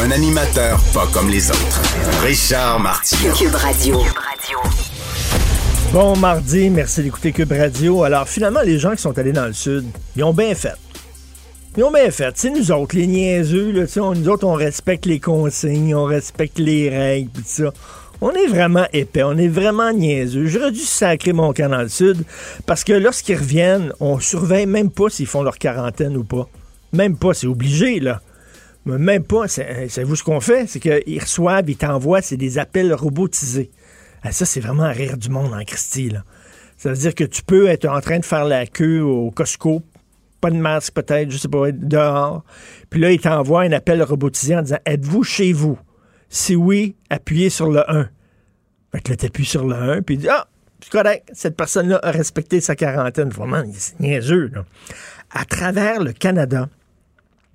Un animateur pas comme les autres. Richard Martineau. Cube Radio. Bon mardi, merci d'écouter Cube Radio. Alors finalement, les gens qui sont allés dans le sud, ils ont bien fait. Ils ont bien fait. C'est nous autres, les niaiseux, là, on, nous autres, on respecte les consignes, on respecte les règles, tout ça. On est vraiment épais, on est vraiment niaiseux. J'aurais dû sacrer mon camp dans le sud parce que lorsqu'ils reviennent, on surveille même pas s'ils font leur quarantaine ou pas. Même pas, c'est obligé, là. Même pas, c'est- savez-vous ce qu'on fait? C'est qu'ils reçoivent, ils t'envoient, c'est des appels robotisés. Ah, ça, c'est vraiment à rire du monde en Christie, là. Ça veut dire que tu peux être en train de faire la queue au Costco, pas de masque peut-être, je sais pas, dehors. Puis là, il t'envoie un appel robotisé en disant Êtes-vous chez vous? Si oui, appuyez sur le 1. Fait que là, t'appuies sur le 1, puis il dit Ah, c'est correct, cette personne-là a respecté sa quarantaine. Vraiment, c'est niaiseux, là. À travers le Canada,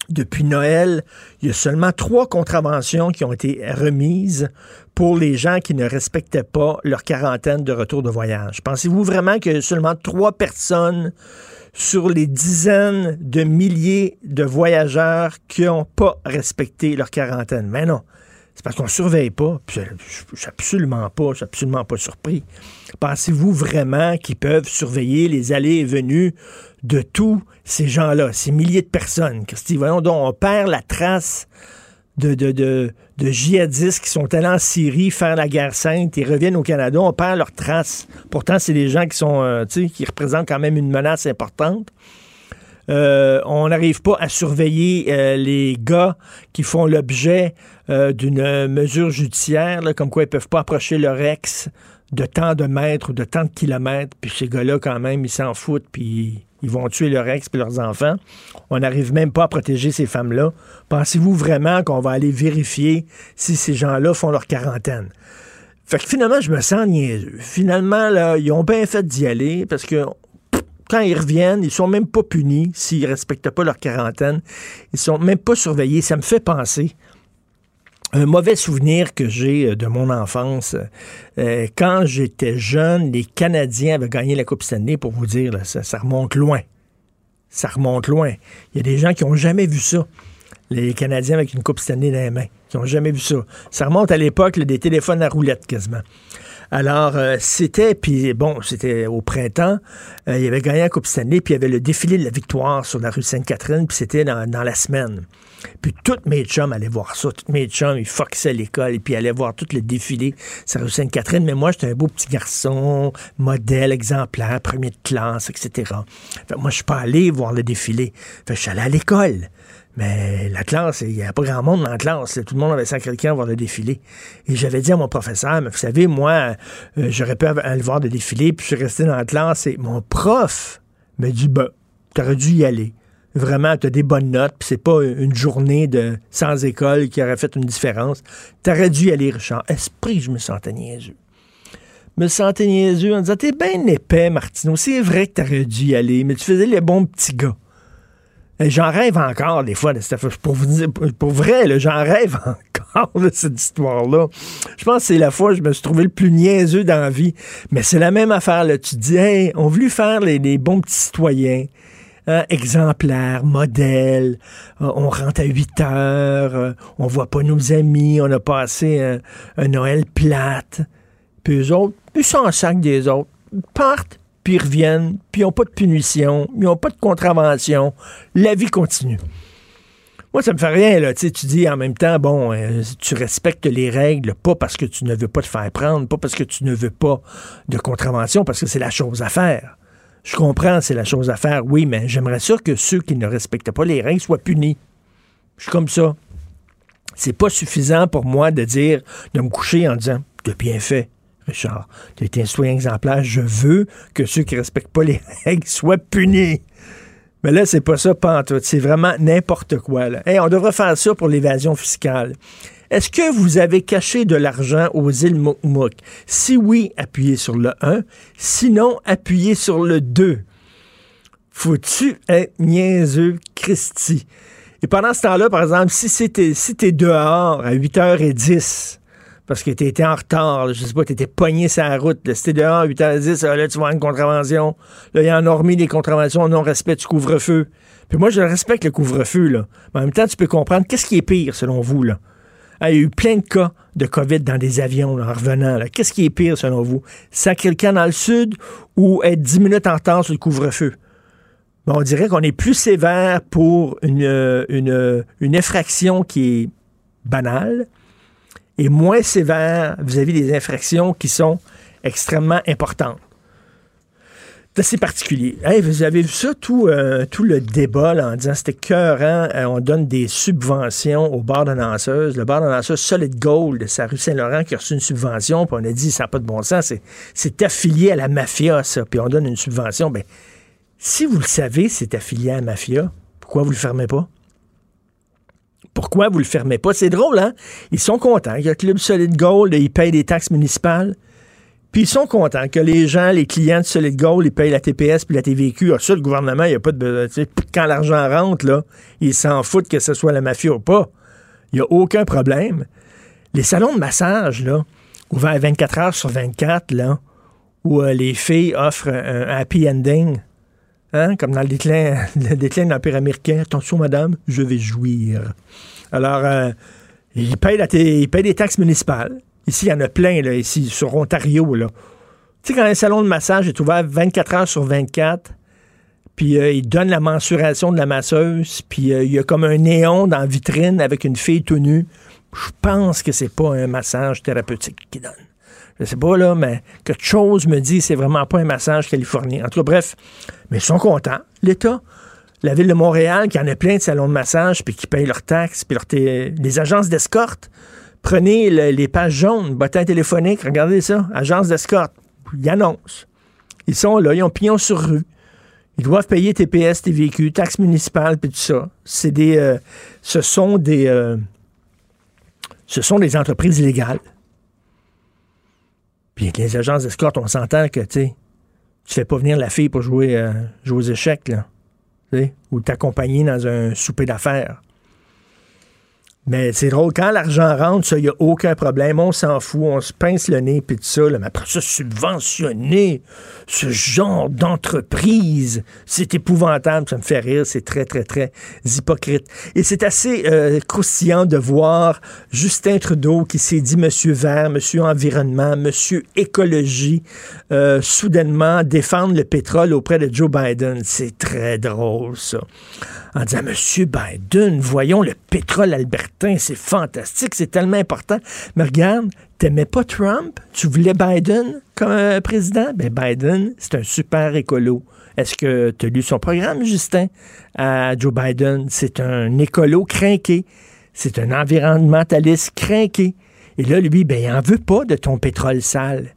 depuis Noël, il y a seulement trois contraventions qui ont été remises pour les gens qui ne respectaient pas leur quarantaine de retour de voyage. Pensez-vous vraiment a seulement trois personnes sur les dizaines de milliers de voyageurs qui n'ont pas respecté leur quarantaine? Mais non. C'est parce qu'on ne surveille pas. Je suis absolument pas, suis absolument pas surpris. Pensez-vous vraiment qu'ils peuvent surveiller les allées et venues de tous ces gens-là, ces milliers de personnes? Christy, voyons on perd la trace de, de, de, de djihadistes qui sont allés en Syrie faire la guerre sainte et reviennent au Canada, on perd leur trace. Pourtant, c'est des gens qui sont, euh, qui représentent quand même une menace importante. Euh, on n'arrive pas à surveiller euh, les gars qui font l'objet euh, d'une mesure judiciaire, comme quoi ils peuvent pas approcher leur ex de tant de mètres ou de tant de kilomètres, puis ces gars-là, quand même, ils s'en foutent, puis ils vont tuer leur ex puis leurs enfants. On n'arrive même pas à protéger ces femmes-là. Pensez-vous vraiment qu'on va aller vérifier si ces gens-là font leur quarantaine? Fait que finalement, je me sens niaiseux. Finalement, là, ils ont bien fait d'y aller parce que quand ils reviennent, ils sont même pas punis s'ils respectent pas leur quarantaine. Ils sont même pas surveillés. Ça me fait penser un mauvais souvenir que j'ai euh, de mon enfance. Euh, quand j'étais jeune, les Canadiens avaient gagné la Coupe Stanley, pour vous dire, ça, ça remonte loin. Ça remonte loin. Il y a des gens qui n'ont jamais vu ça. Les Canadiens avec une Coupe Stanley dans les mains, qui n'ont jamais vu ça. Ça remonte à l'époque des téléphones à roulettes quasiment. Alors, euh, c'était, puis bon, c'était au printemps, euh, il avait gagné la Coupe Stanley, puis il y avait le défilé de la victoire sur la rue Sainte-Catherine, puis c'était dans, dans la semaine. Puis toutes mes chums allaient voir ça. Toutes mes chums, ils foxaient l'école, puis allaient voir tout le défilé sur la rue Sainte-Catherine. Mais moi, j'étais un beau petit garçon, modèle, exemplaire, premier de classe, etc. Fait moi, je suis pas allé voir le défilé. Fait je suis allé à l'école. Mais la classe, il n'y avait pas grand monde dans la classe. Tout le monde avait sacré le camp voir le défilé. Et j'avais dit à mon professeur, mais vous savez, moi, euh, j'aurais pu aller voir le défilé, puis je suis resté dans la classe. Et mon prof m'a dit, ben, t'aurais dû y aller. Vraiment, t'as des bonnes notes, puis c'est pas une journée de sans école qui aurait fait une différence. T'aurais dû y aller, Richard. Esprit, je me sentais niaiseux. Je me sentais niaiseux en disant, t'es bien épais, Martineau. C'est vrai que t'aurais dû y aller, mais tu faisais les bons petits gars. Et J'en rêve encore des fois. Pour, vous dire- pour vrai, j'en rêve encore de cette histoire-là. Je pense que c'est la fois où je me suis trouvé le plus niaiseux dans la vie. Mais c'est la même affaire. Tu te dis, hey, on voulu faire les, bons petits citoyens. hein, exemplaires, modèles. Euh, on rentre à 8 heures. euh, on voit pas nos amis. On a passé un, Noël plate. Puis eux autres, ils s'en sac des autres. Partent, puis ils reviennent, puis ils n'ont pas de punition, ils n'ont pas de contravention. La vie continue. Moi, ça me fait rien, là. Tu dis en même temps, bon, euh, tu respectes les règles, pas parce que tu ne veux pas te faire prendre, pas parce que tu ne veux pas de contravention, parce que c'est la chose à faire. Je comprends, c'est la chose à faire, oui, mais j'aimerais ça que ceux qui ne respectent pas les règles soient punis. Je suis comme ça. C'est pas suffisant pour moi de dire, de me coucher en disant, t'as bien fait, Richard. Tu es un citoyen exemplaire. Je veux que ceux qui respectent pas les règles soient punis. Mais là, c'est pas ça, tout. C'est vraiment n'importe quoi. Là. Hey, on devrait faire ça pour l'évasion fiscale. Est-ce que vous avez caché de l'argent aux îles Mouk Si oui, appuyez sur le 1. Sinon, appuyez sur le 2. Faut-tu être niaiseux, Christy? Et pendant ce temps-là, par exemple, si c'était si t'es dehors à 8h10, parce que tu étais en retard, je sais pas, tu étais pogné sur la route, là, t'es dehors à 8h10, là, tu vas une contravention. Là, il y en a remis des contraventions non-respect du couvre-feu. Puis moi, je respecte le couvre-feu, là. Mais en même temps, tu peux comprendre qu'est-ce qui est pire, selon vous, là? Ah, il y a eu plein de cas de COVID dans des avions en revenant. Qu'est-ce qui est pire selon vous? Sacrer le camp dans le sud ou être 10 minutes en retard sur le couvre-feu? on dirait qu'on est plus sévère pour une, une, une, infraction qui est banale et moins sévère vis-à-vis des infractions qui sont extrêmement importantes. C'est assez particulier. vous avez vu ça, tout, euh, tout le débat en disant c'était cœurant, euh, on donne des subventions au bar de danseuse. Le bar de danseuse Solid Gold, c'est rue Saint-Laurent qui a reçu une subvention, puis on a dit ça n'a pas de bon sens, c'est affilié à la mafia, ça, puis on donne une subvention. Ben, si vous le savez, c'est affilié à la mafia, pourquoi vous le fermez pas? Pourquoi vous le fermez pas? C'est drôle, hein? Ils sont contents que le Club Solid Gold, ils payent des taxes municipales. Puis ils sont contents que les gens, les clients de Solid Gold, ils payent la TPS puis la TVQ. Ah, ça, le gouvernement, il n'y a pas de... Quand l'argent rentre, là, ils s'en foutent que ce soit la mafia ou pas. Il n'y a aucun problème. Les salons de massage, là, ouverts 24 heures sur 24, là, où euh, les filles offrent un happy ending, Hein? Comme dans le déclin, de l'Empire américain. Attention, madame, je vais jouir. Alors, euh, ils, payent la ils payent des taxes municipales. Ici, il y en a plein, là, ici, sur Ontario. Là. Tu sais, quand un salon de massage est ouvert 24 heures sur 24, puis euh, ils donnent la mensuration de la masseuse, puis euh, il y a comme un néon dans la vitrine avec une fille tout nue. Je pense que c'est pas un massage thérapeutique qu'ils donnent je sais pas, là, mais quelque chose me dit c'est vraiment pas un massage californien. En tout cas, bref, mais ils sont contents, l'État. La ville de Montréal, qui en a plein de salons de massage, puis qui payent leurs taxes, puis les agences d'escorte. Prenez les pages jaunes, bottin téléphonique, regardez ça, agence d'escorte. Ils annoncent. Ils sont là, ils ont pignon sur rue. Ils doivent payer TPS, TVQ, taxes municipales, puis tout ça. C'est des, euh, ce sont des, euh, ce sont des entreprises illégales. Puis les agences d'escorte, on s'entend que, tu sais, tu fais pas venir la fille pour jouer, euh, jouer aux échecs, là. Ou t'accompagner dans un souper d'affaires. Mais c'est drôle, quand l'argent rentre, ça, il n'y a aucun problème. On s'en fout, on se pince le nez, puis tout ça. mais après ça, subventionner ce genre d'entreprise, c'est épouvantable. Ça me fait rire. C'est très, très, très hypocrite. Et c'est assez euh, croustillant de voir Justin Trudeau qui s'est dit Monsieur Vert, Monsieur Environnement, Monsieur Écologie, euh, soudainement défendre le pétrole auprès de Joe Biden. C'est très drôle, ça en disant Monsieur Biden, voyons le pétrole c'est fantastique, c'est tellement important. Mais regarde, t'aimais pas Trump, tu voulais Biden comme euh, président? Ben Biden, c'est un super écolo. Est-ce que tu as lu son programme, Justin, Joe Biden? C'est un écolo craqué. C'est un environnementaliste craqué. Et là, lui, ben, il n'en veut pas de ton pétrole sale.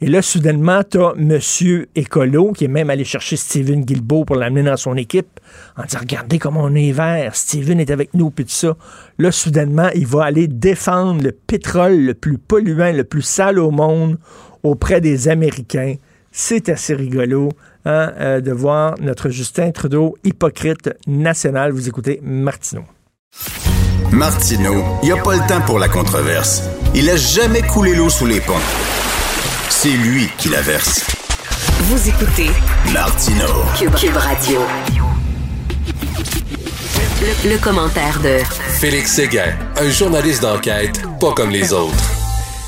Et là, soudainement, tu as M. Écolo, qui est même allé chercher Steven Guilbeault pour l'amener dans son équipe, en disant Regardez comment on est vert, Steven est avec nous, puis tout ça. Là, soudainement, il va aller défendre le pétrole le plus polluant, le plus sale au monde auprès des Américains. C'est assez rigolo hein, euh, de voir notre Justin Trudeau hypocrite national. Vous écoutez Martineau. Martineau, il n'y a pas le temps pour la controverse. Il a jamais coulé l'eau sous les ponts. C'est lui qui la verse. Vous écoutez Martino Cube, Radio. Le, commentaire de Félix Séguin, un journaliste d'enquête pas comme les autres.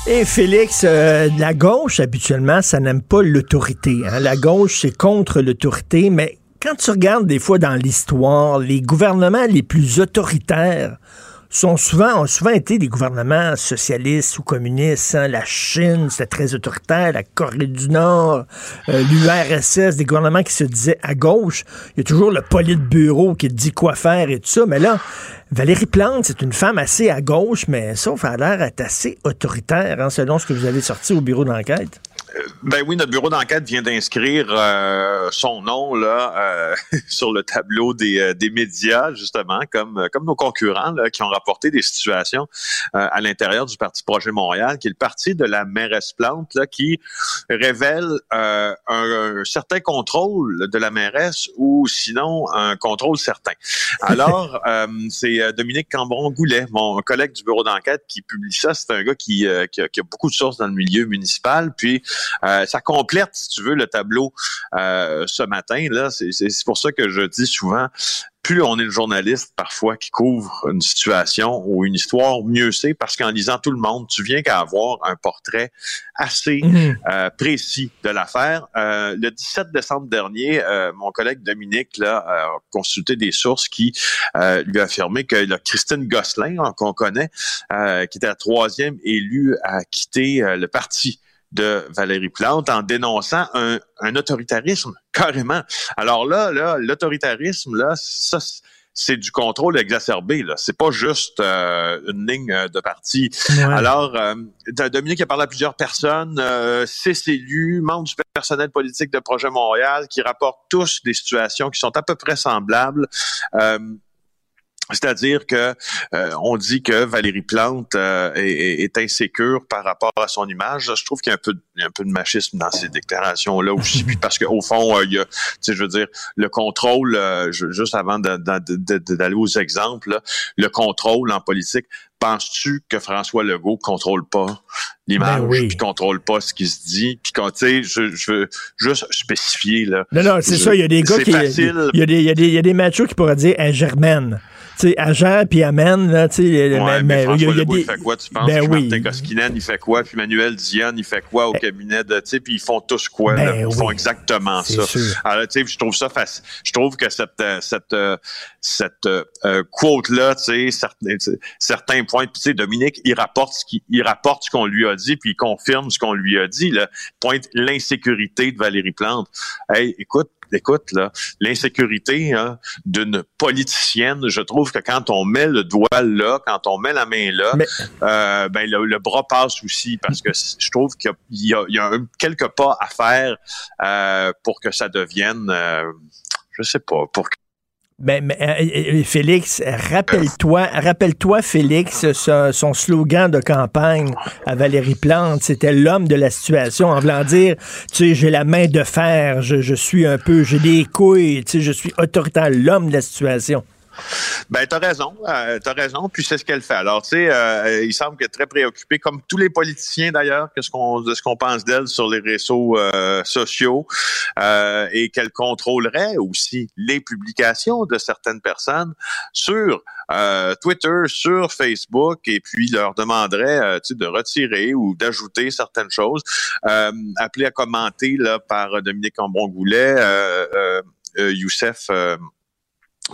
Et Félix, euh, la gauche, habituellement, ça n'aime pas l'autorité. Hein. La gauche, c'est contre l'autorité, mais quand tu regardes des fois dans l'histoire, les gouvernements les plus autoritaires sont souvent, ont souvent été des gouvernements socialistes ou communistes. Hein. La Chine, c'était très autoritaire. La Corée du Nord, euh, l'URSS, des gouvernements qui se disaient à gauche. Il y a toujours le bureau qui dit quoi faire et tout ça. Mais là, Valérie Plante, c'est une femme assez à gauche, mais sauf à l'air assez autoritaire, hein, selon ce que vous avez sorti au bureau d'enquête. Ben oui, notre bureau d'enquête vient d'inscrire euh, son nom là euh, sur le tableau des, euh, des médias, justement, comme, comme nos concurrents là, qui ont rapporté des situations à l'intérieur du Parti Projet Montréal, qui est le parti de la mairesse Plante, là, qui révèle un, un, certain contrôle de la mairesse ou sinon un contrôle certain. Alors, c'est Dominique Cambron-Goulet, mon collègue du bureau d'enquête, qui publie ça. C'est un gars qui, qui, a, qui, a, beaucoup de sources dans le milieu municipal, puis euh, ça complète, si tu veux, le tableau euh, ce matin. Là, c'est pour ça que je dis souvent, plus on est le journaliste parfois qui couvre une situation ou une histoire, mieux c'est parce qu'en lisant tout le monde, tu viens qu'à avoir un portrait assez mhm. euh, précis de l'affaire. le 17 décembre dernier, mon collègue Dominique là, a consulté des sources qui lui a affirmé que la Christine Gosselin, hein, qu'on connaît, qui était la troisième élue à quitter le parti de Valérie Plante en dénonçant un, autoritarisme carrément. Alors là, là, l'autoritarisme, là, ça, c'est du contrôle exacerbé. Là, c'est pas juste euh, une ligne de parti. Alors, euh, Dominique a parlé à plusieurs personnes, euh, six élus, membres du personnel politique de Projet Montréal, qui rapportent tous des situations qui sont à peu près semblables. C'est-à-dire que euh, on dit que Valérie Plante euh, est, est, insécure par rapport à son image. Je trouve qu'il y a un peu, un peu de machisme dans ces déclarations-là aussi, parce qu'au fond, euh, il y a, je veux dire, le contrôle, juste avant d'aller aux exemples, le contrôle en politique. Penses-tu que François Legault contrôle pas l'image, ben puis contrôle pas ce qui se dit, puis quand tu sais, je, je, veux juste spécifier là. Non, non, c'est ça. Il y a des gars qui, il y, a des, il y a des, il y a des machos qui pourraient dire, à Germaine sais, agent puis amène, là, tu sais. Ouais, mais, mais il y a, des... il fait quoi, tu penses? Ben oui. Martin Koskinen, il fait quoi? Puis Manuel Diane, il fait quoi au ben cabinet de, tu sais, puis ils font tous quoi, ben Ils font exactement ça. Alors, tu sais, je trouve ça facile. Je trouve que cette, euh, cette, euh, cette euh, quote-là, tu sais, certains, certains points, puis tu sais, Dominique, il rapporte ce qu'il, il rapporte ce qu'on lui a dit, puis il confirme ce qu'on lui a dit, là. Pointe l'insécurité de Valérie Plante. Hey, écoute, écoute, là, l'insécurité hein, d'une politicienne, je trouve que quand on met le doigt là, quand on met la main là, euh, ben le, bras passe aussi parce que je trouve qu'il y, y, a quelques pas à faire euh, pour que ça devienne, euh, je sais pas, pour que ben, mais, euh, euh, Félix, rappelle-toi, rappelle-toi, Félix, son slogan de campagne à Valérie Plante, c'était l'homme de la situation, en voulant dire, tu sais, j'ai la main de fer, je, je suis un peu, j'ai des couilles, tu sais, je suis autoritaire, l'homme de la situation. Ben, t'as raison, euh, t'as raison, puis c'est ce qu'elle fait. Alors, tu sais, euh, il semble qu'elle est très préoccupée, comme tous les politiciens d'ailleurs, ce qu'on, de ce qu'on pense d'elle sur les réseaux euh, sociaux, euh, et qu'elle contrôlerait aussi les publications de certaines personnes sur euh, Twitter, sur Facebook, et puis leur demanderait, de retirer ou d'ajouter certaines choses. appelé à commenter là par Dominique Cambron-Goulet, Youssef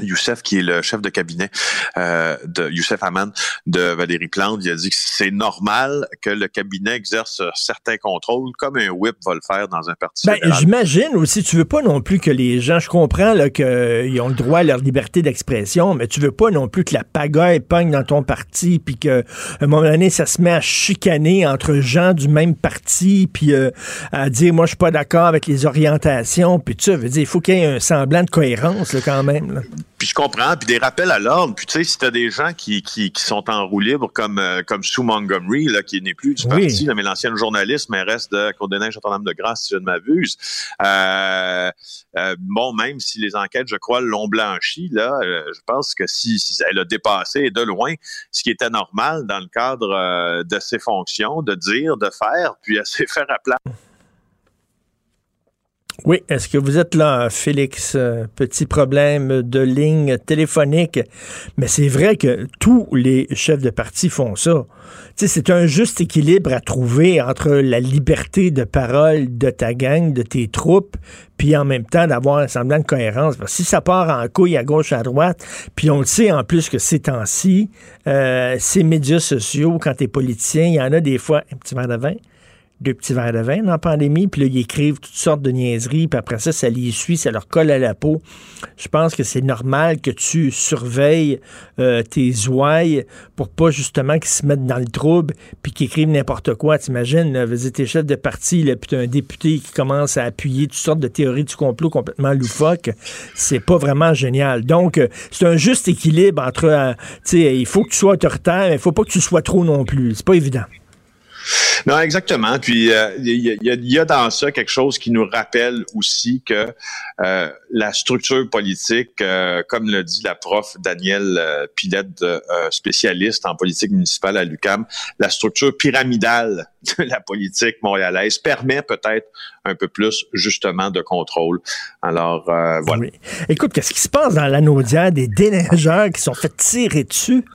Youssef, qui est le chef de cabinet euh, de Youssef Haman de Valérie Plante, il a dit que c'est normal que le cabinet exerce certains contrôles, comme un whip va le faire dans un parti. Ben, j'imagine aussi, tu veux pas non plus que les gens, je comprends qu'ils ont le droit à leur liberté d'expression, mais tu veux pas non plus que la pagaille pogne dans ton parti, puis qu'à un moment donné, ça se met à chicaner entre gens du même parti, puis euh, à dire, moi, je suis pas d'accord avec les orientations, puis tu veux dire, il faut qu'il y ait un semblant de cohérence là, quand même. Là. Puis je comprends, puis des rappels à l'ordre. Puis tu sais, si t'as des gens qui, qui, qui, sont en roue libre, comme euh, comme Sue Montgomery, là, qui n'est plus du parti, là, mais l'ancienne journaliste, mais reste de Côte-des-Neiges, de grâce, si je ne m'abuse. Euh, euh, bon, même si les enquêtes, je crois, l'ont blanchi, là, je pense que si, si, elle a dépassé de loin ce qui était normal dans le cadre de ses fonctions, de dire, de faire, puis elle s'est fait rappeler oui, est-ce que vous êtes là, Félix? Euh, petit problème de ligne téléphonique? Mais c'est vrai que tous les chefs de parti font ça. C'est un juste équilibre à trouver entre la liberté de parole de ta gang, de tes troupes, puis en même temps d'avoir un semblant de cohérence. Si ça part en couille à gauche, à droite, puis on le sait en plus que ces temps-ci, euh, ces médias sociaux, quand t'es politicien, il y en a des fois, un petit verre de vin, deux petits verres de vin la pandémie, puis là, ils écrivent toutes sortes de niaiseries, puis après ça, ça les suit, ça leur colle à la peau. Je pense que c'est normal que tu surveilles euh, tes ouailles pour pas justement qu'ils se mettent dans le trouble, puis qu'ils écrivent n'importe quoi. T'imagines, vas-y, t'es chef de parti, là, puis t'as un député qui commence à appuyer toutes sortes de théories du complot complètement loufoques. C'est pas vraiment génial. Donc, euh, c'est un juste équilibre entre, euh, tu sais, il faut que tu sois autoritaire, mais il faut pas que tu sois trop non plus. C'est pas évident. Non, exactement. Puis euh, il y, a, dans ça quelque chose qui nous rappelle aussi que euh, la structure politique, euh, comme le dit la prof Danielle Pilette, spécialiste en politique municipale à l'UCAM, la structure pyramidale de la politique montréalaise permet peut-être un peu plus justement de contrôle. Alors voilà. Écoute, qu'est-ce qui se passe dans la Naudière des déneigeurs qui sont fait tirer dessus?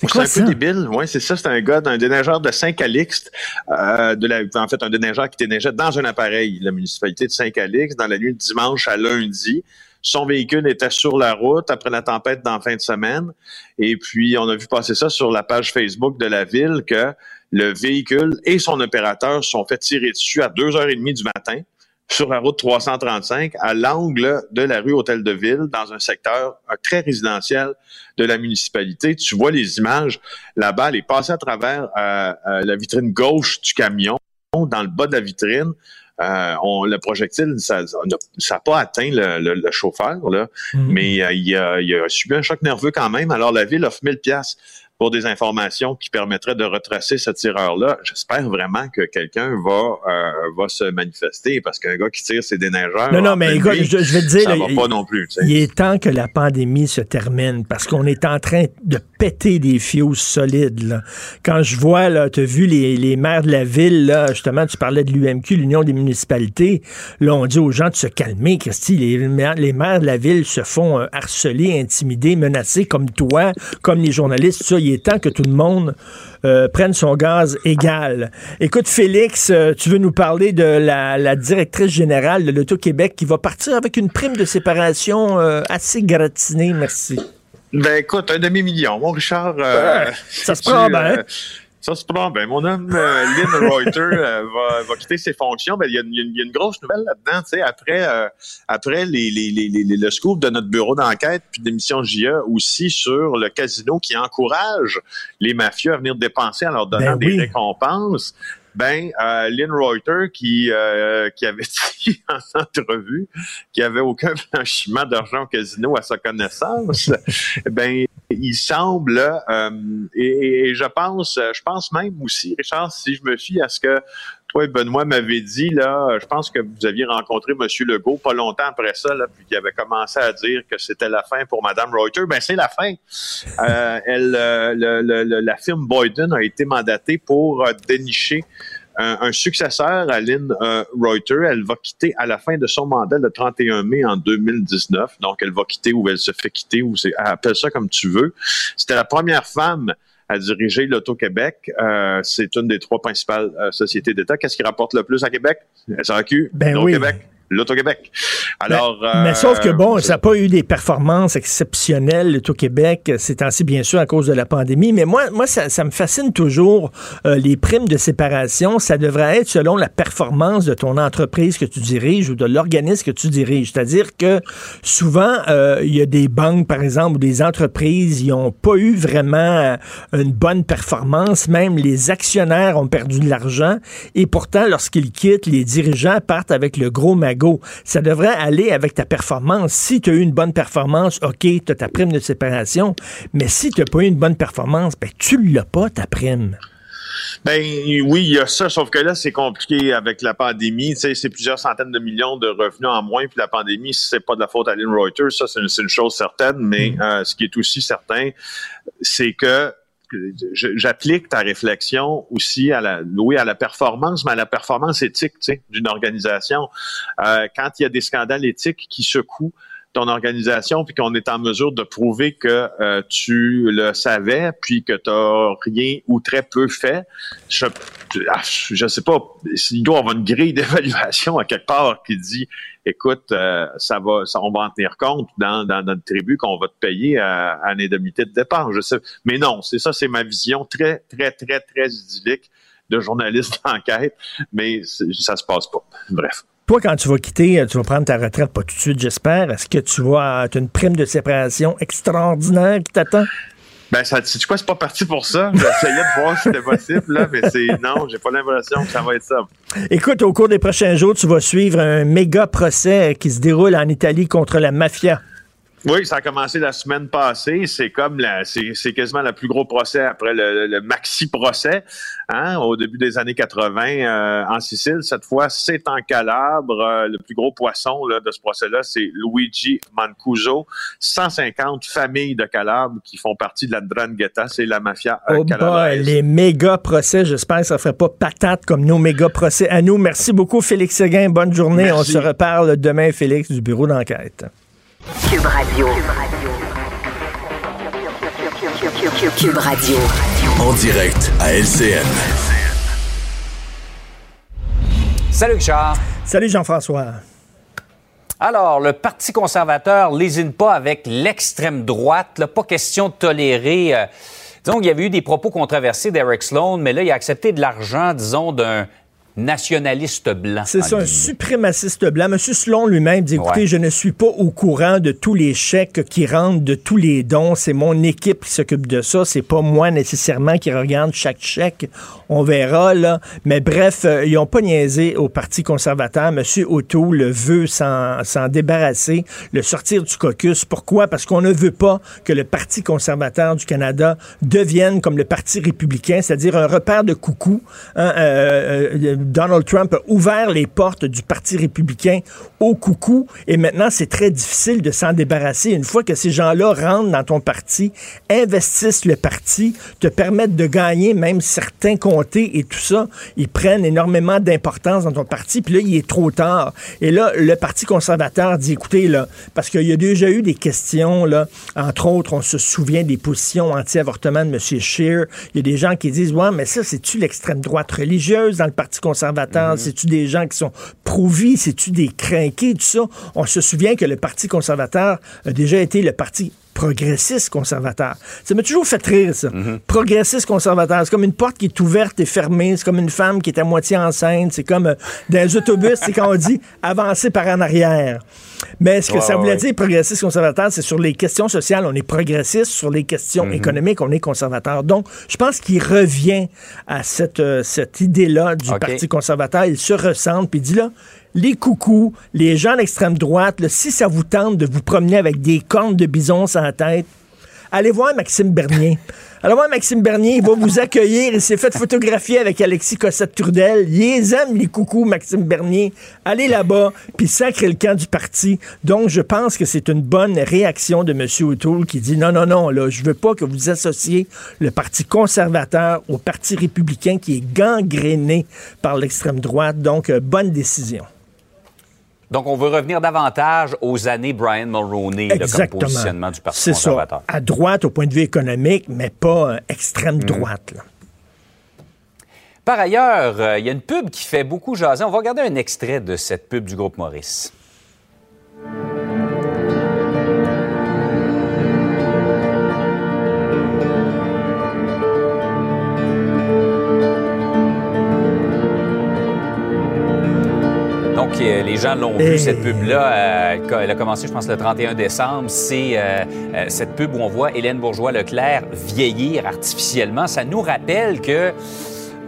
C'est un peu débile. Oui, c'est ça. C'est un gars d'un déneigeur de Saint-Calixte, euh, de la, en fait, un déneigeur qui déneigeait dans un appareil, la municipalité de Saint-Calixte, dans la nuit de dimanche à lundi. Son véhicule était sur la route après la tempête dans fin de semaine. Et puis, on a vu passer ça sur la page Facebook de la ville que le véhicule et son opérateur sont fait tirer dessus à 2h30 du matin sur la route 335 à l'angle de la rue Hôtel de Ville dans un secteur très résidentiel de la municipalité. Tu vois les images, la balle est passée à travers euh, euh, la vitrine gauche du camion, dans le bas de la vitrine. Euh, on, le projectile, ça n'a pas atteint le, chauffeur, là, mm-hmm. mais il, a, il, a, subi un choc nerveux quand même. Alors la ville offre 1000 pièces pour des informations qui permettraient de retracer ce tireur-là. J'espère vraiment que quelqu'un va euh, va se manifester parce qu'un gars qui tire ses déneigeurs. Non, non, mais écoute, je, vais te dire, ça va pas non plus. Il est temps que la pandémie se termine parce qu'on est en train de péter des fios solides. Là. Quand je vois, là, tu as vu les, les maires de la ville, là, justement, tu parlais de l'UMQ, l'Union des municipalités. Là, on dit aux gens de se calmer, Christy. Les, les maires de la ville se font euh, harceler, intimider, menacer comme toi, comme les journalistes. Ça, il est temps que tout le monde euh, prenne son gaz égal. Écoute, Félix, euh, tu veux nous parler de la, directrice générale de l'Auto-Québec qui va partir avec une prime de séparation euh, assez gratinée, merci. Ben écoute, un demi-million. Mon Richard, ça se prend bien. Ça, c'est pas ben, Mon homme, euh, Lynn Reuter, euh, va, va, quitter ses fonctions. Ben, il, y a, y a, une grosse nouvelle là-dedans. Tu sais, après, euh, après les, les, les, le scoop de notre bureau d'enquête puis d'émission JA aussi sur le casino qui encourage les mafieux à venir dépenser en leur donnant ben des récompenses ben euh, Lynn Reuter qui euh, qui avait dit en entrevue qu'il n'y avait aucun blanchiment d'argent au casino à sa connaissance, ben il semble euh, et, et, je pense je pense même aussi Richard si je me fie à ce que toi Benoît m'avait dit là, je pense que vous aviez rencontré M. Legault pas longtemps après ça là, puis qu'il avait commencé à dire que c'était la fin pour Mme Reuter. Ben c'est la fin. Euh, elle, le, le, la firme Boyden a été mandatée pour dénicher un, successeur à Lynn euh, Reuter. Elle va quitter à la fin de son mandat le 31 mai en 2019. Donc, elle va quitter ou elle se fait quitter ou c'est, appelle ça comme tu veux. C'était la première femme à diriger l'Auto-Québec. Euh, c'est une des trois principales euh, sociétés d'État. Qu'est-ce qui rapporte le plus à Québec? SAQ, ben oui. Québec l'Auto-Québec. Alors, mais, sauf que bon, ça n'a pas eu des performances exceptionnelles, l'Auto-Québec, c'est ainsi bien sûr à cause de la pandémie, mais moi, moi ça, ça me fascine toujours euh, les primes de séparation. Ça devrait être selon la performance de ton entreprise que tu diriges ou de l'organisme que tu diriges. C'est-à-dire que souvent, euh, il y a des banques, par exemple, ou des entreprises, ils n'ont pas eu vraiment une bonne performance. Même les actionnaires ont perdu de l'argent et pourtant, lorsqu'ils quittent, les dirigeants partent avec le gros magasin ça devrait aller avec ta performance. Si tu as eu une bonne performance, OK, tu as ta prime de séparation. Mais si tu n'as pas eu une bonne performance, ben, tu l'as pas, ta prime. Ben oui, il y a ça, sauf que là, c'est compliqué avec la pandémie. Tu sais, c'est plusieurs centaines de millions de revenus en moins, puis la pandémie, c'est pas de la faute à Lynn Reuters, ça, c'est une, chose certaine, mais mm. euh, ce qui est aussi certain, c'est que j'applique ta réflexion aussi à la, oui, à la performance, mais à la performance éthique d'une organisation. Euh, quand il y a des scandales éthiques qui secouent ton organisation, puis qu'on est en mesure de prouver que euh, tu le savais, puis que tu n'as rien ou très peu fait, je, je sais pas, il doit avoir une grille d'évaluation à quelque part qui dit écoute, euh, ça va, ça, on va en tenir compte dans, dans notre tribu qu'on va te payer à, à une indemnité de départ. Je sais, mais non, c'est ça, c'est ma vision très, très, très, très idyllique de journaliste d'enquête, mais ça se passe pas. Bref. Toi, quand tu vas quitter, tu vas prendre ta retraite, pas tout de suite, j'espère. Est-ce que tu vas, as une prime de séparation extraordinaire qui t'attend? Ben, ça, tu quoi, c'est pas parti pour ça? J'essayais de voir si c'était possible, là, mais c'est, non, j'ai pas l'impression que ça va être ça. Écoute, au cours des prochains jours, tu vas suivre un méga procès qui se déroule en Italie contre la mafia. Oui, ça a commencé la semaine passée. C'est comme la, c'est, quasiment le plus gros procès après le, maxi procès, hein, au début des années 80 euh, en Sicile. Cette fois, c'est en Calabre. Euh, le plus gros poisson là, de ce procès-là, c'est Luigi Mancuso. 150 familles de Calabre qui font partie de la Drangheta, c'est la mafia euh, oh les méga procès, j'espère que ça ne ferait pas patate comme nos méga procès à nous. Merci beaucoup, Félix Seguin. Bonne journée. On se reparle demain, Félix, du bureau d'enquête. Cube Radio. Cube Radio. En direct à LCN. Salut Richard. Salut Jean-François. Alors, le Parti conservateur lésine pas avec l'extrême droite. Là, pas question de tolérer. Euh, disons qu'il y avait eu des propos controversés d'Eric Sloan, mais là, il a accepté de l'argent, disons, d'un nationaliste blanc. C'est ça, un suprémaciste blanc. M. Sloan lui-même dit, écoutez, je ne suis pas au courant de tous les chèques qui rentrent, de tous les dons. C'est mon équipe qui s'occupe de ça. C'est pas moi nécessairement qui regarde chaque chèque. On verra, là. Mais bref, euh, ils n'ont pas niaisé au Parti conservateur. M. le veut s'en débarrasser, le sortir du caucus. Pourquoi? Parce qu'on ne veut pas que le Parti conservateur du Canada devienne comme le Parti républicain, c'est-à-dire un repère de coucou. Hein, euh, euh, Donald Trump a ouvert les portes du Parti républicain au coucou et maintenant c'est très difficile de s'en débarrasser. Une fois que ces gens-là rentrent dans ton parti, investissent le parti, te permettent de gagner même certains comtés et tout ça, ils prennent énormément d'importance dans ton parti, puis là il est trop tard. Et là le Parti conservateur dit écoutez là parce qu'il y a déjà eu des questions là, entre autres on se souvient des positions anti-avortement de M. Scheer, il y a des gens qui disent ouais mais ça c'est-tu l'extrême droite religieuse dans le Parti conservateur? Conservateurs? Mhm. C'est-tu des gens qui sont pro-vie? C'est-tu des crinqués? Tout ça? On se souvient que le Parti conservateur a déjà été le parti progressiste conservateur. Ça m'a toujours fait rire, ça. Mhm. Progressiste conservateur. C'est comme une porte qui est ouverte et fermée. C'est comme une femme qui est à moitié enceinte. C'est comme euh, dans les autobus, c'est quand on dit avancer par en arrière. Mais ce que ça voulait dire, progressiste conservateur, c'est sur les questions sociales, on est progressiste. Sur les questions mhm. économiques, on est conservateur. Donc, je pense qu'il revient à cette, euh, cette idée-là du Parti conservateur. Il se ressent, puis il dit là, les coucous, les gens d'extrême droite, si ça vous tente de vous promener avec des cornes de bison sur la tête, allez voir Maxime Bernier. Allez voir Maxime Bernier, il va vous accueillir. Il s'est fait photographier avec Alexis Cossette-Trudel. Il les aime, les coucous, Maxime Bernier. Allez là-bas, puis sacrez le camp du parti. Donc, je pense que c'est une bonne réaction de M. O'Toole qui dit non, non, non, là, je veux pas que vous associez le Parti conservateur au Parti républicain qui est gangréné par l'extrême droite. Donc, euh, bonne décision. Donc, on veut revenir davantage aux années Brian Mulroney, le positionnement du Parti conservateur. Ça. À droite au point de vue économique, mais pas euh, extrême mm. droite. Par ailleurs, euh, il y a une pub qui fait beaucoup jaser. On va regarder un extrait de cette pub du groupe Maurice. Les gens l'ont vu, cette pub-là. Euh, elle a commencé, je pense, le 31 décembre. C'est euh, euh, cette pub où on voit Hélène Bourgeois-Leclerc vieillir artificiellement. Ça nous rappelle que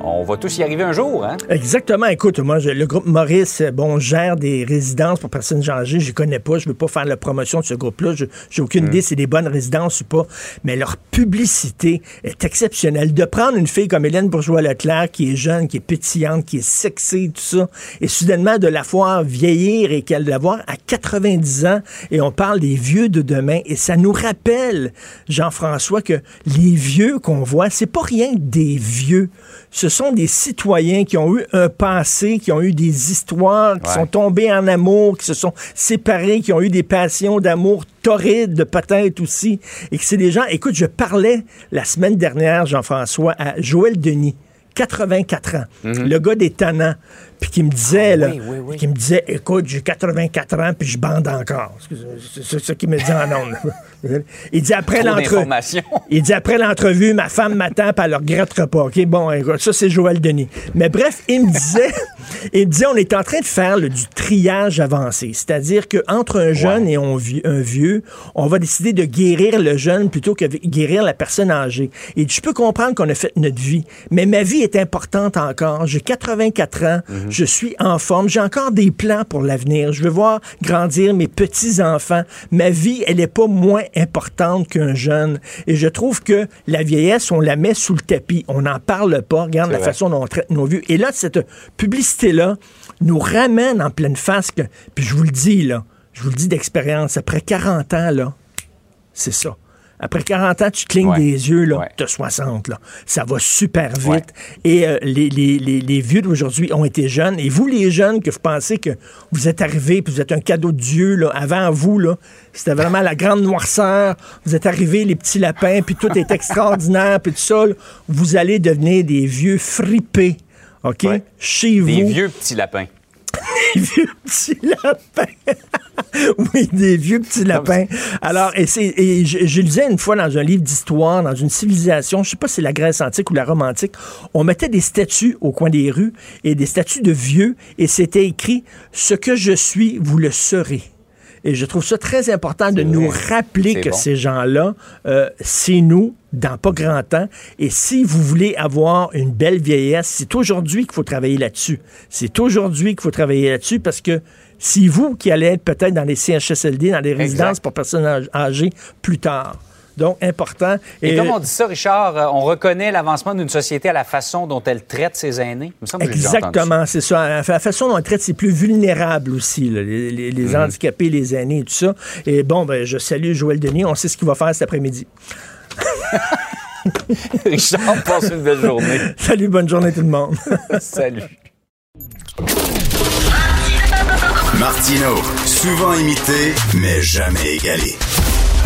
on va tous y arriver un jour, hein? Exactement. Écoute, moi, le groupe Maurice, bon, gère des résidences pour personnes âgées. Je connais pas. Je veux pas faire la promotion de ce groupe-là. J'ai aucune mm. idée si c'est des bonnes résidences ou pas. Mais leur publicité est exceptionnelle. De prendre une fille comme Hélène Bourgeois-Leclerc, qui est jeune, qui est pétillante, qui est sexy, tout ça, et soudainement de la voir vieillir et qu'elle la voir à 90 ans, et on parle des vieux de demain, et ça nous rappelle, Jean-François, que les vieux qu'on voit, c'est pas rien des vieux ce sont des citoyens qui ont eu un passé, qui ont eu des histoires, qui sont tombés en amour, qui se sont séparés, qui ont eu des passions d'amour torrides peut-être aussi, et que c'est des gens... Écoute, je parlais la semaine dernière, Jean-François, à Joël Denis. 84 ans. Mhm. Le gars des tannants. puis qui me disait, Ah, là, oui, oui, oui. qui me disait, écoute, j'ai 84 ans, puis je bande encore. C'est ça qu'il me dit en ondes. Il dit après l'entrevue. Il dit après l'entrevue, ma femme m'attend, puis elle le regrette pas. OK, bon, écoute, ça, c'est Joël Denis. Mais bref, il me disait, il me disait, on est en train de faire du triage avancé. C'est-à-dire qu'entre un jeune et un vieux, un vieux, on va décider de guérir le jeune plutôt que de guérir la personne âgée. Et je peux comprendre qu'on a fait notre vie, mais ma vie est importante encore. J'ai 84 ans, je suis en forme, j'ai encore des plans pour l'avenir. Je veux voir grandir mes petits-enfants. Ma vie, elle n'est pas moins importante qu'un jeune. Et je trouve que la vieillesse, on la met sous le tapis. On n'en parle pas. Regarde la vrai. façon dont on traite nos vieux. Et là, cette publicité-là nous ramène en pleine face que, puis je vous le dis, là, je vous le dis d'expérience, après 40 ans, là, c'est ça. Après 40 ans, tu clignes Ouais. des yeux, là, Ouais. t'as 60, là. Ça va super vite. Ouais. Et euh, les, les- les- les vieux d'aujourd'hui ont été jeunes. Et vous, les jeunes, que vous pensez que vous êtes arrivés, puis vous êtes un cadeau de Dieu, là, avant vous, là, c'était vraiment la grande noirceur. Vous êtes arrivés, les petits lapins, puis tout est extraordinaire, puis tout ça, là. vous allez devenir des vieux fripés. OK? Chez Des vous. vieux petits lapins. Des vieux petits lapins. oui, des vieux petits lapins. Alors, et, c'est- et je, je lisais une fois dans un livre d'histoire, dans une civilisation, je sais pas si c'est la Grèce antique ou la Rome antique, on mettait des statues au coin des rues et des statues de vieux et c'était écrit « Ce que je suis, vous le serez ». Et je trouve ça très important de nous vrai. rappeler que bon. ces gens-là, euh, c'est nous dans pas grand temps. Et si vous voulez avoir une belle vieillesse, c'est aujourd'hui qu'il faut travailler là-dessus. C'est aujourd'hui qu'il faut travailler là-dessus parce que c'est vous qui allez être peut-être dans les CHSLD, dans les résidences pour personnes âg- âgées plus tard. Donc, important. Et, comme on dit ça, Richard, euh, on reconnaît l'avancement d'une société à la façon dont elle traite ses aînés. Il me semble. Exactement, c'est ça. La la façon dont on traite, c'est plus vulnérable aussi, là, les, les- les Mhm. handicapés, les aînés et tout ça. Et bon, ben, je salue Joël Denis. On sait ce qu'il va faire cet après-midi. Richard, passe une belle journée. Salut, bonne journée tout le monde. Salut. Martino, souvent imité, mais jamais égalé.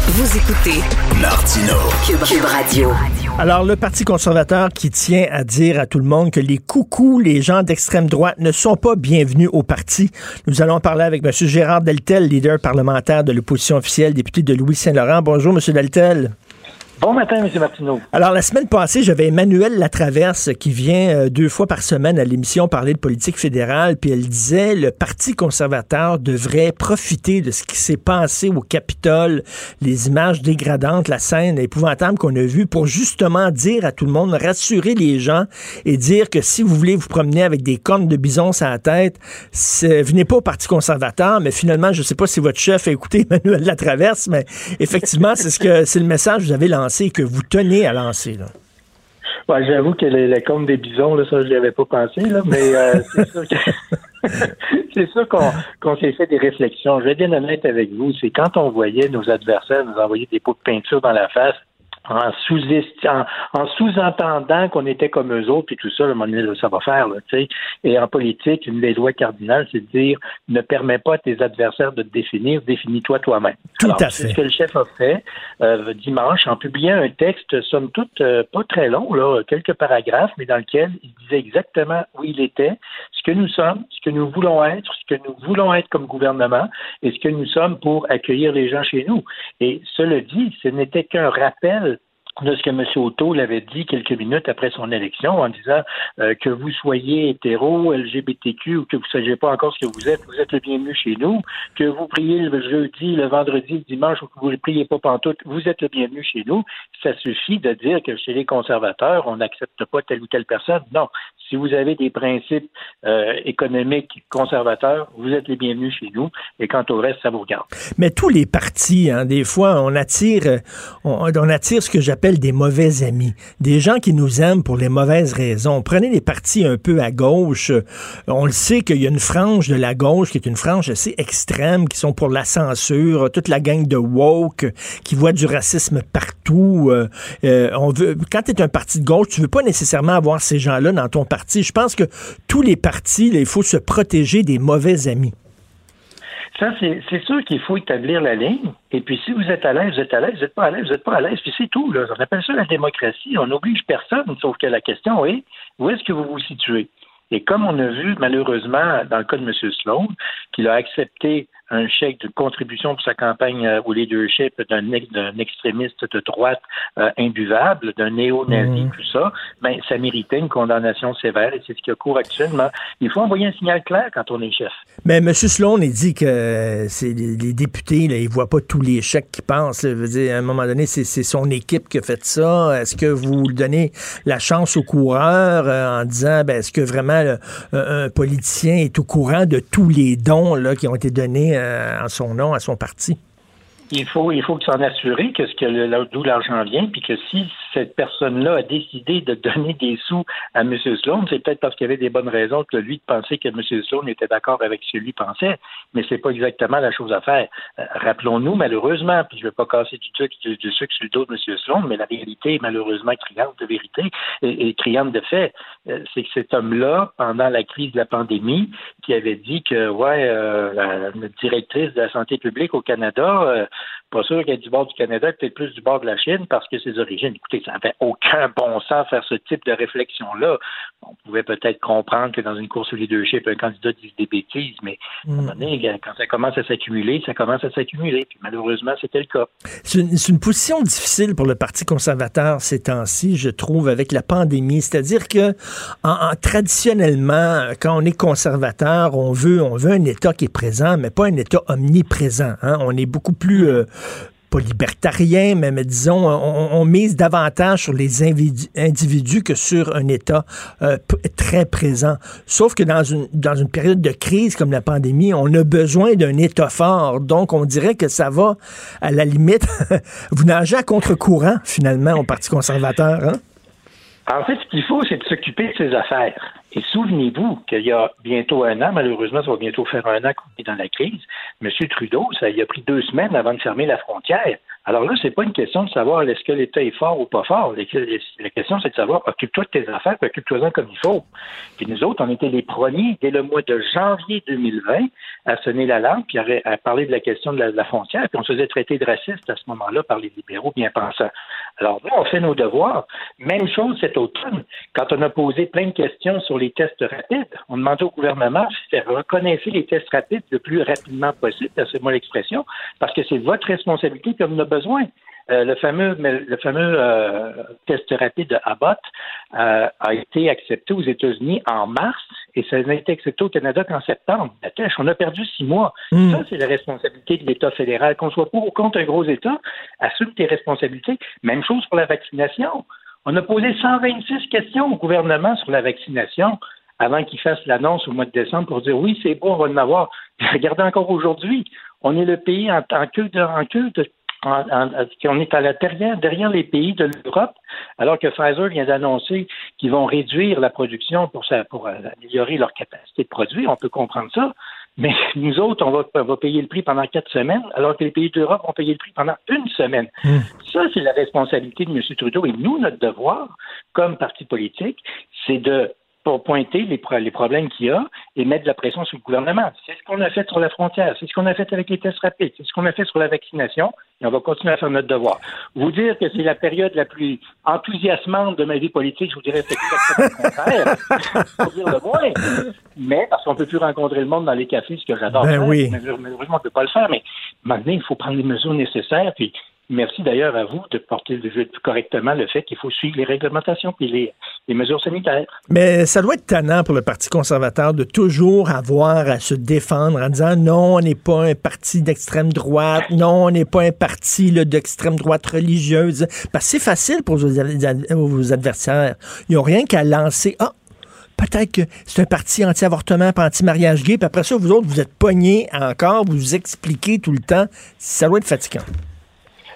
Vous écoutez Martino, Cube, Radio. Alors, le Parti conservateur qui tient à dire à tout le monde que les coucous, les gens d'extrême droite, ne sont pas bienvenus au parti. Nous allons parler avec M. Gérard Deltel, leader parlementaire de l'opposition officielle, député de Louis-Saint-Laurent. Bonjour, M. Deltel. Bon matin, M. Martineau. Alors, la semaine passée, j'avais Emmanuel Latraverse qui vient euh, deux fois par semaine à l'émission parler de politique fédérale, puis elle disait le Parti conservateur devrait profiter de ce qui s'est passé au Capitole, les images dégradantes, la scène épouvantable qu'on a vue, pour justement dire à tout le monde, rassurer les gens et dire que si vous voulez vous promener avec des cornes de bison sur la tête, venez pas au Parti conservateur, mais finalement, je sais pas si votre chef a écouté Emmanuel Latraverse, mais effectivement, c'est ce que c'est le message que vous avez lancé que vous tenez à lancer. Là? Ouais, J'avoue que les, les comptes des bisons, là, ça, je n'y avais pas pensé, là, mais euh, c'est sûr que- c'est sûr qu'on qu'on s'est fait des réflexions. Je vais être bien honnête avec vous, c'est quand on voyait nos adversaires nous envoyer des pots de peinture dans la face, en sous en, en sous-entendant qu'on était comme eux autres, puis tout ça, le moment donné, ça va faire, là, tu sais. Et en politique, une des lois cardinales, c'est de dire ne permets pas à tes adversaires de te définir, définis-toi toi-même. Tout Alors, à c'est fait. ce que le chef a fait euh, dimanche en publiant un texte, somme toute, euh, pas très long, là, quelques paragraphes, mais dans lequel il disait exactement où il était, ce que nous sommes, ce que nous voulons être, ce que nous voulons être comme gouvernement et ce que nous sommes pour accueillir les gens chez nous. Et cela dit, ce n'était qu'un rappel de ce que M. Otto l'avait dit quelques minutes après son élection en disant euh, que vous soyez hétéro, LGBTQ ou que vous ne sachiez pas encore ce que vous êtes, vous êtes le bienvenu chez nous, que vous priez le jeudi, le vendredi, le dimanche ou que vous ne priez pas pantoute, vous êtes le bienvenu chez nous. Ça suffit de dire que chez les conservateurs, on n'accepte pas telle ou telle personne. Non. Si vous avez des principes euh, économiques conservateurs, vous êtes les bienvenus chez nous. Et quant au reste, ça vous regarde. Mais tous les partis, hein, des fois, on attire, on attire ce que j'appelle des mauvais amis, des gens qui nous aiment pour les mauvaises raisons. Prenez les partis un peu à gauche. euh, On le sait qu'il y a une frange de la gauche qui est une frange assez extrême, qui sont pour la censure, toute la gang de woke, qui voit du racisme partout. euh, euh, on veut, quand tu es un parti de gauche, tu veux pas nécessairement avoir ces gens-là dans ton parti. Je pense que tous les partis, il faut se protéger des mauvais amis. Ça, c'est sûr qu'il faut établir la ligne. Et puis, si vous êtes à l'aise, vous êtes à l'aise. Vous n'êtes pas à l'aise, vous n'êtes pas à l'aise. Puis c'est tout. On appelle ça la démocratie. On n'oblige personne. Sauf que la question est, où est-ce que vous vous situez? Et comme on a vu, malheureusement, dans le cas de M. Sloan, qu'il a accepté un chèque de contribution pour sa campagne euh, au leadership d'un, d'un extrémiste de droite euh, imbuvable, d'un néo-nazi, mhm. tout ça, ben, ça méritait une condamnation sévère et c'est ce qui a cours actuellement. Il faut envoyer un signal clair quand on est chef. Mais M. Sloan, il dit que c'est les, députés, là, ils voient pas tous les chèques qui passent. Là. dire, à un moment donné, c'est, son équipe qui a fait ça. Est-ce que vous donnez la chance aux coureurs euh, en disant, ben, est-ce que vraiment un politicien est au courant de tous les dons là, qui ont été donnés en son nom, à son parti. Il faut, il faut s'en assurer que que d'où l'argent vient, puis que si cette personne-là a décidé de donner des sous à M. Sloan, c'est peut-être parce qu'il y avait des bonnes raisons que lui de penser que M. Sloan était d'accord avec ce que lui pensait, mais c'est pas exactement la chose à faire. Euh, rappelons-nous, malheureusement, puis je ne vais pas casser du sucre, du, sucre sur le dos de M. Sloan, mais la réalité est malheureusement criante de vérité et, criante de fait. Euh, c'est que cet homme-là, pendant la crise de la pandémie, qui avait dit que, ouais, euh, la, directrice de la santé publique au Canada, pas sûr qu'elle est du bord du Canada, peut-être plus du bord de la Chine parce que ses origines. Écoutez, ça n'avait aucun bon sens faire ce type de réflexion-là. On pouvait peut-être comprendre que dans une course au leadership, un candidat dise des bêtises, mais à un moment donné, mm. quand ça commence à s'accumuler, ça commence à s'accumuler. Puis malheureusement, c'était le cas. C'est une, position difficile pour le Parti conservateur ces temps-ci, je trouve, avec la pandémie. C'est-à-dire que en, traditionnellement, quand on est conservateur, on veut, on veut un État qui est présent, mais pas un État omniprésent. Hein. On est beaucoup plus euh, pas libertarien, mais, disons, on, mise davantage sur les individus, que sur un État euh, très présent. Sauf que dans une, dans une période de crise comme la pandémie, on a besoin d'un État fort. Donc, on dirait que ça va, à la limite, vous nagez à contre-courant, finalement, au Parti conservateur. Hein? En fait, ce qu'il faut, c'est de s'occuper de ses affaires. Et souvenez-vous qu'il y a bientôt un an, malheureusement, ça va bientôt faire un an qu'on est dans la crise, M. Trudeau, ça il a pris deux semaines avant de fermer la frontière. Alors là, c'est pas une question de savoir est-ce que l'État est fort ou pas fort. La question, c'est de savoir occupe-toi de tes affaires, occupe-toi-en comme il faut. Puis nous autres, on était les premiers dès le mois de janvier 2020 à sonner l'alarme, puis à, parler de la question de la, frontière, puis on se faisait traiter de raciste à ce moment-là par les libéraux bien pensants. Alors nous, on fait nos devoirs. Même chose cet automne, quand on a posé plein de questions sur les tests rapides, on demandait au gouvernement de faire reconnaître les tests rapides le plus rapidement possible, c'est moi l'expression, parce que c'est votre responsabilité comme on a besoin. Euh, le fameux, le fameux euh, test rapide de Abbott euh, a été accepté aux États-Unis en mars et ça n'a été accepté au Canada qu'en septembre. on a perdu six mois. Hmm. Ça, c'est la responsabilité de l'État fédéral. Qu'on soit pour ou contre un gros État, assume tes responsabilités. Même chose pour la vaccination. On a posé 126 questions au gouvernement sur la vaccination avant qu'il fasse l'annonce au mois de décembre pour dire oui, c'est bon, on va en avoir. regardez encore aujourd'hui, on est le pays en, queue de, en on est à la derrière, derrière les pays de l'Europe, alors que Pfizer vient d'annoncer qu'ils vont réduire la production pour, pour euh, améliorer leur capacité de produire. On peut comprendre ça. Mais nous autres, on va, payer le prix pendant quatre semaines, alors que les pays d'Europe vont payer le prix pendant une semaine. Hmm. Ça, c'est la responsabilité de M. Trudeau. Et nous, notre devoir, comme parti politique, c'est de pour pointer les, les problèmes qu'il y a et mettre de la pression sur le gouvernement. C'est ce qu'on a fait sur la frontière, c'est ce qu'on a fait avec les tests rapides, c'est ce qu'on a fait sur la vaccination, et on va continuer à faire notre devoir. Vous dire que c'est la période la plus enthousiasmante de ma vie politique, je vous dirais c'est exactement le contraire, pour dire le moins. Mais parce qu'on peut plus rencontrer le monde dans les cafés, ce que j'adore ben Oui. Malheureusement, on peut pas le faire, mais maintenant, il faut prendre les mesures nécessaires, puis Merci d'ailleurs à vous de porter correctement le fait qu'il faut suivre les réglementations et les, mesures sanitaires. Mais ça doit être tannant pour le Parti conservateur de toujours avoir à se défendre en disant non, on n'est pas un parti d'extrême droite, non, on n'est pas un parti d'extrême droite religieuse. Parce que c'est facile pour vos adversaires. Ils n'ont rien qu'à lancer. Ah, peut-être que c'est un parti anti-avortement, anti-mariage gay, puis après ça, vous autres, vous êtes pognés encore, vous vous expliquez tout le temps. Ça doit être fatigant.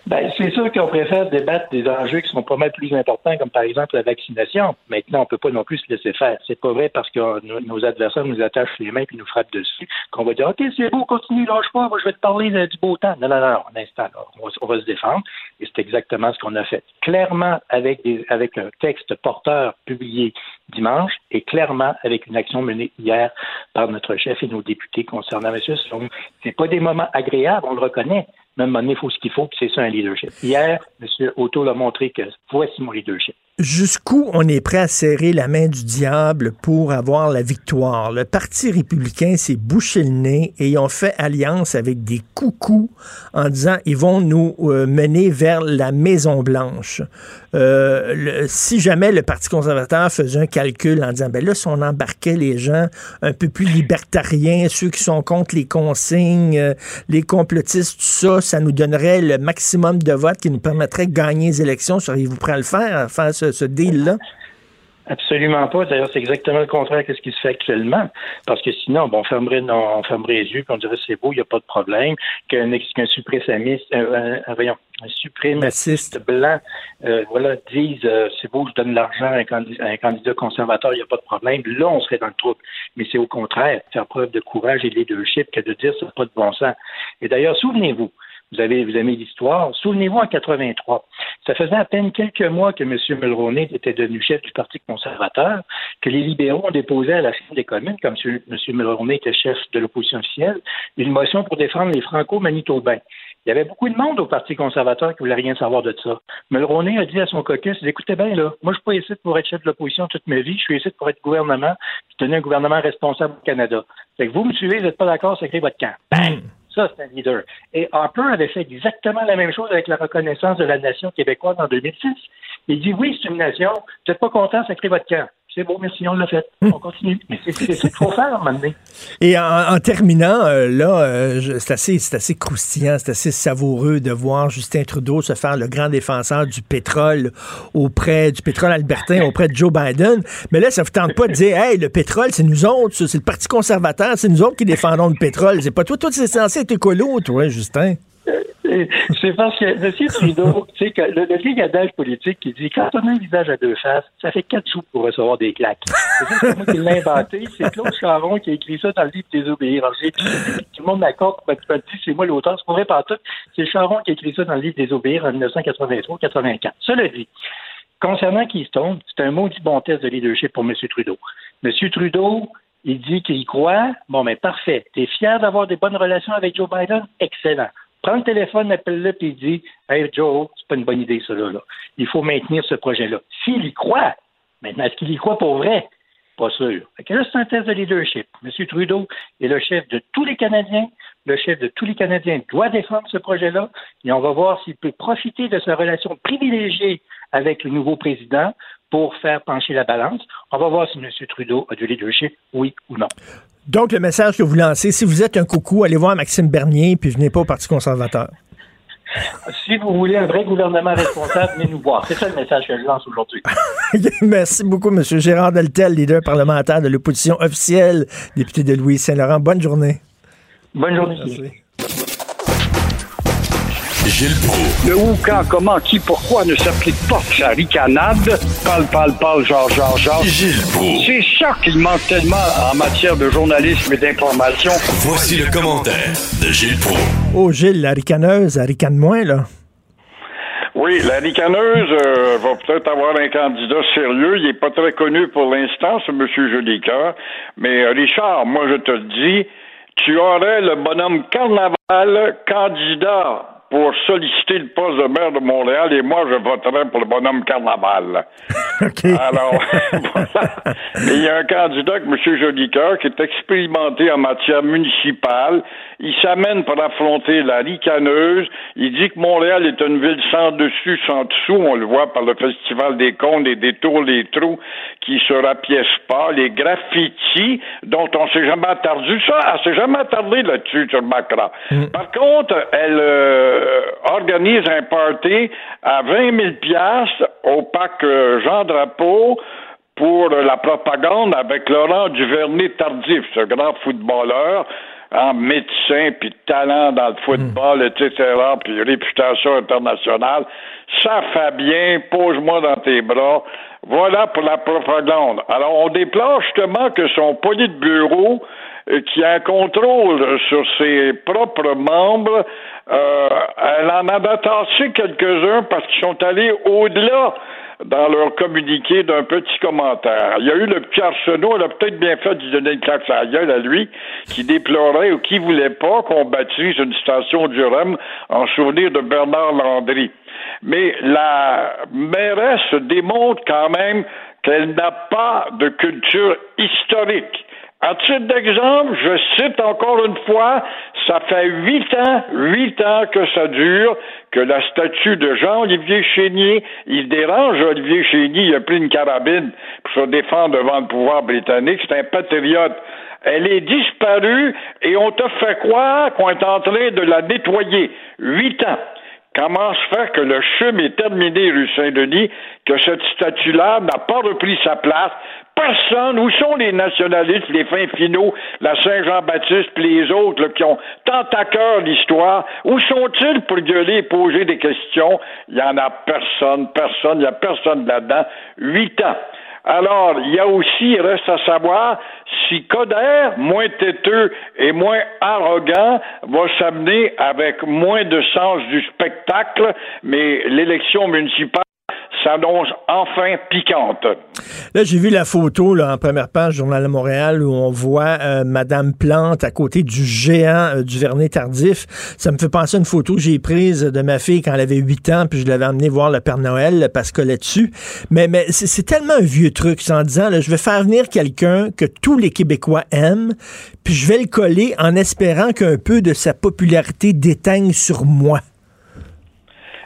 Ben, c'est sûr qu'on préfère débattre des enjeux qui sont pas mal plus importants, comme par exemple la vaccination. Maintenant, on peut pas non plus se laisser faire. C'est pas vrai parce que nos adversaires nous attachent les mains puis nous frappent dessus qu'on va dire OK, c'est beau, continue, lâche pas, je vais te parler du beau temps. Non, non, non, un instant, on, va, se défendre. Et c'est exactement ce qu'on a fait. Clairement, avec des, avec un texte porteur publié dimanche et clairement avec une action menée hier par notre chef et nos députés concernant M. Sloan. C'est pas des moments agréables, on le reconnaît, même moment il faut ce qu'il faut, puis c'est ça un leadership. Hier, M. Auto l'a montré que voici mon leadership. Jusqu'où on est prêt à serrer la main du diable pour avoir la victoire? Le Parti républicain s'est bouché le nez et ils ont fait alliance avec des coucous en disant ils vont nous euh, mener vers la Maison Blanche. Euh, si jamais le Parti conservateur faisait un calcul en disant ben là si on embarquait les gens un peu plus libertariens, ceux qui sont contre les consignes, euh, les complotistes, tout ça, ça nous donnerait le maximum de votes qui nous permettrait de gagner les élections. Seriez-vous prêt à le faire, deal-là? Absolument pas. D'ailleurs, c'est exactement le contraire de ce qui se fait actuellement. Parce que sinon, bon, on fermerait, on fermerait les yeux, puis on dirait c'est beau, il n'y a pas de problème. Qu'un qu suprémaciste, un, suprémaciste blanc, euh, voilà, dise euh, c'est beau, je donne l'argent à, un candidat conservateur, il n'y a pas de problème. Là, on serait dans le trouble. Mais c'est au contraire, faire preuve de courage et de leadership que de dire n'a pas de bon sens. Et d'ailleurs, souvenez-vous, vous avez, vous aimez l'histoire. Souvenez-vous en 83. Ça faisait à peine quelques mois que M. Mulroney était devenu chef du Parti conservateur, que les libéraux ont déposé à la Chambre des communes, comme M. Mulroney était chef de l'opposition officielle, une motion pour défendre les franco-manitobains. Il y avait beaucoup de monde au Parti conservateur qui voulait rien savoir de ça. Mulroney a dit à son caucus, écoutez bien, là, moi, je suis pas ici pour être chef de l'opposition toute ma vie, je suis ici pour être gouvernement, puis tenir un gouvernement responsable au Canada. Fait que vous me suivez, vous n'êtes pas d'accord, c'est votre camp. Bang! Ça, c'est un leader. Et Harper avait fait exactement la même chose avec la reconnaissance de la nation québécoise en 2006. Il dit oui, c'est une nation, vous n'êtes pas content, sacrez votre camp c'est bon, merci, on l'a fait. On continue. Mais c'est ça qu'il faut faire maintenant. Et en, terminant, euh, là, euh, c'est assez, assez croustillant, c'est assez savoureux de voir Justin Trudeau se faire le grand défenseur du pétrole auprès du pétrole albertain, auprès de Joe Biden. Mais là, ça ne vous tente pas de dire, hey, le pétrole, c'est nous autres, c'est le Parti conservateur, c'est nous autres qui défendons le pétrole. C'est pas toi, toi, c'est censé être écolo, toi, Justin. C'est parce que M. Trudeau, tu sais, que le, le politique qui dit quand on a un visage à deux faces, ça fait quatre sous pour recevoir des claques. C'est moi qui l'ai inventé. C'est Claude Charon qui a écrit ça dans le livre Désobéir. Alors, tout le monde m'accorde, c'est moi l'auteur. C'est pas vrai par tout. C'est Charon qui a écrit ça dans le livre Désobéir en 1983-84. Cela dit, concernant Keystone, c'est un maudit bon test de leadership pour M. Trudeau. M. Trudeau, il dit qu'il croit. Bon, mais parfait. T'es fier d'avoir des bonnes relations avec Joe Biden? Excellent. Prends le téléphone, appelle-le, puis dit Hey Joe, c'est pas une bonne idée, ça là. Il faut maintenir ce projet-là. S'il y croit, maintenant, est-ce qu'il y croit pour vrai? Pas sûr. Fait là, c'est un test de leadership. M. Trudeau est le chef de tous les Canadiens. Le chef de tous les Canadiens doit défendre ce projet-là. Et on va voir s'il peut profiter de sa relation privilégiée avec le nouveau président pour faire pencher la balance. On va voir si M. Trudeau a du leadership, oui ou non. Donc, le message que vous lancez, si vous êtes un coucou, allez voir Maxime Bernier, puis venez pas au Parti conservateur. Si vous voulez un vrai gouvernement responsable, venez nous voir. C'est ça le message que je lance aujourd'hui. Merci beaucoup, M. Gérard Deltel, leader parlementaire de l'opposition officielle, député de Louis-Saint-Laurent. Bonne journée. Bonne journée. Merci. Gilles Le où, quand, comment, qui, pourquoi ne s'applique pas sa ricanade? Parle, parle, parle, genre, genre, genre. Gilles C'est ça qu'il manque tellement en matière de journalisme et d'information. Voici le commentaire de Gilles Proulx. Oh, Gilles, la ricaneuse, elle ricane moins, là. Oui, la ricaneuse euh, va peut-être avoir un candidat sérieux. Il n'est pas très connu pour l'instant, ce monsieur Jolicoeur. Mais euh, Richard, moi je te le dis, tu aurais le bonhomme Carnaval candidat pour solliciter le poste de maire de Montréal et moi, je voterai pour le bonhomme Carnaval. Alors, voilà. il y a un candidat, M. Jolicoeur, qui est expérimenté en matière municipale. Il s'amène pour affronter la ricaneuse. Il dit que Montréal est une ville sans dessus, sans dessous. On le voit par le Festival des Contes et des Tours, les trous qui se rapiècent pas, les graffitis dont on s'est jamais attardé. Ça, elle s'est jamais attardée là-dessus, sur Macra. Mm. Par contre, elle euh, organise un party à 20 000 piastres au parc euh, Jean Drapeau pour la propagande avec Laurent Duvernay-Tardif, ce grand footballeur en médecin, puis talent dans le football, etc., puis réputation internationale. Ça fait bien, pose-moi dans tes bras. Voilà pour la propagande. Alors, on déplore justement que son poli de bureau, euh, qui a un contrôle sur ses propres membres, euh, elle en a tassé quelques-uns parce qu'ils sont allés au-delà dans leur communiqué d'un petit commentaire. Il y a eu le petit Arsenault, elle a peut-être bien fait de donner une claque à gueule à lui, qui déplorait ou qui voulait pas qu'on baptise une station du REM en souvenir de Bernard Landry. mais la mairesse démontre quand même qu'elle n'a pas de culture historique. À titre d'exemple, je cite encore une fois, ça fait huit ans, huit ans que ça dure, que la statue de Jean-Olivier Chénier, il dérange Olivier Chénier, il a pris une carabine pour se défendre devant le pouvoir britannique, c'est un patriote. Elle est disparue et on te fait croire qu'on est en train de la nettoyer. Huit ans. Comment se fait que le chum est terminé rue Saint-Denis, que cette statue-là n'a pas repris sa place? Personne. Où sont les nationalistes, les fins finaux, la Saint-Jean-Baptiste, puis les autres qui ont tant à cœur l'histoire? Où sont-ils pour gueuler et poser des questions? Il n'y en a personne, personne, il n'y a personne là-dedans. Huit ans. Alors, il y a aussi, il reste à savoir si Coder, moins têteux et moins arrogant, va s'amener avec moins de sens du spectacle, mais l'élection municipale s'annonce enfin piquante. Là, j'ai vu la photo là, en première page du Journal de Montréal où on voit euh, Madame Plante à côté du géant euh, du Vernet tardif. Ça me fait penser à une photo que j'ai prise de ma fille quand elle avait 8 ans, puis je l'avais emmenée voir le Père Noël parce qu'elle est dessus. Mais, mais c'est tellement un vieux truc, en disant, là, je vais faire venir quelqu'un que tous les Québécois aiment, puis je vais le coller en espérant qu'un peu de sa popularité déteigne sur moi.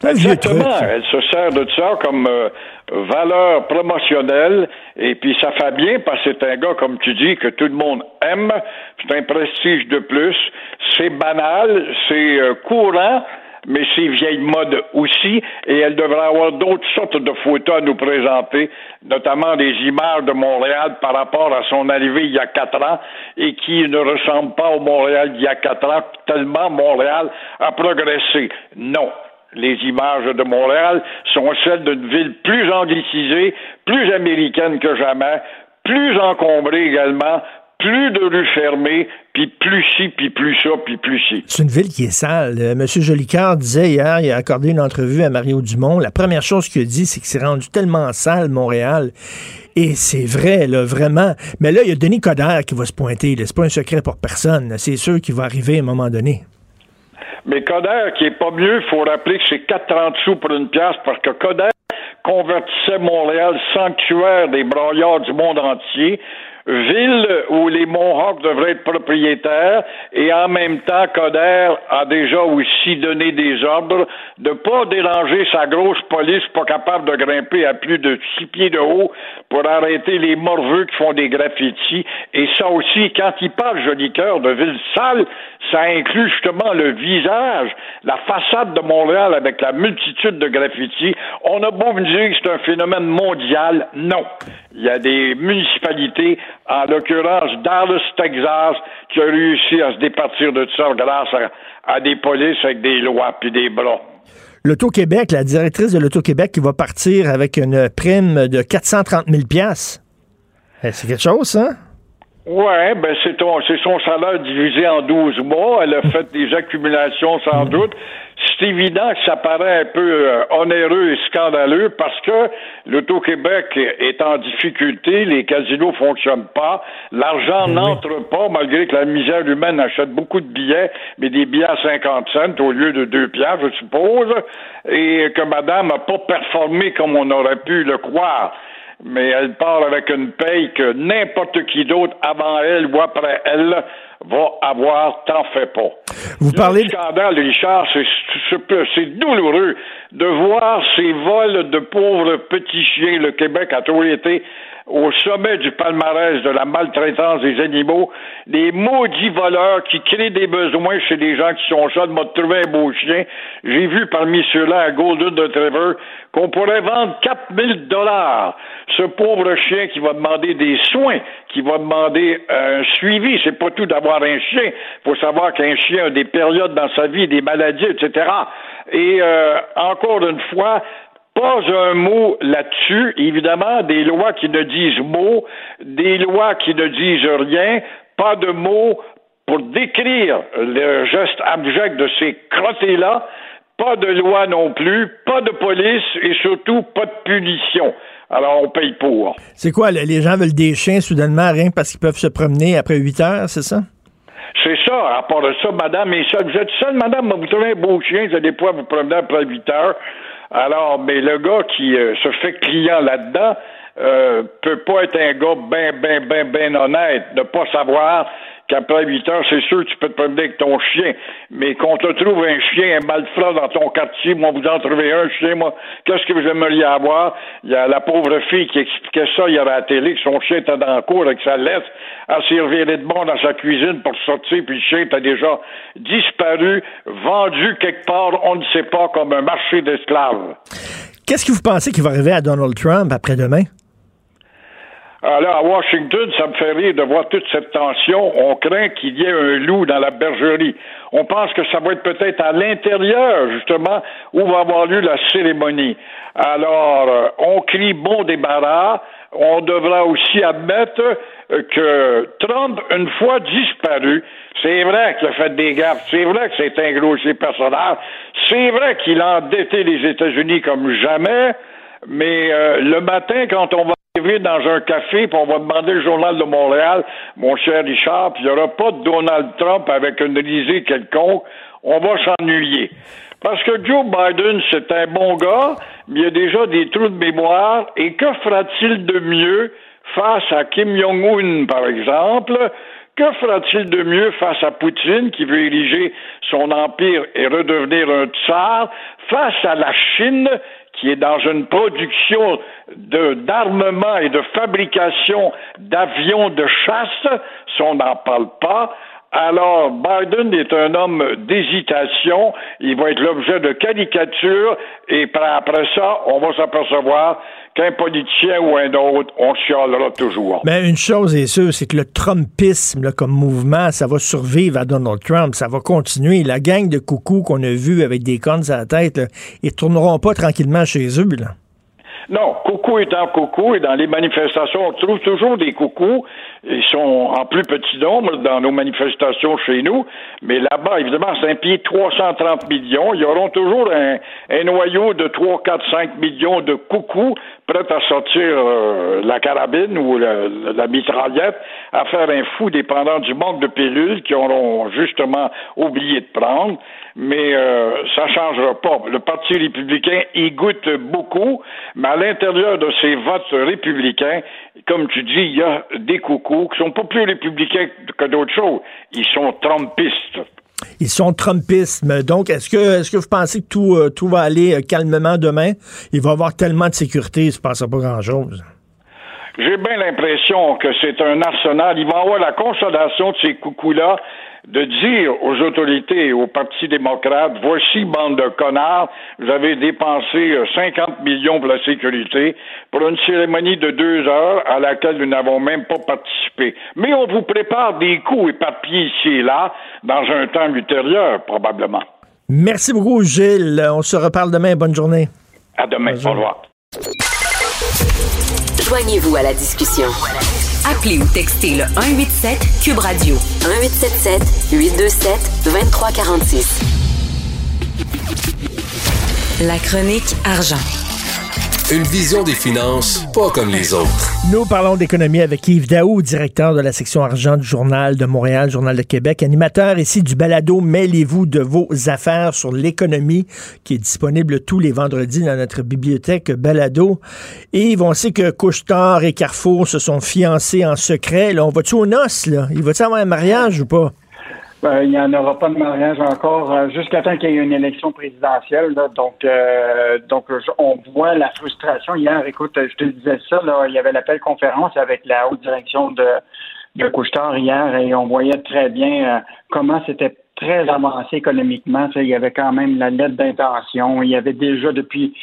Exactement. Elle se sert de ça comme euh, valeur promotionnelle et puis ça fait bien parce que c'est un gars, comme tu dis, que tout le monde aime. C'est un prestige de plus. C'est banal, c'est euh, courant. Mais c'est vieille mode aussi, et elle devrait avoir d'autres sortes de photos à nous présenter, notamment des images de Montréal par rapport à son arrivée il y a quatre ans, et qui ne ressemble pas au Montréal d'il y a quatre ans, tellement Montréal a progressé. Non, les images de Montréal sont celles d'une ville plus anglicisée, plus américaine que jamais, plus encombrée également, plus de rues fermées, puis plus ci, puis plus ça, puis plus ci. C'est une ville qui est sale. Euh, Monsieur Jolicoeur disait hier, il a accordé une entrevue à Mario Dumont. La première chose qu'il a dit, c'est que c'est rendu tellement sale, Montréal. Et c'est vrai, là, vraiment. Mais là, il y a Denis Coderre qui va se pointer. C'est pas un secret pour personne. C'est sûr qu'il va arriver à un moment donné. Mais Coder, qui est pas mieux, faut rappeler que c'est 4,30 sous pour une pièce parce que Coder convertissait Montréal sanctuaire des broyards du monde entier ville où les Mohawks devraient être propriétaires et en même temps Coder a déjà aussi donné des ordres de pas déranger sa grosse police pas capable de grimper à plus de six pieds de haut pour arrêter les morveux qui font des graffitis. Et ça aussi quand il parle joli cœur de ville sale ça inclut justement le visage la façade de Montréal avec la multitude de graffitis. On a beau me dire que c'est un phénomène mondial non il y a des municipalités en l'occurrence Dallas, Texas, qui a réussi à se départir de ça grâce à, des polices avec des lois puis des bras. L'Auto-Québec, la directrice de l'Auto-Québec qui va partir avec une prime de 430 000 eh, C'est quelque chose, ça? Oui, ben c'est son salaire divisé en 12 mois. Elle a fait des accumulations sans doute c'est évident que ça paraît un peu euh, onéreux et scandaleux parce que l'Auto-Québec est en difficulté, les casinos fonctionnent pas, l'argent n'entre pas malgré que la misère humaine achète beaucoup de billets, mais des billets à 50 cents au lieu de 2 piastres, je suppose, et que madame n'a pas performé comme on aurait pu le croire mais elle part avec une paye que n'importe qui d'autre avant elle ou après elle va avoir, t'en fais pas. Vous parlez. Le scandale, Richard, c'est douloureux de voir ces vols de pauvres petits chiens. Le Québec a toujours été au sommet du palmarès de la maltraitance des animaux, les maudits voleurs qui créent des besoins chez les gens qui sont seuls m'ont trouvé un beau chien. J'ai vu parmi ceux-là un Golden Retriever qu'on pourrait vendre 4000 dollars. Ce pauvre chien qui va demander des soins, qui va demander un suivi. C'est pas tout d'avoir un chien. Faut savoir qu'un chien a des périodes dans sa vie, des maladies, etc. Et euh, encore une fois, pas un mot là-dessus. Évidemment, des lois qui ne disent mot, des lois qui ne disent rien, pas de mots pour décrire le geste abject de ces crottés-là, pas de loi non plus, pas de police et surtout pas de punition. Alors, on paye pour. C'est quoi, les gens veulent des chiens soudainement, rien parce qu'ils peuvent se promener après 8 heures, c'est ça? C'est ça, à part de ça, madame, mais ça, vous êtes seule, madame, vous trouvez un beau chien, vous allez pouvoir vous promener après 8 heures. Alors, mais le gars qui euh, se fait client là-dedans euh, peut pas être un gars ben, ben, ben, ben honnête, ne pas savoir qu'après 8 heures, c'est sûr tu peux te promener avec ton chien, mais qu'on te trouve un chien, un malfrat dans ton quartier, moi, vous en trouvez un chien, moi, qu'est-ce que vous aimeriez avoir? Il y a la pauvre fille qui expliquait ça hier à la télé, que son chien était dans la cour avec sa laisse, à servir de bon dans sa cuisine pour sortir, puis le chien était déjà disparu, vendu quelque part, on ne sait pas, comme un marché d'esclaves. Qu'est-ce que vous pensez qui va arriver à Donald Trump après-demain? Alors, à Washington, ça me fait rire de voir toute cette tension. On craint qu'il y ait un loup dans la bergerie. On pense que ça va être peut-être à l'intérieur, justement, où va avoir lieu la cérémonie. Alors, euh, on crie bon débarras. On devra aussi admettre euh, que Trump, une fois disparu, c'est vrai qu'il a fait des gaffes, c'est vrai que c'est un grossier personnage, c'est vrai qu'il a endetté les États-Unis comme jamais, mais euh, le matin, quand on va dans un café, puis on va demander le journal de Montréal, mon cher Richard, puis il n'y aura pas de Donald Trump avec une risée quelconque, on va s'ennuyer. Parce que Joe Biden, c'est un bon gars, mais il y a déjà des trous de mémoire, et que fera-t-il de mieux face à Kim Jong-un, par exemple, que fera-t-il de mieux face à Poutine, qui veut ériger son empire et redevenir un tsar, face à la Chine, qui est dans une production d'armement et de fabrication d'avions de chasse, si on n'en parle pas, alors, Biden est un homme d'hésitation. Il va être l'objet de caricatures et après ça, on va s'apercevoir qu'un politicien ou un autre, on chialera toujours. Mais une chose est sûre, c'est que le Trumpisme comme mouvement, ça va survivre à Donald Trump. Ça va continuer. La gang de coucous qu'on a vu avec des cornes à la tête, ils tourneront pas tranquillement chez eux. Là. Non, coucou étant coucou, et dans les manifestations, on trouve toujours des coucous. Ils sont en plus petit nombre dans nos manifestations chez nous, mais là-bas, évidemment, c'est un pied 330 millions. Ils auront toujours un, noyau de 3, 4, 5 millions de coucous prêts à sortir euh, la carabine ou la mitraillette, à faire un fou dépendant du manque de pilules qu'ils auront justement oublié de prendre mais euh, ça ne changera pas. Le Parti républicain y goûte beaucoup, mais à l'intérieur de ces votes républicains, comme tu dis, il y a des coucous qui sont pas plus républicains que d'autres choses. Ils sont trumpistes. Ils sont trumpistes. Donc, est-ce que, est-ce que vous pensez que tout, euh, tout va aller euh, calmement demain? Il va y avoir tellement de sécurité, il ne se passera pas grand-chose. J'ai bien l'impression que c'est un arsenal. Il va y avoir la consolation de ces coucous-là de dire aux autorités et au Parti démocrate, voici, bande de connards, vous avez dépensé 50 euh, millions pour la sécurité pour une cérémonie de deux heures à laquelle nous n'avons même pas participé. Mais on vous prépare des coups éparpillés ici et là dans un temps ultérieur, probablement. Merci beaucoup, Gilles. On se reparle demain. Bonne journée. À demain. Au revoir. Joignez-vous à la discussion. Appelez ou textez le 187 Cube Radio 1877 827 2346. La chronique argent. Une vision des finances pas comme les autres. Nous parlons d'économie avec Yves Daou, directeur de la section argent du Journal de Montréal, Journal de Québec, animateur ici du balado Mêlez-vous de vos affaires sur l'économie qui est disponible tous les vendredis dans notre bibliothèque balado. Yves, on sait que Couchetard et Carrefour se sont fiancés en secret. Là, on va-tu au noces, là? Il va-tu avoir un mariage ou pas? Ben, il n'y en aura pas de mariage encore euh, jusqu'à temps qu'il y ait une élection présidentielle. donc, euh, donc on voit la frustration. Hier, écoute, je te disais ça, là, il y avait l'appel conférence avec la haute direction de, de Couchetard hier et on voyait très bien euh, comment c'était très avancé économiquement. il y avait quand même la lettre d'intention. Il y avait déjà depuis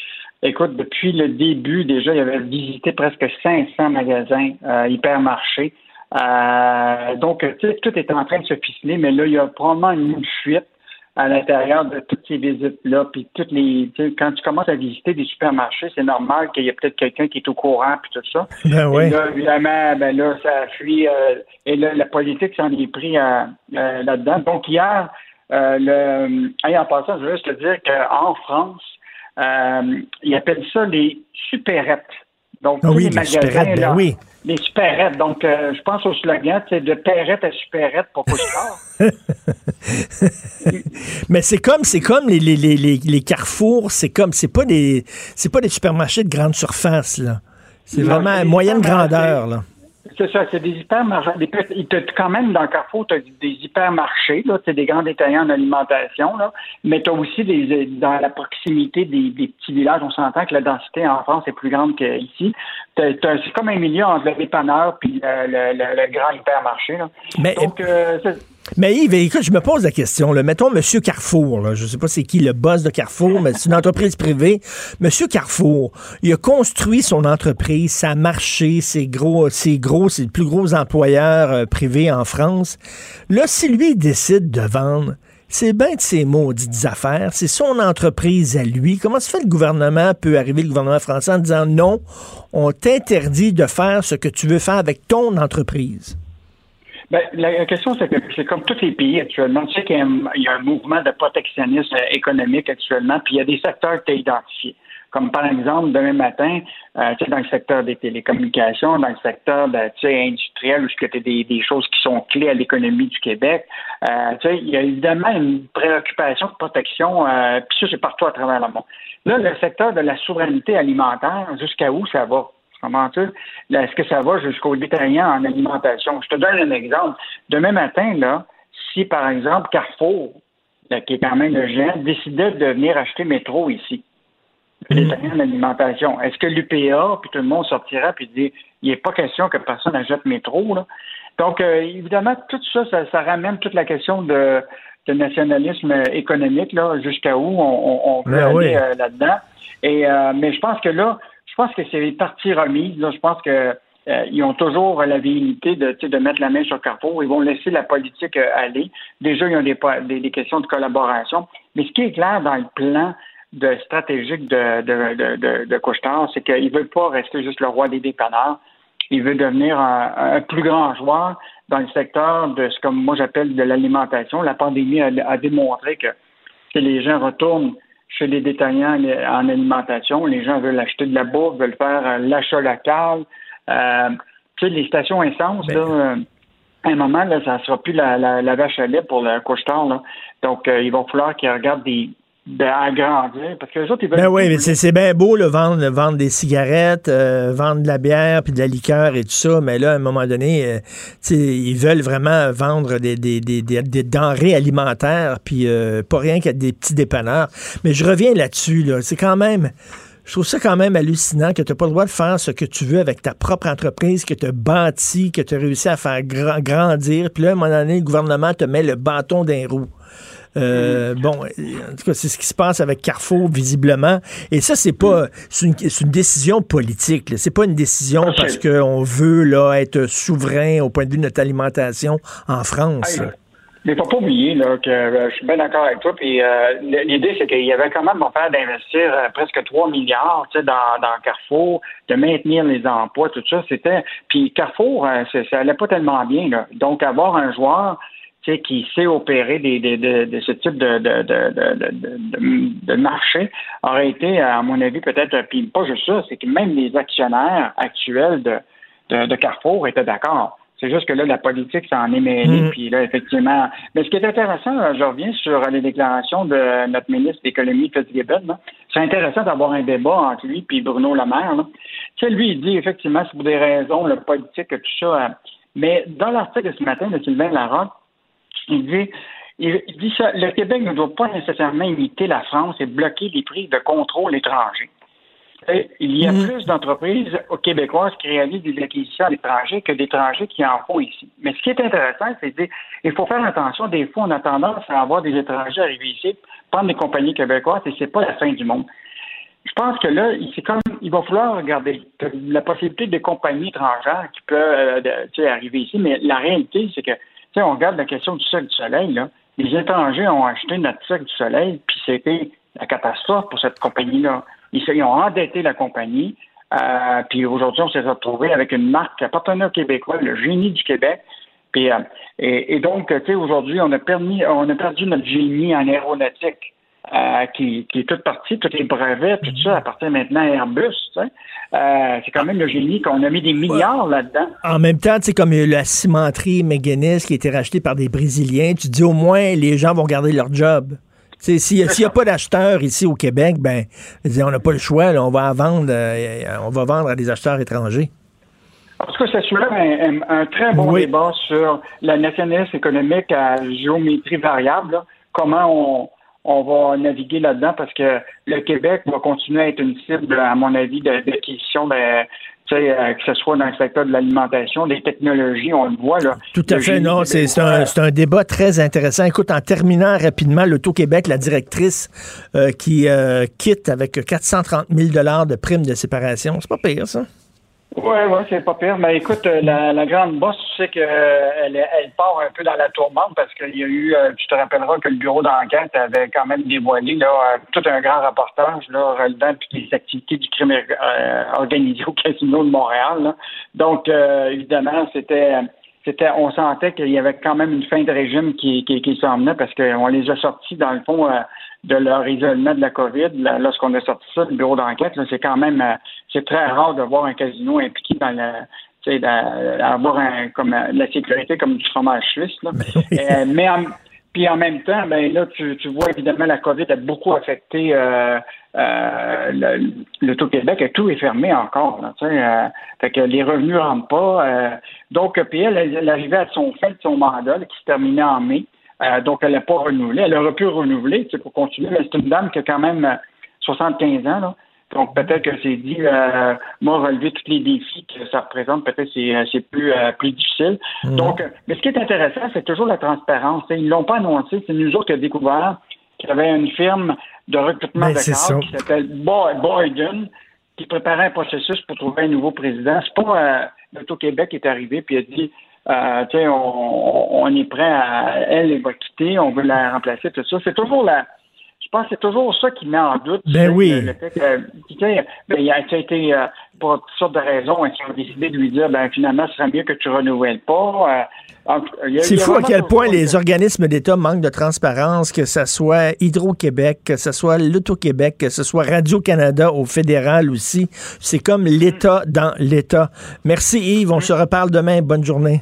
Écoute, depuis le début, déjà, il avait visité presque 500 magasins hypermarchés. Euh, donc, tout est en train de se ficeler, mais là, il y a probablement une fuite à l'intérieur de toutes ces visites-là. Puis toutes les, quand tu commences à visiter des supermarchés, c'est normal qu'il y ait peut-être quelqu'un qui est au courant puis tout ça. Ben oui. là, évidemment, ben là, ça fuit. Euh, et là, la politique s'en est pris euh, là-dedans. Donc hier, le, en passant, je veux juste te dire qu'en France, ils appellent ça les supérettes. Donc, Ah oui, les les magasins, ben oui. les supérettes. Donc, euh, je pense au slogan, c'est de perrette à supérette pour couche-tard. Mais c'est comme, c'est comme les, les, les, carrefours, c'est comme, c'est pas des, c'est pas des supermarchés de grande surface, là. C'est vraiment moyenne grandeur, là. C'est ça, c'est des hypermarchés. Quand même, dans Carrefour, tu as des hypermarchés, là, tu des grands détaillants en alimentation, là, mais tu as aussi des, dans la proximité des, des petits villages. On s'entend que la densité en France est plus grande qu'ici. C'est comme un milieu entre le dépanneur puis le, le- le- le grand hypermarché. Là. Mais- Donc, euh, c'est- Mais Yves, écoute, je me pose la question. Là. Mettons Monsieur Carrefour. Je sais pas c'est qui le boss de Carrefour, mais c'est une entreprise privée. Monsieur Carrefour, il a construit son entreprise, ça a marché, c'est gros, c'est gros, c'est le plus gros employeur euh, privé en France. Là, si lui décide de vendre, c'est bien de ses maudites affaires, c'est son entreprise à lui. Comment se fait le gouvernement peut arriver, le gouvernement français, en disant non, on t'interdit de faire ce que tu veux faire avec ton entreprise? Ben, la question, c'est que c'est comme tous les pays actuellement. Tu sais qu'il y, a un- il y a un mouvement de protectionnisme euh, économique actuellement, puis il y a des secteurs que tu as identifiés. Comme par exemple, demain matin, euh, tu sais, dans le secteur des télécommunications, dans le secteur de, tu sais, industriel, où tu as des, des choses qui sont clés à l'économie du Québec, euh, tu sais, il y a évidemment une préoccupation de protection, euh, puis ça, c'est partout à travers le monde. Là, le secteur de la souveraineté alimentaire, jusqu'à où ça va? Comment tu là, Est-ce que ça va jusqu'au détaillant en alimentation? Je te donne un exemple. Demain matin, là, si par exemple Carrefour, là, qui est quand même le géant, décidait de venir acheter métro ici, le détaillant en alimentation, est-ce que l'UPA, puis tout le monde sortira puis dit il n'est pas question que personne achète métro, là? Donc, euh, évidemment, tout ça, ça, ça ramène toute la question de, de nationalisme économique, là, jusqu'à où on, on- on veut Ben aller oui. euh, là-dedans. Et euh, mais je pense que là, pense que c'est partie remise. Là, je pense que euh, ils ont toujours la velléité de, mettre la main sur Carrefour. Ils vont laisser la politique euh, aller. Déjà, ils ont des, des, questions de collaboration. Mais ce qui est clair dans le plan stratégique de, de, Couche-Tard, c'est qu'il ne veut pas rester juste le roi des dépanneurs. Il veut devenir un, plus grand joueur dans le secteur de ce que moi j'appelle de l'alimentation. La pandémie a, a démontré que, que les gens retournent chez les détaillants en alimentation. Les gens veulent acheter de la bouffe, veulent faire euh, l'achat local. Euh, tu sais, les stations essence, là, euh, à un moment, là, ça ne sera plus la, la, la vache à lait pour le couche-tard. là. Donc, euh, il va falloir qu'ils regardent des d'agrandir parce que les autres, ils veulent. Ben oui, mais c'est bien beau, le vendre, des cigarettes, euh, vendre de la bière, puis de la liqueur et tout ça, mais là, à un moment donné, euh, ils veulent vraiment vendre des, des, des, des, des denrées alimentaires, puis euh, pas rien qu'à des petits dépanneurs. Mais je reviens là-dessus, là. C'est quand même... Je trouve ça quand même hallucinant que tu n'as pas le droit de faire ce que tu veux avec ta propre entreprise, que tu as bâti, que tu as réussi à faire gra- grandir. Puis là, à un moment donné, le gouvernement te met le bâton d'un roue. Euh, Bon, en tout cas, c'est ce qui se passe avec Carrefour, visiblement. Et ça, c'est pas, c'est une, c'est une décision politique. C'est pas une décision Ah, parce qu'on veut là être souverain au point de vue de notre alimentation en France. Hey. Mais faut pas oublier là, que euh, je suis bien d'accord avec toi. Puis euh, l'idée, c'est qu'il y avait quand même mon père d'investir euh, presque 3 milliards dans, dans Carrefour, de maintenir les emplois, tout ça. C'était. Puis Carrefour, ça allait pas tellement bien. Là. Donc, avoir un joueur qui sait opérer des, des- de, de ce type de, marché aurait été, à mon avis, peut-être, puis pas juste ça, c'est que même les actionnaires actuels de, Carrefour étaient d'accord. C'est juste que là, la politique s'en est mêlée, Mhm. puis là, effectivement. Mais ce qui est intéressant, euh, je reviens sur les déclarations de notre ministre de l'Économie, Fitzgibbon. là. C'est intéressant d'avoir un débat entre lui et Bruno Le Maire. là. Tu sais, lui, il dit effectivement, c'est pour des raisons le politique, tout ça. euh, Mais dans l'article de ce matin de Sylvain Larocque, il dit, il, dit ça, le Québec ne doit pas nécessairement imiter la France et bloquer les prix de contrôle étrangers. Et Il y a Mhm. plus d'entreprises québécoises qui réalisent des acquisitions à l'étranger que d'étrangers qui en font ici. Mais ce qui est intéressant, c'est de dire il faut faire attention. Des fois, on a tendance à avoir des étrangers arriver ici, prendre des compagnies québécoises, et c'est pas la fin du monde. Je pense que là, il- c'est comme il va falloir regarder la possibilité de compagnies étrangères qui peuvent euh, arriver ici, mais la réalité, c'est que sais, on regarde la question du Cirque du Soleil, là. Les étrangers ont acheté notre Cirque du Soleil, puis c'était la catastrophe pour cette compagnie-là. Ils, ont endetté la compagnie, euh, puis aujourd'hui, on s'est retrouvé avec une marque qui appartenait aux Québécois, le génie du Québec. Euh, et, et donc, tu sais, aujourd'hui, on a permis, on a perdu notre génie en aéronautique euh, qui, qui est toute partie, tous les brevets, tout ça appartient maintenant à Airbus. Euh, c'est quand même le génie qu'on a mis des milliards là-dedans. En même temps, sais, comme la cimenterie McGuinness qui a été rachetée par des Brésiliens, tu dis au moins les gens vont garder leur job. S'il n'y a, pas d'acheteurs ici au Québec, ben, on n'a pas le choix. on va vendre, euh, on va vendre à des acheteurs étrangers. En tout cas, ça soulève un, très bon débat sur la nationalisme économique à géométrie variable. Comment on, on va naviguer là-dedans parce que le Québec va continuer à être une cible, à mon avis, d'acquisition de, euh, que ce soit dans le secteur de l'alimentation, des technologies, on le voit. Là, Tout à fait, non, c'est un, un, débat très intéressant. Écoute, en terminant rapidement, l'Auto-Québec, la directrice euh, qui euh, quitte avec 430 000 de primes de séparation, c'est pas pire, ça? Oui, oui, c'est pas pire. Mais écoute, euh, la, la grande bosse, tu sais qu'elle elle part un peu dans la tourmente parce qu'il y a eu, euh, tu te rappelleras que le bureau d'enquête avait quand même dévoilé là, euh, tout un grand reportage là, relevant les activités du crime organisé au casino de Montréal. Donc, évidemment, c'était c'était on sentait qu'il y avait quand même une fin de régime qui, qui, qui s'en venait parce qu'on les a sortis, dans le fond, de leur isolement de la COVID. lorsqu'on a sorti ça, le bureau d'enquête, c'est quand même euh, c'est très rare de voir un casino impliqué dans la avoir un, comme la sécurité comme du fromage suisse. Là. euh, mais en, puis en même temps, ben là, tu, tu vois évidemment la COVID a beaucoup affecté euh, euh, le, le Québec et tout est fermé encore. Là, euh, fait que les revenus ne rentrent pas. Euh, donc, puis elle, elle, arrivait à son fin de son mandat qui se terminait en mai. Euh, donc, elle n'a pas renouvelé. Elle aurait pu renouveler pour continuer, mais c'est une dame qui a quand même 75 euh, ans. Là. Donc, peut-être que c'est dit, euh, moi, relever tous les défis que ça représente, peut-être c'est, euh, c'est plus, plus difficile. Mhm. Donc, mais ce qui est intéressant, c'est toujours la transparence. Ils ne l'ont pas annoncé. C'est nous autres qui avons découvert qu'il y avait une firme de recrutement de cadres qui s'appelle Boyden qui préparait un processus pour trouver un nouveau président. C'est pas l'Auto-Québec qui est arrivé puis a dit euh, on, on, est prêt à elle, elle va quitter, on veut la remplacer, tout ça. C'est toujours la. Je pense que c'est toujours ça qui met en doute. Ben oui. Le, fait que, ben, il a été, euh, pour toutes sortes de raisons, ils ont décidé de lui dire, ben finalement, ce serait mieux que tu renouvelles pas. Euh, c'est fou à quel point les organismes d'État manquent de transparence, que ce soit Hydro-Québec, que ce soit l'Auto-Québec, que ce soit Radio-Canada au fédéral aussi. C'est comme l'État dans l'État. Merci Yves, on se reparle demain. Bonne journée.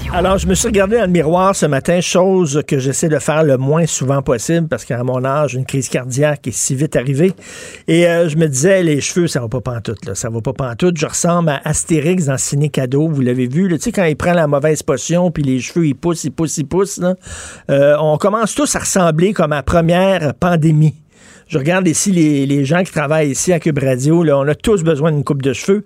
Alors, je me suis regardé dans le miroir ce matin, chose que j'essaie de faire le moins souvent possible parce qu'à mon âge, une crise cardiaque est si vite arrivée. Et euh, je me disais, les cheveux, ça va pas pantoute, là. Ça va pas pantoute. Je ressemble à Astérix dans Ciné Cadeau. Vous l'avez vu, Tu sais, quand il prend la mauvaise potion puis les cheveux, ils poussent, ils poussent, ils poussent, euh, on commence tous à ressembler comme à première pandémie. Je regarde ici les, gens qui travaillent ici à Cube Radio. Là, on a tous besoin d'une coupe de cheveux.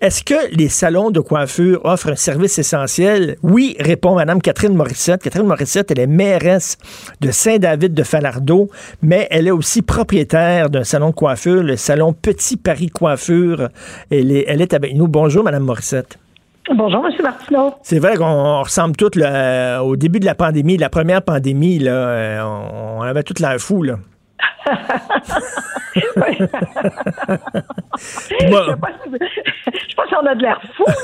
Est-ce que les salons de coiffure offrent un service essentiel? Oui, répond Mme Catherine Morissette. Catherine Morissette, elle est mairesse de Saint-David de Falardeau, mais elle est aussi propriétaire d'un salon de coiffure, le salon Petit Paris Coiffure. Elle est, elle est avec nous. Bonjour, Mme Morissette. Bonjour, M. Martineau. C'est vrai qu'on ressemble tous au début de la pandémie, la première pandémie, là, euh, on, avait toute l'air fou. Là je, sais pas si, sais pas si on a de l'air fou, là,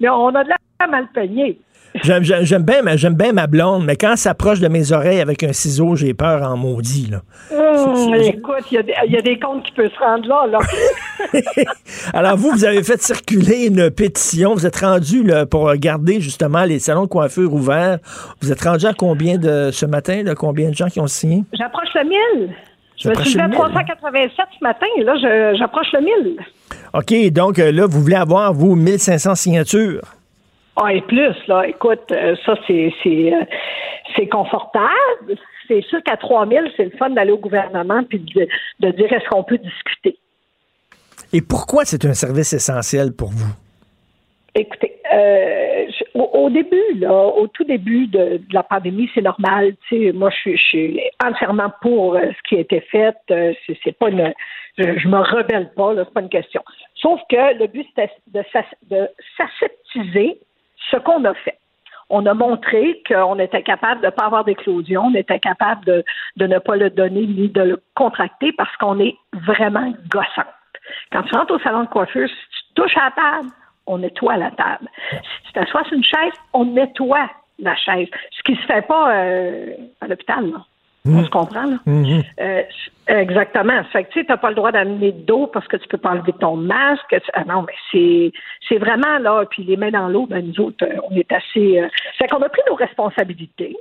mais on a de l'air mal peigné. J'aime bien, ma blonde, mais quand elle s'approche de mes oreilles avec un ciseau, j'ai peur en maudit. Là. Hum, écoute, il y, y, a des comptes qui peuvent se rendre là. là. Alors, vous, vous avez fait circuler une pétition. Vous êtes rendu là, pour garder justement les salons de coiffure ouverts. Vous êtes rendu à combien de ce matin? Là, combien de gens qui ont signé? J'approche le 1000. Je me suis à 387 ce matin et là, j'approche le 1000. OK, donc euh, là, vous voulez avoir, vous, 1500 signatures? Ah, et plus, là, écoute, euh, ça, c'est euh, c'est confortable. C'est sûr qu'à 3000, c'est le fun d'aller au gouvernement puis de, de dire est-ce qu'on peut discuter. Et pourquoi c'est un service essentiel pour vous? Écoutez, euh, au, début, là, au tout début de, la pandémie, c'est normal. Tu sais, moi, je, suis entièrement pour euh, ce qui a été fait. Euh, c'est, pas une, je, me rebelle pas, là, c'est pas une question. Sauf que le but c'était de, de ce qu'on a fait. On a montré qu'on était capable de ne pas avoir d'éclosion, on était capable de, de ne pas le donner ni de le contracter parce qu'on est vraiment gossant. Quand tu rentres au salon de coiffure, si tu touches à la table, on nettoie la table. Si tu t'assois sur une chaise, on nettoie la chaise. Ce qui se fait pas euh, à l'hôpital, là. On se comprend, là? Euh, exactement. Fait que, tu sais, t'as pas le droit d'amener de dos parce que tu peux pas enlever ton masque. Ah non, mais c'est, c'est vraiment, là, puis les mains dans l'eau, ben, nous autres, euh, on est assez... Euh... Fait qu'on a pris nos responsabilités.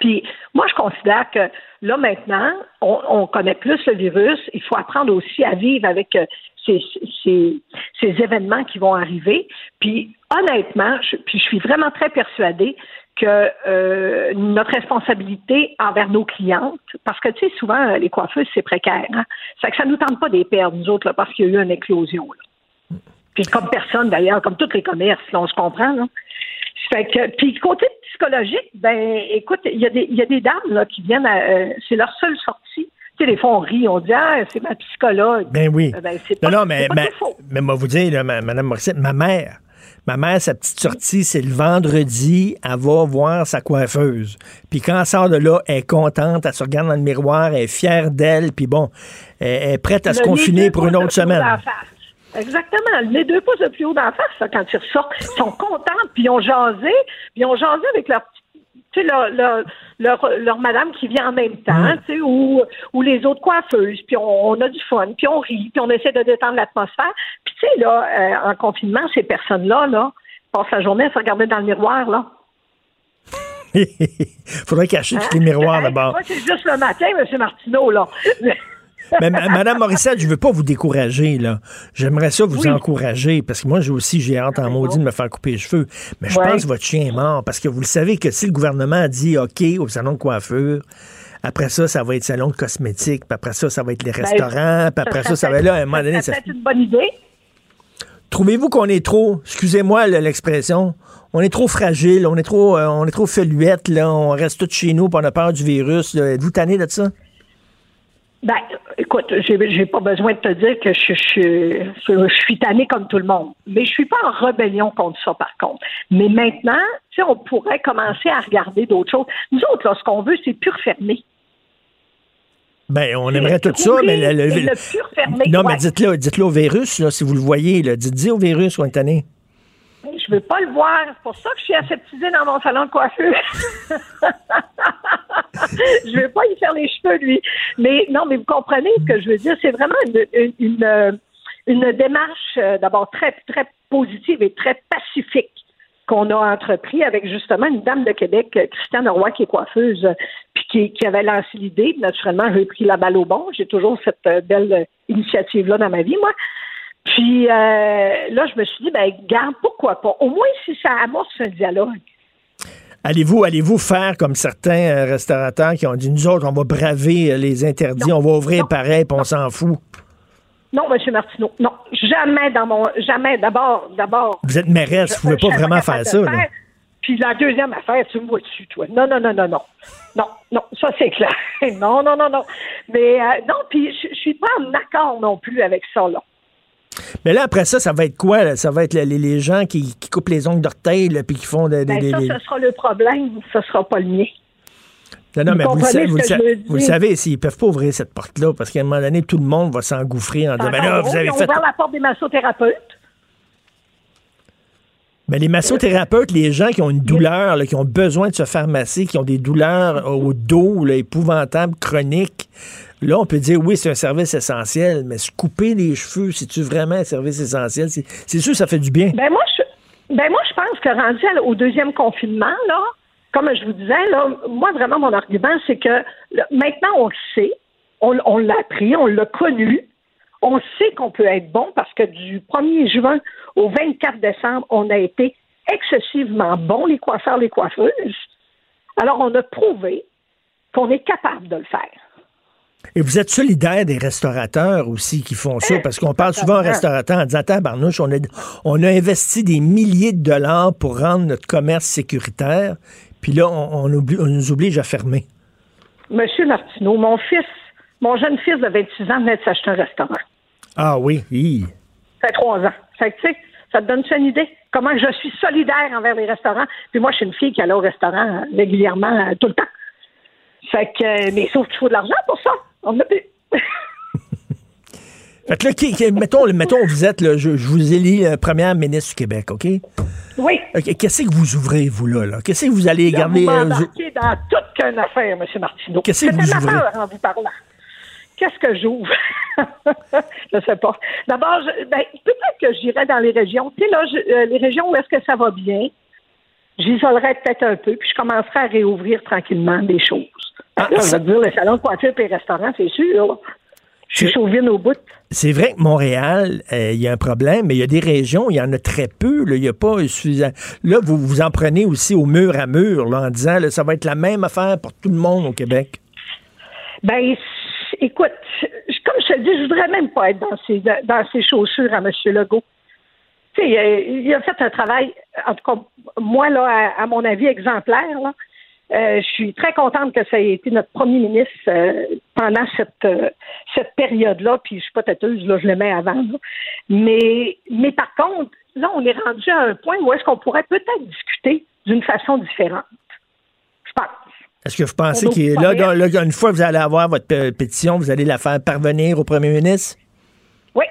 Puis moi, je considère que là, maintenant, on, on, connaît plus le virus. Il faut apprendre aussi à vivre avec ces, événements qui vont arriver. Puis honnêtement, je, puis je suis vraiment très persuadée que euh, notre responsabilité envers nos clientes, parce que tu sais, souvent, les coiffeuses, c'est précaire. Hein? Ça que ça nous tente pas des perdre, nous autres, parce qu'il y a eu une éclosion. Puis comme personne, d'ailleurs, comme tous les commerces, là, on se comprend. Là. Fait puis côté psychologique, ben, écoute, il y a des, dames là, qui viennent, euh, c'est leur seule sortie. Sais, des fois, on rit, on dit, ah, c'est ma psychologue. Ben oui. Ben, c'est non, pas, non, mais, mais, mais moi, vous dire, là, Madame Morissette, ma mère, ma mère, sa petite sortie, c'est le vendredi, elle va voir sa coiffeuse. Puis quand elle sort de là, elle est contente, elle se regarde dans le miroir, elle est fière d'elle, puis bon, elle, est prête à se Le confiner pour une autre semaine. Exactement. Les deux pouces de plus haut d'en face, quand ils ressortent, ils sont contents, puis ils ont jasé, puis ils ont jasé avec leur petit- tu sais, leur, leur, leur, leur madame qui vient en même temps, Mm. tu sais, ou, ou les autres coiffeuses, puis on, on a du fun, puis on rit, puis on essaie de détendre l'atmosphère. Puis tu sais, là, euh, en confinement, ces personnes-là, là, passent la journée à se regarder dans le miroir, là. Faudrait cacher tous les miroirs d'abord. Moi, c'est juste le matin, M. Martineau, là. Mais ma- Madame Morissette, je veux pas vous décourager, là. J'aimerais ça vous Oui. encourager, parce que moi, j'ai aussi, j'ai hâte en maudit de me faire couper les cheveux. Mais je Ouais. pense que votre chien est mort, parce que vous le savez que si le gouvernement dit OK au salon de coiffure, après ça, ça va être salon de cosmétiques, puis après ça, ça va être les restaurants, puis après ça, ça va être là, à un moment donné, Ça ça- peut être une bonne idée. Trouvez-vous qu'on est trop, excusez-moi l'expression, on est trop fragile, on est trop, euh, on est trop feluette, là, on reste tous chez nous, puis on a peur du virus. Êtes-vous tanné de ça? Ben, écoute, j'ai, pas besoin de te dire que je, je, je, je suis tannée comme tout le monde. Mais je suis pas en rébellion contre ça, par contre. Mais maintenant, tu sais, on pourrait commencer à regarder d'autres choses. Nous autres, là, ce qu'on veut, c'est pur fermé. Ben, on aimerait tout ça, mais le, le- pur fermé, non, ouais. mais dites-le, dites-le au virus, là, si vous le voyez, dites-le au virus qu'on est tanné. Je veux pas le voir. C'est pour ça que je suis aseptisée dans mon salon de coiffure. je veux pas y faire les cheveux, lui. Mais non, mais vous comprenez ce que je veux dire. C'est vraiment une, une, euh, démarche euh, d'abord très, très positive et très pacifique qu'on a entrepris avec justement une dame de Québec, euh, Christiane Roy, qui est coiffeuse, puis qui, qui avait lancé l'idée. Naturellement, j'ai pris la balle au bon. J'ai toujours cette belle initiative-là dans ma vie, moi. Puis euh, là, je me suis dit, ben, garde, pourquoi pas? Au moins, si ça amorce un dialogue. Allez-vous, allez-vous faire comme certains euh, restaurateurs qui ont dit, nous autres, on va braver euh, les interdits, on va ouvrir pareil, puis on s'en fout? Non, M. Martineau, non, jamais dans mon, jamais. D'abord, d'abord. Vous êtes mairesse, vous pouvez je pas vraiment faire ça. là. Puis la deuxième affaire, tu me vois dessus, toi? Non, non, non, non, non. Non, non, ça c'est clair. non, non, non, non. Mais euh, non, puis je je suis pas en accord non plus avec ça, là. Mais là, après ça, ça va être quoi? là? Ça va être les, les gens qui, qui coupent les ongles d'orteil, là, puis qui font des... des- Ben, ça, ce sera le problème, ce sera pas le mien. Non, non, vous mais vous, le vous vous savez, s'ils peuvent pas ouvrir cette porte-là, parce qu'à un moment donné, tout le monde va s'engouffrer en disant, ben là, vous avez ils ont fait... ouvert la porte des massothérapeutes. Ben, les massothérapeutes, les gens qui ont une douleur, là, qui ont besoin de se faire masser, qui ont des douleurs au dos, là, épouvantables, chroniques, là, on peut dire, oui, c'est un service essentiel, mais se couper les cheveux, c'est-tu vraiment un service essentiel? C'est sûr ça fait du bien. Ben moi, je, ben moi, je pense que rendu au deuxième confinement, là, comme je vous disais, là, moi, vraiment, mon argument, c'est que maintenant, on le sait, on, on l'a appris, on l'a connu, on sait qu'on peut être bon parce que du 1er juin au 24 décembre, on a été excessivement bons, les coiffeurs, les coiffeuses. Alors, on a prouvé qu'on est capable de le faire. Et vous êtes solidaire des restaurateurs aussi qui font ça, parce qu'on parle souvent aux restaurateurs en disant, tabarnouche, on a, on a investi des milliers de dollars pour rendre notre commerce sécuritaire, puis là, on, on oublie- on nous oblige à fermer. Monsieur Martineau, mon fils, mon jeune fils de 26 ans venait de s'acheter un restaurant. Ah oui, hi. Ça fait trois ans. Fait que, tu sais, ça te donne une idée? Comment je suis solidaire envers les restaurants? Puis moi, je suis une fille qui allait au restaurant euh, régulièrement, euh, tout le temps. Fait que, euh, mais sauf qu'il faut de l'argent pour ça. On a plus. Fait que là, qui, qui- mettons, mettons, vous êtes, là, je, je vous élis euh, première ministre du Québec, OK? Oui. Qu'est-ce que vous ouvrez, vous, là? là? Qu'est-ce que vous allez Là, garder? vous euh, dans toute qu'une affaire, M. Martineau. Qu'est-ce que vous une ouvrez? en vous parlant. Qu'est-ce que j'ouvre? je sais pas. D'abord, ben, peut-être que j'irais dans les régions. Tu sais, là, je- euh, les régions où est-ce que ça va bien, j'isolerais peut-être un peu, puis je commencerai à réouvrir tranquillement des choses. Ah, là, je dire, les salons de coiffure et les restaurants, c'est sûr. là. Je suis chauvine au bout. C'est vrai que Montréal, euh, il y a un problème, mais il y a des régions, il y en a très peu. là. Il n'y a pas. Là, vous vous en prenez aussi au mur à mur, là, en disant là, ça va être la même affaire pour tout le monde au Québec. Ben, écoute, comme je te dis, je voudrais même pas être dans ces, dans ces chaussures à M. Legault. Tu sais, euh, il a fait un travail, en tout cas, moi, là, à, mon avis, exemplaire. Là. Euh, je suis très contente que ça ait été notre premier ministre euh, pendant cette, cette période-là, puis je suis pas têteuse, là, je le mets avant. Mais, mais par contre, là, on est rendu à un point où est-ce qu'on pourrait peut-être discuter d'une façon différente. Je pense. Est-ce que vous pensez ouvre là, une fois que vous allez avoir votre pétition, vous allez la faire parvenir au premier ministre? Oui.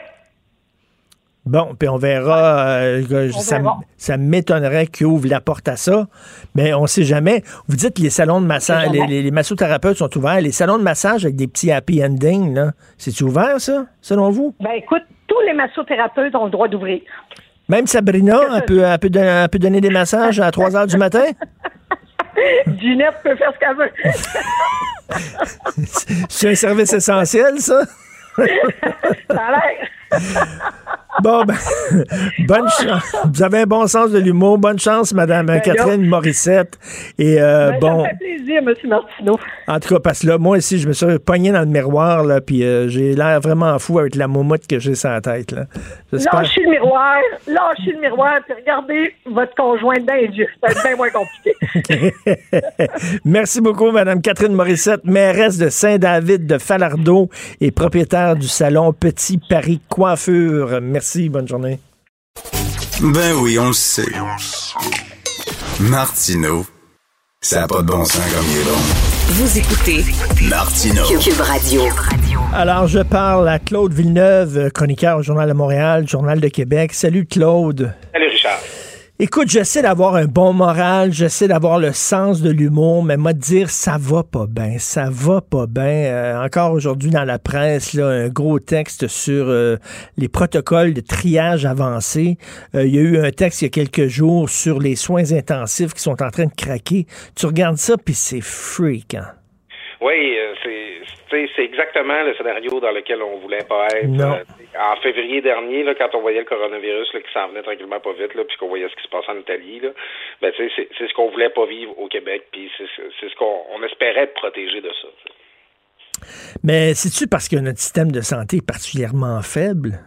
Bon, puis on verra. euh, On ça, m'étonnerait qu'il ouvre la porte à ça, mais on sait jamais. Vous dites que les salons de massage, les, jamais. les- les massothérapeutes sont ouverts. Les salons de massage avec des petits happy endings, là, c'est ouvert, ça, selon vous? Ben écoute, tous les massothérapeutes ont le droit d'ouvrir. Même Sabrina, elle peut, elle peut don- elle peut donner des massages à 3 heures du matin? Ginette peut faire ce qu'elle veut. C'est un service essentiel, ça? Ça a l'air. Bon, ben, bonne chance. Vous avez un bon sens de l'humour. Bonne chance, Madame Ben, Catherine. Morissette. Et euh, Ben, bon, Ça fait plaisir, M. Martineau. en tout cas, parce que là, moi aussi, je me suis pogné dans le miroir, là, puis euh, j'ai l'air vraiment fou avec la moumoute que j'ai sur la tête, là. Lâchez le miroir, lâchez le miroir, puis regardez votre conjoint yeux. Ça va être bien moins compliqué. Merci beaucoup, Madame Catherine Morissette, mairesse de Saint-David de Falardeau et propriétaire du salon Petit Paris Coiffure. Merci, bonne journée. Ben oui, on le sait. Martineau, ça n'a pas de bon sens comme il est bon. Vous écoutez Martineau. Cube Radio. Alors, je parle à Claude Villeneuve, chroniqueur au Journal de Montréal, Journal de Québec. Salut, Claude. Salut. Écoute, j'essaie d'avoir un bon moral, j'essaie d'avoir le sens de l'humour, mais moi, dire ça va pas bien, ça va pas bien. Euh, encore aujourd'hui dans la presse, là, un gros texte sur euh, les protocoles de triage avancé. Euh, il y a eu un texte il y a quelques jours sur les soins intensifs qui sont en train de craquer. Tu regardes ça, puis c'est freak. Hein? Oui, c'est exactement le scénario dans lequel on voulait pas être. Euh, en février dernier, là, quand on voyait le coronavirus là, qui s'en venait tranquillement pas vite, là, puis qu'on voyait ce qui se passait en Italie, là, ben, c'est c'est ce qu'on voulait pas vivre au Québec, puis c'est c'est ce qu'on on espérait protégé de ça. Mais c'est-tu parce que notre système de santé est particulièrement faible?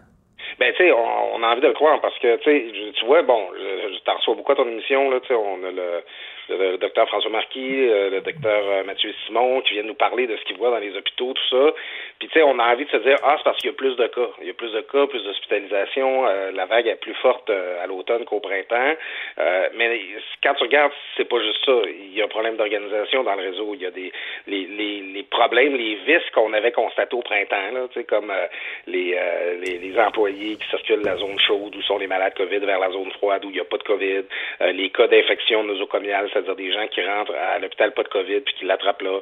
Ben, tu sais, on, on a envie de le croire parce que, tu vois, bon, je, je t'en reçois beaucoup à ton émission, là, tu sais, on a le, le, le docteur François Marquis, euh, le docteur euh, Mathieu Simon qui viennent nous parler de ce qu'ils voient dans les hôpitaux, tout ça. Puis, tu sais, on a envie de se dire, ah, c'est parce qu'il y a plus de cas. Il y a plus de cas, plus d'hospitalisation. euh, la vague est plus forte euh, à l'automne qu'au printemps. Euh, mais quand tu regardes, c'est pas juste ça. Il y a un problème d'organisation dans le réseau. Il y a des les, les, les problèmes, les vices qu'on avait constatés au printemps, là, tu sais, comme euh, les, euh, les, les employés qui circulent de la zone chaude où sont les malades COVID vers la zone froide où il n'y a pas de COVID, euh, les cas d'infection nosocomiale, c'est-à-dire des gens qui rentrent à l'hôpital pas de COVID puis qui l'attrapent là,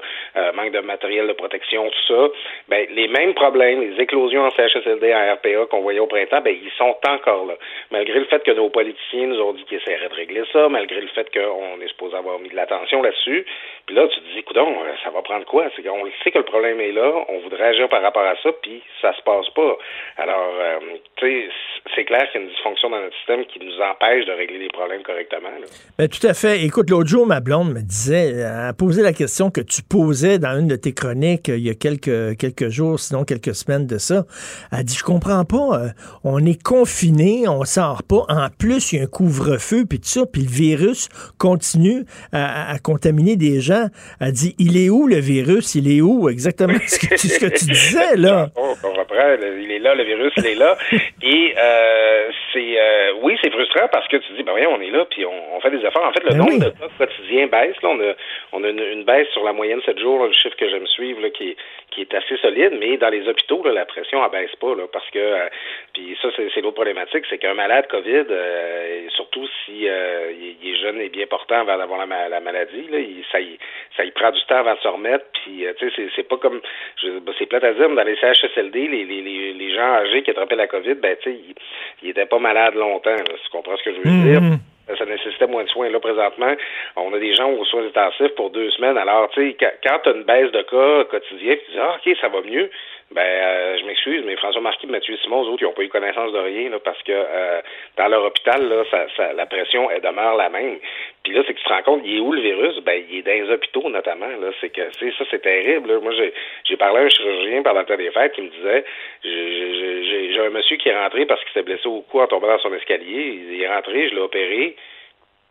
manque de matériel de protection, tout ça. Ben, les mêmes problèmes, les éclosions en CHSLD, en RPA qu'on voyait au printemps, ben, ils sont encore là. Malgré le fait que nos politiciens nous ont dit qu'ils essaieraient de régler ça, malgré le fait qu'on est supposé avoir mis de l'attention là-dessus, puis là, tu te dis, coudon, euh, ça va prendre quoi? C'est qu'on sait que le problème est là, on voudrait agir par rapport à ça, puis ça se passe pas. Alors, euh, tu sais, c'est clair qu'il y a une dysfonction dans notre système qui nous empêche de régler les problèmes correctement. là. Ben, tout à fait. Écoute, l'autre jour, ma blonde me disait, a posé la question que tu posais dans une de tes chroniques euh, il y a quelques, quelques jours, sinon quelques semaines de ça. Elle dit, je comprends pas, euh, on est confiné, on sort pas. En plus, il y a un couvre-feu, puis tout ça, puis le virus continue à, contaminer des gens. Elle dit, il est où le virus? Il est où? Exactement ce que, ce que tu disais, là. On, reprend, il est là, le virus, il est là. Et euh, c'est euh, oui, c'est frustrant parce que tu dis, ben voyons, on est là, puis on, fait des efforts. En fait, le Ben nombre oui. de cas quotidiens baisse. Là, on a, on a une, une baisse sur la moyenne 7 jours, là, le chiffre que j'aime suivre, là, qui, est, qui est assez solide, mais dans les hôpitaux, là, la pression ne baisse pas, là, parce que, euh, puis ça, c'est c'est l'autre problématique, c'est qu'un malade COVID, euh, et surtout si euh, il, est jeune et bien portant avant d'avoir la, la maladie, là, il, ça, y, ça y prend du temps avant de se remettre, puis, euh, tu sais, c'est- c'est pas comme, je- ben, c'est plate à dire, mais dans les CHSLD, les, les, les, les gens âgés qui attrapaient la COVID, ben, tu sais, ils, ils étaient pas malades longtemps, là, tu comprends ce que je veux dire? Mhm. Ça nécessitait moins de soins. Là, présentement, on a des gens aux soins intensifs pour deux semaines. Alors, tu sais, quand, tu as une baisse de cas quotidien, tu dis, ah, OK, ça va mieux, ben, euh, je m'excuse, mais François Marquis, Mathieu Simon, eux autres, ils n'ont pas eu connaissance de rien, là, parce que euh, dans leur hôpital, là, ça, ça, la pression, elle demeure la même. Puis là, c'est que tu te rends compte, il est où le virus? Ben, il est dans les hôpitaux, notamment. Là. C'est que, c'est ça, c'est terrible. Là. Moi, j'ai, j'ai parlé à un chirurgien pendant le temps des fêtes qui me disait, j'ai, j'ai, j'ai, un monsieur qui est rentré parce qu'il s'est blessé au cou en tombant dans son escalier. Il est rentré, je l'ai opéré,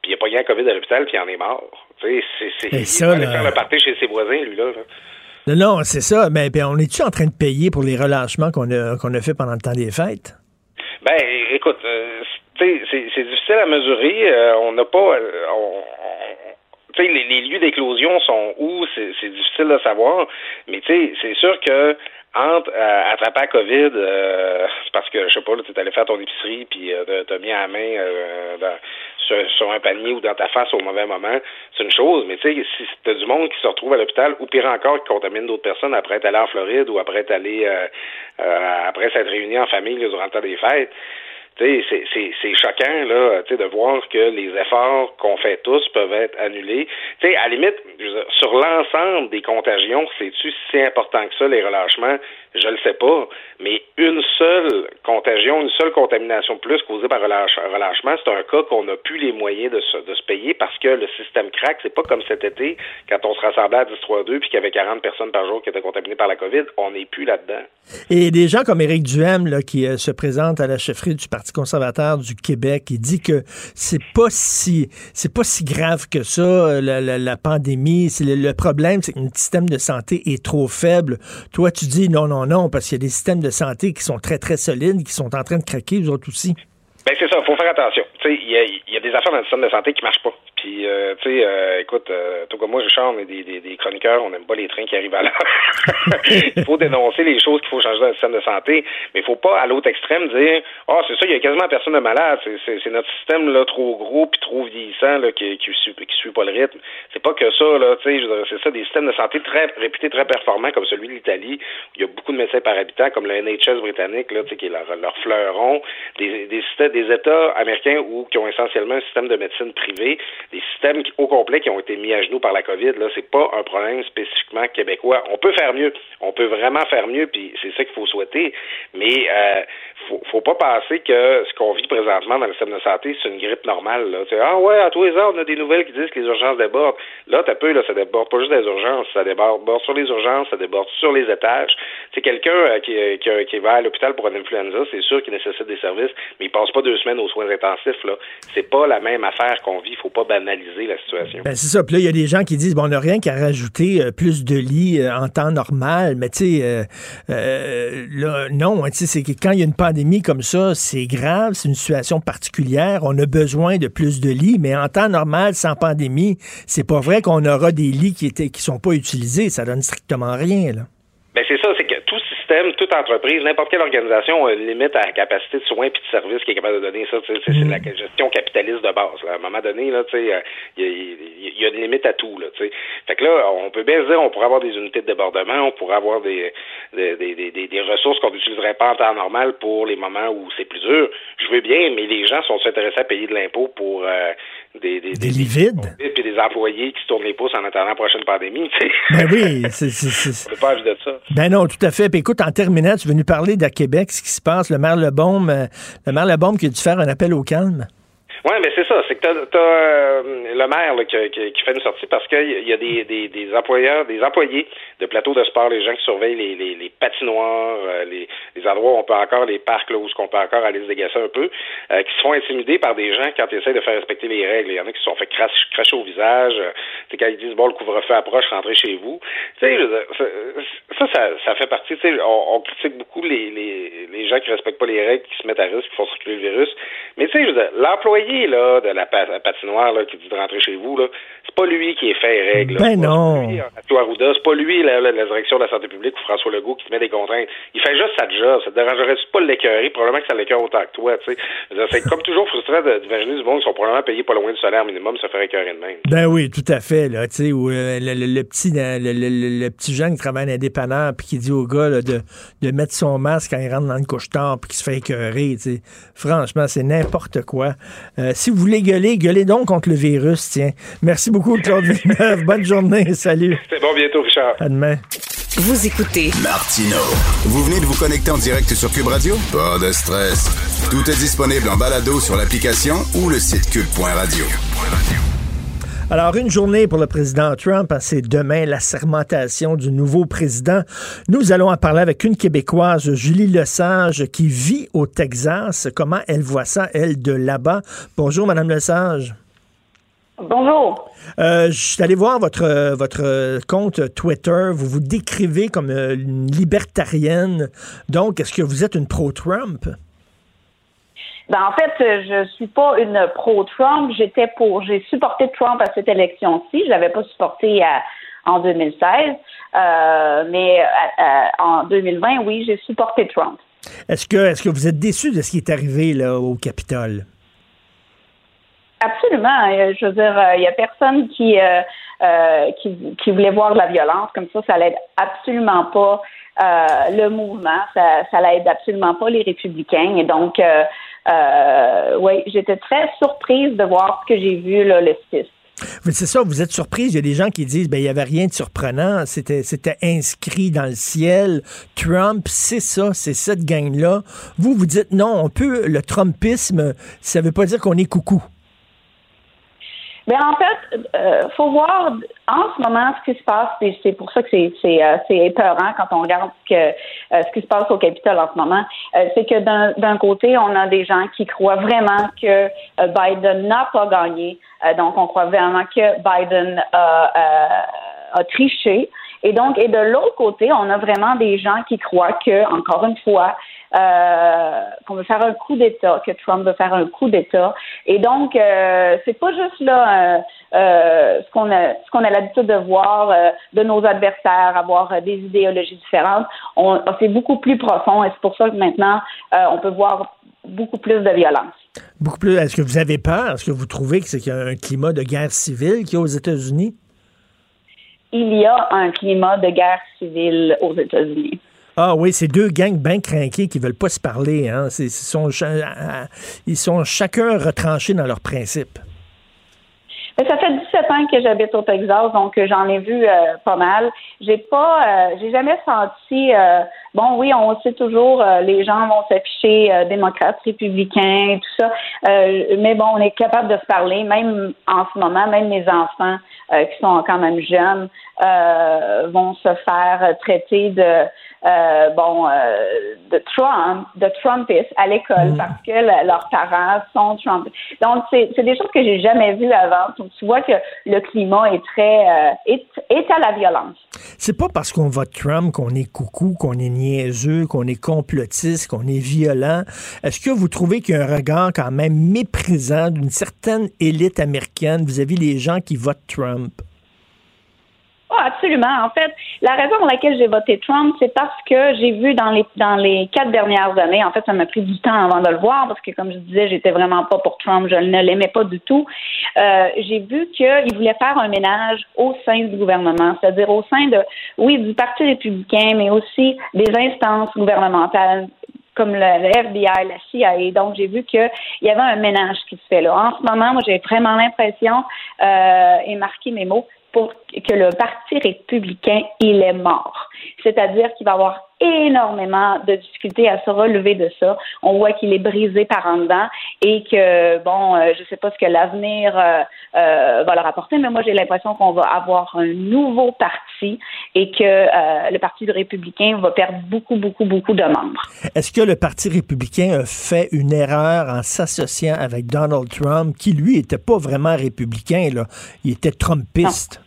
puis il a pas gagné la COVID à l'hôpital, puis il en est mort. Tu sais, c'est, c'est, il ça, là- faire le party chez ses voisins, lui, là. Non, c'est ça. Mais ben, on est-tu en train de payer pour les relâchements qu'on a, qu'on a fait pendant le temps des fêtes? Ben, écoute, euh, c'est, difficile à mesurer. Euh, on n'a pas. euh, on- les, les lieux d'éclosion sont où? C'est, difficile de savoir. Mais c'est sûr que entre euh, attraper la COVID, euh, parce que, je sais pas, tu es allé faire ton épicerie, puis euh, t'as- mis la main euh, dans- sur, sur un panier ou dans ta face au mauvais moment, c'est une chose. Mais tu sais, si t'as du monde qui se retrouve à l'hôpital, ou pire encore, qui contamine d'autres personnes après être allé en Floride ou après être allé, euh, euh, après s'être réuni en famille durant le temps des fêtes, tu sais, c'est- choquant là, de voir que les efforts qu'on fait tous peuvent être annulés. Tu sais, à la limite, sur l'ensemble des contagions, c'est-tu si important que ça les relâchements? Je le sais pas, mais une seule contagion, une seule contamination plus causée par relâche- relâchement, c'est un cas qu'on n'a plus les moyens de se, payer parce que le système craque. C'est pas comme cet été quand on se rassemblait à 10-3-2 puis qu'il y avait 40 personnes par jour qui étaient contaminées par la COVID. On n'est plus là-dedans. Et des gens comme Éric Duhem, qui euh, se présente à la chefferie du Parti conservateur du Québec, il dit que c'est pas si c'est pas si grave que ça, euh, la, la- pandémie. Le, le problème, c'est que notre système de santé est trop faible. Toi, tu dis non, non, non, parce qu'il y a des systèmes de santé qui sont très, très solides, qui sont en train de craquer, vous autres aussi. Ben c'est ça, faut faire attention. Il y il y a des affaires dans le système de santé qui marchent pas. Puis, euh, tu sais, euh, écoute, euh, tout comme moi, Richard, on est des, des, des chroniqueurs, on n'aime pas les trains qui arrivent à l'heure. il faut dénoncer les choses qu'il faut changer dans le système de santé, mais il faut pas, à l'autre extrême, dire « Ah, c'est ça, il y a quasiment personne de malade. C'est- notre système là trop gros puis trop vieillissant là, qui, qui, suit, qui suit pas le rythme. » C'est pas que ça, là, tu sais, c'est ça, des systèmes de santé très réputés, très performants, comme celui de l'Italie, où il y a beaucoup de médecins par habitant, comme le NHS britannique, là, tu sais, qui est leur, leur fleuron, des, des États américains où, qui ont essentiellement un système de médecine privée, des systèmes qui- au complet qui ont été mis à genoux par la COVID. Là, c'est pas un problème spécifiquement québécois. On peut faire mieux. On peut vraiment faire mieux, puis c'est ça qu'il faut souhaiter. Mais euh, faut, faut pas penser que ce qu'on vit présentement dans le système de santé, c'est une grippe normale. Là. Ah ouais, à tous les heures, on a des nouvelles qui disent que les urgences débordent. Là, t'as peu, là, ça déborde pas juste des urgences, ça déborde sur les urgences, ça déborde sur les étages. C'est quelqu'un euh, qui, euh, qui, euh, va à l'hôpital pour une influenza, c'est sûr qu'il nécessite des services, mais il passe pas deux semaines aux soins intensifs. Là, c'est pas la même affaire qu'on vit. Faut pas banaliser la situation. Ben, c'est ça. Puis là, il y a des gens qui disent, bon, on n'a rien qu'à rajouter euh, plus de lits euh, en temps normal. Mais tu sais, euh, euh, là, non, hein, tu sais, c'est que quand il y a une pandémie comme ça, c'est grave, c'est une situation particulière. On a besoin de plus de lits, mais en temps normal, sans pandémie, c'est pas vrai qu'on aura des lits qui étaient qui sont pas utilisés. Ça donne strictement rien, là. Ben c'est ça, système, toute entreprise, n'importe quelle organisation a une limite à la capacité de soins et de services qui est capable de donner ça. C'est de la gestion capitaliste de base. là. À un moment donné, là, tu sais, euh, il y, a- il y a une limite à tout. Là, tu sais. fait que là, on peut bien se dire, on pourrait avoir des unités de débordement, on pourrait avoir des, des, des, des- des- des ressources qu'on n'utiliserait pas en temps normal pour les moments où c'est plus dur. Je veux bien, mais les gens sont intéressés à payer de l'impôt pour euh, des, des, Des vides. puis des employés qui se tournent les pouces en attendant la prochaine pandémie. tu sais. Ben oui, c'est- pas vivre de ça. Ben non, tout à fait. Puis écoute, en terminant, tu veux nous parler d'à Québec, ce qui se passe. Le maire Lebaume, euh, le maire Lebaume qui a dû faire un appel au calme. Oui, mais c'est ça. C'est que t'as, as, le maire qui, fait une sortie parce qu'il y a des, des, employeurs, des employés de plateaux de sport, les gens qui surveillent les, les, patinoires, euh, les, les, endroits où on peut encore, les parcs là, où on peut encore aller se dégasser un peu, euh, qui se font intimider par des gens quand ils essaient de faire respecter les règles. Il y en a qui se sont fait cracher, au visage. c'est quand ils disent bon le couvre-feu approche, rentrez chez vous. Tu sais, ça, ça, ça, fait partie. Tu sais, on, on, critique beaucoup les, les, les gens qui respectent pas les règles, qui se mettent à risque, qui font circuler le virus. Mais tu sais, l'employé là de la patinoire là, qui dit de rentrer chez vous là, pas lui qui est fait règle. Ben non. C'est pas lui la, la, direction de la santé publique ou François Legault qui te met des contraintes. Il fait juste sa job. Ça te dérangerait pas le l'écœurer? Probablement que ça l'écœure autant que toi. Tu sais, c'est comme toujours frustrant d'imaginer du monde qui sont probablement payés pas loin du salaire minimum, ça ferait écœurer de même. Ben oui, tout à fait là. Tu sais, où euh, le, petit le, petit jeune qui travaille dans dépanneur puis qui dit au gars de, de mettre son masque quand il rentre dans le couche-tard puis qui se fait écœurer. Tu sais. Franchement, c'est n'importe quoi. Euh, si vous voulez gueuler, gueulez donc contre le virus. Tiens. Merci beaucoup Claude Villeneuve. Bonne journée. Salut. C'est bon, bientôt, Richard. À demain. Vous écoutez Martino. Vous venez de vous connecter en direct sur Cube Radio? Pas de stress. Tout est disponible en balado sur l'application ou le site cube.radio. Alors, une journée pour le président Trump, hein, c'est demain la sermentation du nouveau président. Nous allons en parler avec une Québécoise, Julie Lesage, qui vit au Texas. Comment elle voit ça, elle, de là-bas? Bonjour, Madame Lesage. Bonjour. Euh, je suis allé voir votre, votre compte Twitter. Vous vous décrivez comme euh, une libertarienne. Donc, est-ce que vous êtes une pro-Trump? Ben, en fait, je suis pas une pro-Trump. J'étais pour, j'ai supporté Trump à cette élection-ci. Je l'avais pas supporté en 2016. Euh, mais en 2020, oui, j'ai supporté Trump. Est-ce que, est-ce que vous êtes déçu de ce qui est arrivé là, au Capitole? Absolument. Euh, je veux dire, il euh, n'y a personne qui, euh, qui, qui voulait voir de la violence comme ça. Ça l'aide absolument pas le mouvement. Ça, ça l'aide absolument pas les républicains. Et donc, oui, j'étais très surprise de voir ce que j'ai vu là, le 6. C'est ça, vous êtes surprise. Il y a des gens qui disent ben il n'y avait rien de surprenant. C'était, c'était inscrit dans le ciel. Trump, c'est ça, c'est cette gang-là. Vous, vous dites non, on peut. Le Trumpisme, ça ne veut pas dire qu'on est coucou. Mais en fait, euh, faut voir en ce moment ce qui se passe, c'est pour ça que c'est c'est euh, épeurant quand on regarde ce, que, euh, ce qui se passe au Capitole en ce moment. Euh, c'est que d'un côté, on a des gens qui croient vraiment que Biden n'a pas gagné. donc, on croit vraiment que Biden a, a triché. Et donc, et de l'autre côté, on a vraiment des gens qui croient que, encore une fois, euh, qu'on veut faire un coup d'État, que Trump veut faire un coup d'État. Et donc, euh, c'est pas juste là euh, ce qu'on a ce qu'on a l'habitude de voir de nos adversaires, avoir des idéologies différentes. On, c'est beaucoup plus profond et c'est pour ça que maintenant, on peut voir beaucoup plus de violence. Beaucoup plus. Est-ce que vous avez peur? Est-ce que vous trouvez que c'est qu'il y a un climat de guerre civile qui est aux États-Unis? il y a un climat de guerre civile aux États-Unis. Ah oui, c'est deux gangs bien craqués qui veulent pas se parler. Hein. Ils, sont, ils sont chacun retranchés dans leurs principes. Ça fait 17 ans que j'habite au Texas, donc j'en ai vu euh, pas mal. J'ai pas, euh, j'ai jamais senti. Euh, bon, oui, on sait toujours les gens vont s'afficher démocrates, républicains, tout ça. mais bon, on est capable de se parler, même en ce moment, même mes enfants qui sont quand même jeunes vont se faire traiter de euh, bon, euh, de Trump, de Trumpistes à l'école mm. parce que leurs parents sont Trump. Donc, c'est des choses que j'ai jamais vues avant. Donc, tu vois que le climat est très, euh, est, est, à la violence. C'est pas parce qu'on vote Trump qu'on est coucou, qu'on est niaiseux, qu'on est complotiste, qu'on est violent. Est-ce que vous trouvez qu'il y a un regard quand même méprisant d'une certaine élite américaine vis-à-vis des gens qui votent Trump? Absolument. En fait, la raison pour laquelle j'ai voté Trump, c'est parce que j'ai vu dans les dans les quatre dernières années, en fait, ça m'a pris du temps avant de le voir parce que, comme je disais, j'étais vraiment pas pour Trump, je ne l'aimais pas du tout. Euh, j'ai vu qu'il voulait faire un ménage au sein du gouvernement, c'est-à-dire au sein de, oui, du Parti républicain, mais aussi des instances gouvernementales comme le, FBI, la CIA. Donc, j'ai vu qu'il y avait un ménage qui se fait là. En ce moment, moi, j'ai vraiment l'impression, euh, et marqué mes mots, pour que le Parti républicain, il est mort. C'est-à-dire qu'il va avoir énormément de difficultés à se relever de ça. On voit qu'il est brisé par en dedans et que, bon, euh, je ne sais pas ce que l'avenir euh, euh, va leur apporter, mais moi, j'ai l'impression qu'on va avoir un nouveau parti et que le Parti républicain va perdre beaucoup, beaucoup, beaucoup de membres. Est-ce que le Parti républicain a fait une erreur en s'associant avec Donald Trump, qui, lui, n'était pas vraiment républicain, là? Il était trumpiste.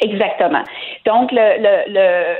Exactement. Donc, le, le, le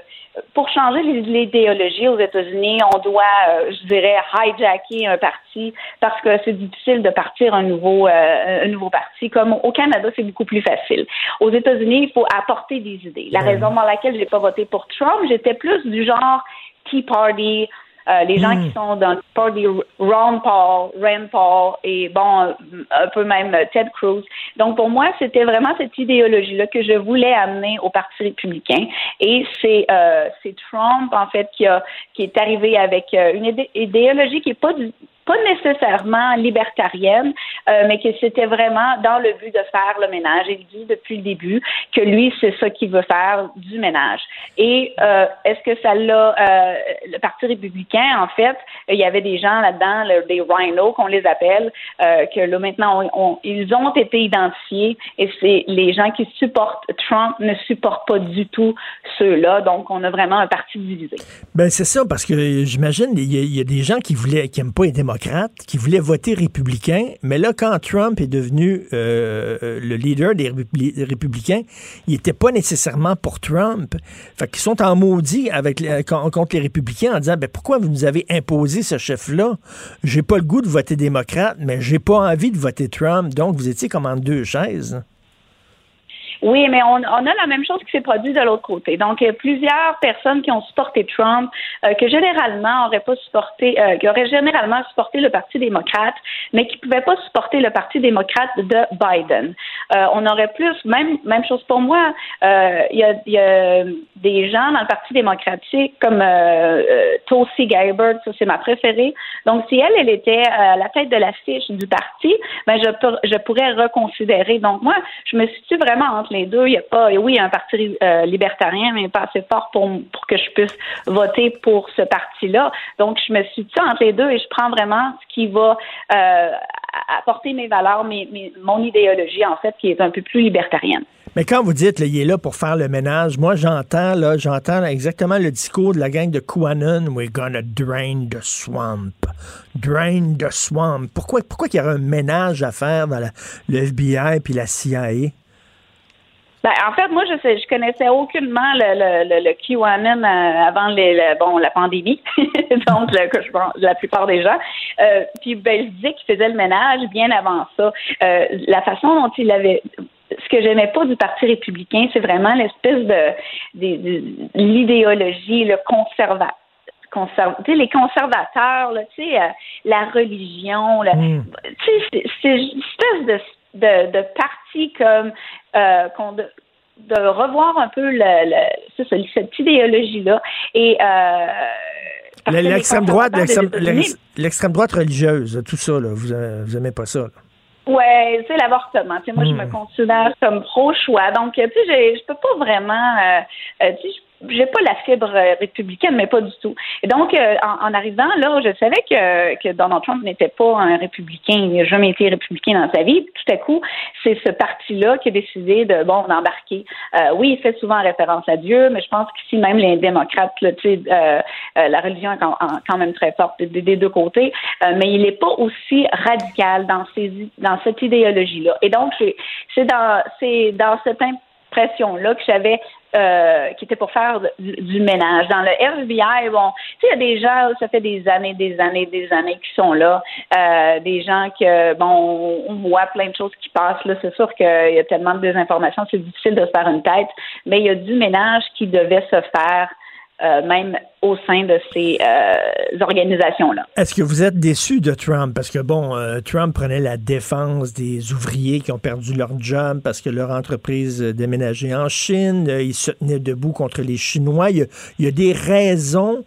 pour changer l'idéologie aux États-Unis, on doit, euh, je dirais, hijacker un parti parce que c'est difficile de partir un nouveau, euh, un nouveau parti. Comme au Canada, c'est beaucoup plus facile. Aux États-Unis, il faut apporter des idées. La raison pour laquelle j'ai pas voté pour Trump, j'étais plus du genre Tea Party, euh, les gens qui hmm. sont dans le parti Ron Paul, Rand Paul et bon, un peu même Ted Cruz. Donc pour moi, c'était vraiment cette idéologie-là que je voulais amener au Parti républicain. Et c'est euh, c'est Trump en fait qui a qui est arrivé avec euh, une idéologie qui est pas du pas nécessairement libertarienne, euh, mais que c'était vraiment dans le but de faire le ménage. Il dit depuis le début que lui, c'est ça qu'il veut faire, du ménage. Et euh, est-ce que ça l'a... Euh, le Parti républicain, en fait, il y avait des gens là-dedans, des rhinos qu'on les appelle, que là maintenant, ils ont été identifiés et c'est les gens qui supportent Trump ne supportent pas du tout ceux-là. Donc, on a vraiment un parti divisé. Ben c'est ça, parce que j'imagine, il y, a des gens qui voulaient, qui n'aiment pas les démocrates qui voulait voter républicain, mais là, quand Trump est devenu euh, euh, le leader des républicains, il n'était pas nécessairement pour Trump. Fait qu'ils sont en maudit avec, contre les républicains en disant ben, pourquoi vous nous avez imposé ce chef-là? J'ai pas le goût de voter démocrate, mais j'ai pas envie de voter Trump. Donc, vous étiez comme en deux chaises. Oui, mais on, on, a la même chose qui s'est produit de l'autre côté. Donc, il y a plusieurs personnes qui ont supporté Trump, euh, que généralement auraient pas supporté, euh, qui auraient généralement supporté le Parti démocrate, mais qui pouvaient pas supporter le Parti démocrate de Biden. Euh, on aurait plus, même même chose pour moi. Euh, il y, a, y, a, des gens dans le Parti démocratique comme Tulsi Gabbard, ça c'est ma préférée. Donc, si elle, elle était à la tête de l'affiche du parti, ben je, je pourrais reconsidérer. Donc, moi, je me situe vraiment entre les deux. Il y a pas, oui, il y a un parti euh, libertarien, mais pas assez fort pour, pour que je puisse voter pour ce parti-là. Donc, je me suis dit entre les deux et je prends vraiment ce qui va euh, apporter mes valeurs, mes, mon idéologie, en fait, qui est un peu plus libertarienne. Mais quand vous dites qu'il est là pour faire le ménage, moi j'entends là, j'entends exactement le discours de la gang de QAnon We're gonna drain the swamp. Drain the swamp. Pourquoi, pourquoi il y aurait un ménage à faire dans le FBI puis la CIA? Ben, en fait, moi, je sais, je connaissais aucunement le, le, le, QAnon euh, avant les, bon, la pandémie, donc le, la plupart des gens. Euh, puis, ben, je disais qu'il faisait le ménage bien avant ça. Euh, la façon dont il avait ce que j'aimais pas du Parti républicain, c'est vraiment l'espèce de, de, l'idéologie, le conservateur. Conserv... les conservateurs, là, euh, la religion, là, mm. c'est une espèce de de, de partis comme euh, de, revoir un peu le, cette idéologie-là. Et euh, l'extrême droite, l'extrême droite religieuse, tout ça, là, vous, vous aimez pas ça? Oui, c'est l'avortement. moi, je me hmm. considère comme pro-choix. Donc, tu sais, je peux pas vraiment. Euh, euh tu sais, j'ai pas la fibre républicaine, mais pas du tout. Et donc, euh, en, arrivant là, je savais que, que Donald Trump n'était pas un républicain, il n'a jamais été républicain dans sa vie. Tout à coup, c'est ce parti-là qui a décidé de bon d'embarquer. Euh, oui, il fait souvent référence à Dieu, mais je pense qu'ici même les démocrates, là, euh, euh, la religion est quand, même très forte des, deux côtés, mais il n'est pas aussi radical dans cette idéologie-là. Et donc, c'est dans c'est dans cette impression-là que j'avais euh, qui était pour faire du, ménage. Dans le FBI, bon, tu sais, il y a des gens, ça fait des années, des années, des années qui sont là, euh, des gens que, bon, on voit plein de choses qui passent. Là, c'est sûr qu'il y a tellement de désinformation, c'est difficile de se faire une tête, mais il y a du ménage qui devait se faire euh, même au sein de ces euh, organisations-là. Est-ce que vous êtes déçu de Trump? Parce que, bon, euh, Trump prenait la défense des ouvriers qui ont perdu leur job parce que leur entreprise déménageait en Chine. il se tenait debout contre les Chinois. Il y a, des raisons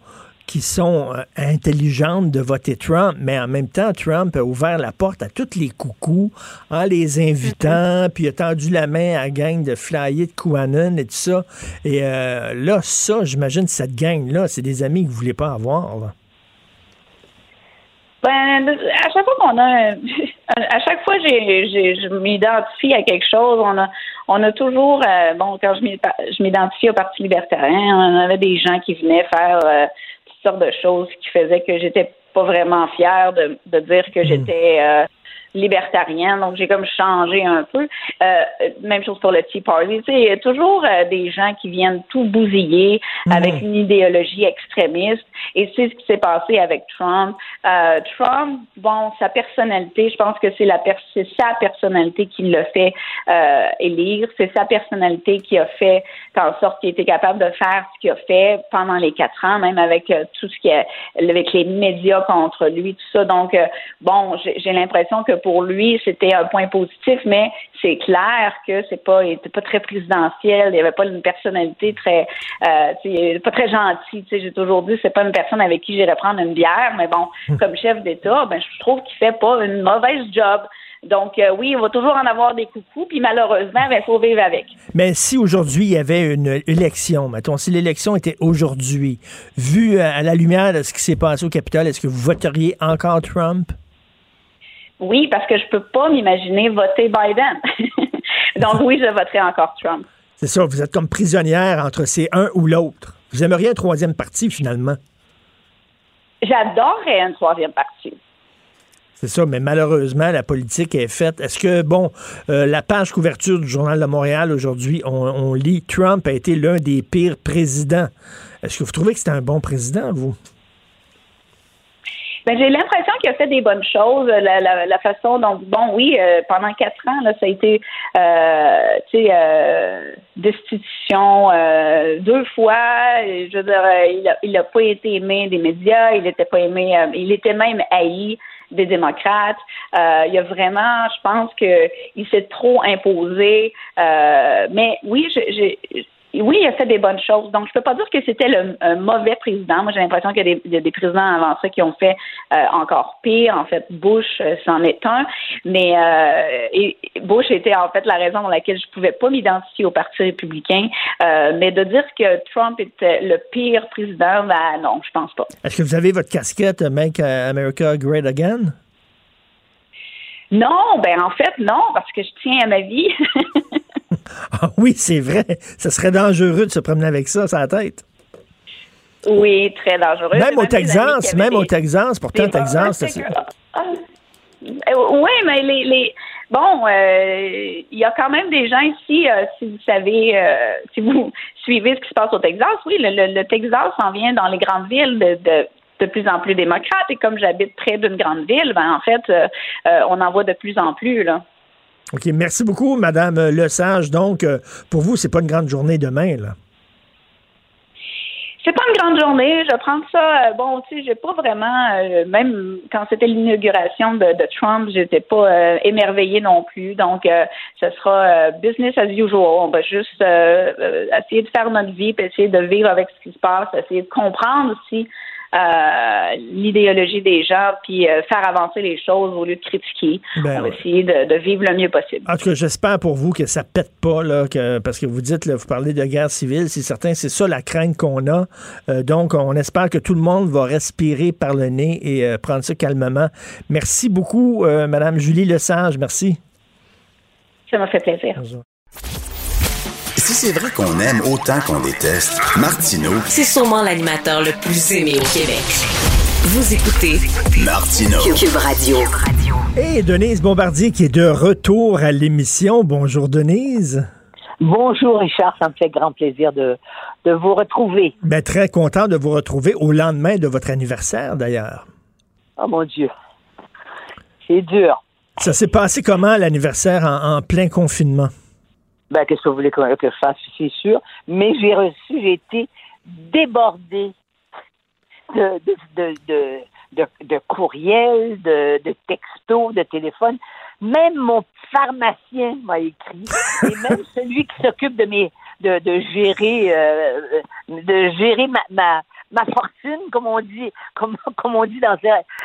qui sont euh, intelligentes de voter Trump, mais en même temps, Trump a ouvert la porte à tous les coucous en les invitant, puis il a tendu la main à la gang de flyers de QAnon et tout ça. Et euh, là, ça, j'imagine, cette gang-là, c'est des amis que vous voulez pas avoir. là. Ben, à chaque fois qu'on a, à chaque fois j'ai, j'ai, je m'identifie à quelque chose, on a, on a toujours, euh, bon, quand je m'i- je m'identifie au Parti libertarien, on avait des gens qui venaient faire euh, toutes sortes de choses qui faisaient que j'étais pas vraiment fière de, de dire que j'étais euh, libertarienne, donc j'ai comme changé un peu. Euh, même chose pour le Tea Party. Tu sais, il y a toujours euh, des gens qui viennent tout bousiller avec une idéologie extrémiste, et c'est ce qui s'est passé avec Trump. Euh, Trump, bon, sa personnalité, je pense que c'est la per- c'est sa personnalité qui l'a fait euh, élire, c'est sa personnalité qui a fait en sorte qu'il était capable de faire ce qu'il a fait pendant les quatre ans, même avec euh, tout ce qui est avec les médias contre lui, tout ça. Donc, bon, j'ai l'impression que pour lui, c'était un point positif, mais c'est clair que c'est pas, il était pas très présidentiel, il n'y avait pas une personnalité très, euh, il était pas très gentil. Tu sais, j'ai toujours dit, c'est pas une personne avec qui j'irais prendre une bière, mais bon, comme chef d'État, ben, je trouve qu'il fait pas une mauvaise job. Donc, euh, oui, il va toujours en avoir des coucous, puis malheureusement, il faut vivre avec. Mais si aujourd'hui il y avait une élection, mettons, si l'élection était aujourd'hui, vu à la lumière de ce qui s'est passé au Capitole, est-ce que vous voteriez encore Trump? Oui, parce que je peux pas m'imaginer voter Biden. Donc, oui, je voterai encore Trump. C'est ça, vous êtes comme prisonnière entre ces un ou l'autre. Vous aimeriez un troisième parti, finalement? J'adorerais une troisième partie. C'est ça, mais malheureusement, la politique est faite. Est-ce que, bon, euh, la page couverture du Journal de Montréal aujourd'hui, on, on lit Trump a été l'un des pires présidents. Est-ce que vous trouvez que c'était un bon président, vous? Ben, j'ai l'impression qu'il a fait des bonnes choses. La, la, la façon dont, bon, oui, euh, pendant quatre ans, là, ça a été, euh, tu sais, euh, destitution euh, deux fois. Je veux dire, euh, il a, il a pas été aimé des médias, il était pas aimé, euh, il était même haï des démocrates. Euh, il y a vraiment, je pense que il s'est trop imposé. Euh, mais oui, j'ai oui, il a fait des bonnes choses. Donc, je peux pas dire que c'était le un mauvais président. Moi, j'ai l'impression qu'il y a des, il y a des présidents avant ça qui ont fait euh, encore pire. En fait, Bush, euh, c'en est un. Mais euh, et Bush était en fait la raison pour laquelle je pouvais pas m'identifier au Parti républicain. Euh, mais de dire que Trump était le pire président, ben non, je pense pas. Est-ce que vous avez votre casquette Make America Great Again? Non, ben en fait, non, parce que je tiens à ma vie. Ah oui, c'est vrai. Ce serait dangereux de se promener avec ça sur la tête. Oui, très dangereux. Même au Texas, même au Texas, pourtant, Texas, Ah, c'est- ah, euh, oui, mais les, les bon, euh, il y a quand même des gens ici, euh, si vous savez, euh, si vous suivez ce qui se passe au Texas, oui, le, le- le Texas s'en vient dans les grandes villes de, de de plus en plus démocrates et comme j'habite près d'une grande ville, ben en fait, on en voit de plus en plus là. OK, merci beaucoup, Madame Lesage. Donc, euh, pour vous, c'est pas une grande journée demain, là? C'est pas une grande journée. Je prends ça. euh, bon, tu sais, j'ai pas vraiment. euh, même quand c'était l'inauguration de, de Trump, j'étais pas émerveillée non plus. Donc, ce sera business as usual. On va juste essayer de faire notre vie, puis essayer de vivre avec ce qui se passe, essayer de comprendre aussi euh, l'idéologie des gens, puis euh, faire avancer les choses au lieu de critiquer. Ben On va ouais. essayer de, de vivre le mieux possible. En tout cas, j'espère pour vous que ça pète pas, là, que, parce que vous dites, là, vous parlez de guerre civile, c'est certain, c'est ça la crainte qu'on a. Euh, donc, on espère que tout le monde va respirer par le nez et prendre ça calmement. Merci beaucoup, Madame Julie Lesage. Merci. Ça m'a fait plaisir. Si c'est vrai qu'on aime autant qu'on déteste, Martineau, C'est sûrement l'animateur le plus aimé au Québec. Vous écoutez Martineau. Cube Radio. Et Denise Bombardier qui est de retour à l'émission. Bonjour, Denise. Bonjour Richard, ça me fait grand plaisir de, de vous retrouver. Ben, très content de vous retrouver au lendemain de votre anniversaire, d'ailleurs. Oh mon Dieu, c'est dur. Ça s'est passé comment, l'anniversaire, en, en plein confinement? Ben, qu'est-ce que vous voulez que, que je fasse, c'est sûr. Mais j'ai reçu, j'ai été débordée de, de, de, de, de, courriels, de, de textos, de téléphones. Même mon pharmacien m'a écrit. Et même celui qui s'occupe de mes de, de gérer euh, de gérer ma, ma, ma fortune, comme on dit, comme, comme on dit dans,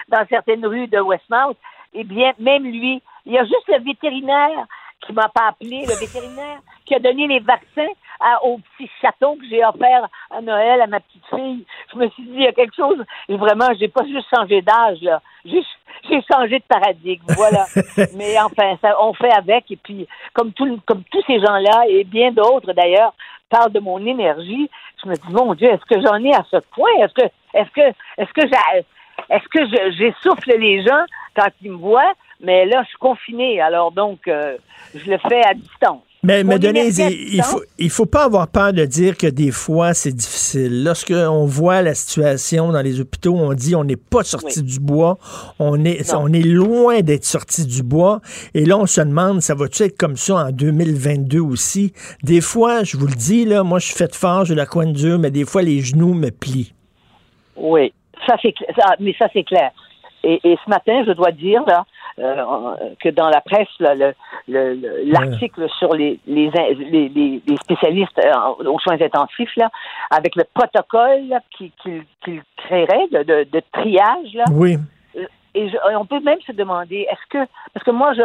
dans certaines rues de Westmouth, eh bien, même lui, il y a juste le vétérinaire qui m'a pas appelé, le vétérinaire qui a donné les vaccins à, au petit chaton que j'ai offert à Noël à ma petite fille. Je me suis dit, il y a quelque chose, et vraiment, j'ai pas juste changé d'âge, là. J'ai, j'ai changé de paradigme, voilà. Mais enfin, ça, on fait avec, et puis, comme, tout, comme tous ces gens-là, et bien d'autres d'ailleurs, parlent de mon énergie, je me dis, mon Dieu, est-ce que j'en ai à ce point? Est-ce que, est-ce que, est-ce que j'ai, est-ce que j'essouffle les gens quand ils me voient? Mais là, je suis confinée, alors donc, euh, je le fais à distance. Mais, mais Denise, il, faut, il faut pas avoir peur de dire que des fois, c'est difficile. Lorsqu'on voit la situation dans les hôpitaux, on dit on n'est pas sorti du bois, on est, on est loin d'être sorti du bois. Et là, on se demande, ça va-tu être comme ça en 2022 aussi? Des fois, je vous le dis, là, moi, je suis fait fort, j'ai la coin dure, mais des fois, les genoux me plient. Oui, ça, c'est mais ça, c'est clair. Et, et, ce matin, je dois dire, là, que dans la presse, l'article le, sur les, les, les, les spécialistes euh, aux soins intensifs, là, avec le protocole qu'il qu créerait de, de, de, triage. Là, oui. Et on peut même se demander, est-ce que, parce que moi, je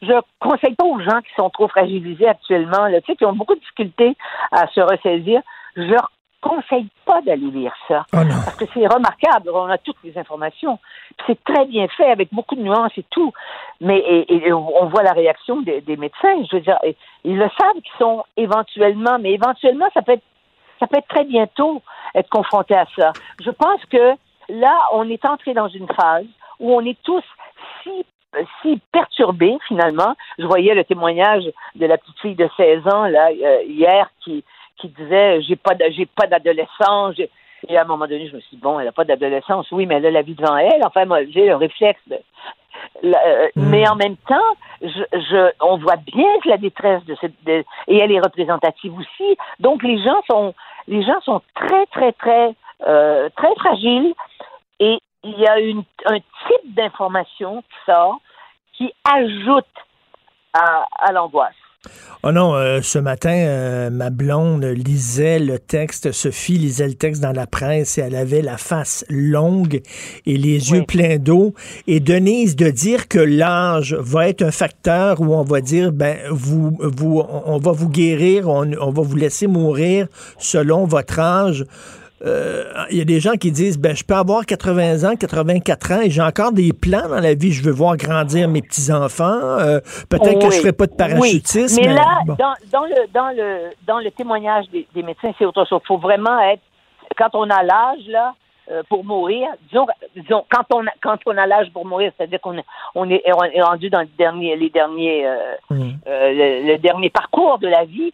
je conseille pas aux gens qui sont trop fragilisés actuellement, là, tu sais, qui ont beaucoup de difficultés à se ressaisir, je conseille pas d'aller lire ça. Oh parce que c'est remarquable. On a toutes les informations. C'est très bien fait, avec beaucoup de nuances et tout. Mais et, on voit la réaction des, médecins. Je veux dire, ils le savent qu'ils sont éventuellement, mais éventuellement, ça peut être ça peut être très bientôt être confronté à ça. Je pense que là, on est entré dans une phase où on est tous si si perturbés finalement. Je voyais le témoignage de la petite fille de 16 ans là euh, hier qui qui disait j'ai pas j'ai pas d'adolescence. Et à un moment donné, je me suis dit, bon, elle n'a pas d'adolescence, oui, mais elle a la vie devant elle. Enfin, moi, j'ai le réflexe. Euh, mm. Mais en même temps, je, je, on voit bien que la détresse de cette et elle est représentative aussi. Donc les gens sont les gens sont très très très euh, très fragiles et il y a une, un type d'information qui sort qui ajoute à, à l'angoisse. Oh non, euh, ce matin, euh, ma blonde lisait le texte, Sophie lisait le texte dans la presse et elle avait la face longue et les yeux pleins d'eau. Et Denise, de dire que l'âge va être un facteur où on va dire, ben, vous, vous, on va vous guérir, on, on va vous laisser mourir selon votre âge il euh, y a des gens qui disent ben je peux avoir 80 ans, 84 ans et j'ai encore des plans dans la vie. Je veux voir grandir mes petits enfants. Euh, peut-être que je ferai pas de parachutisme. Mais là, dans, dans, le dans le dans le témoignage des, médecins, c'est autre chose. Il faut vraiment être quand on a l'âge là euh, pour mourir. Disons, disons quand on a, quand on a l'âge pour mourir, c'est-à-dire qu'on on est, rendu dans le dernier, les derniers mmh. le, le, dernier parcours de la vie.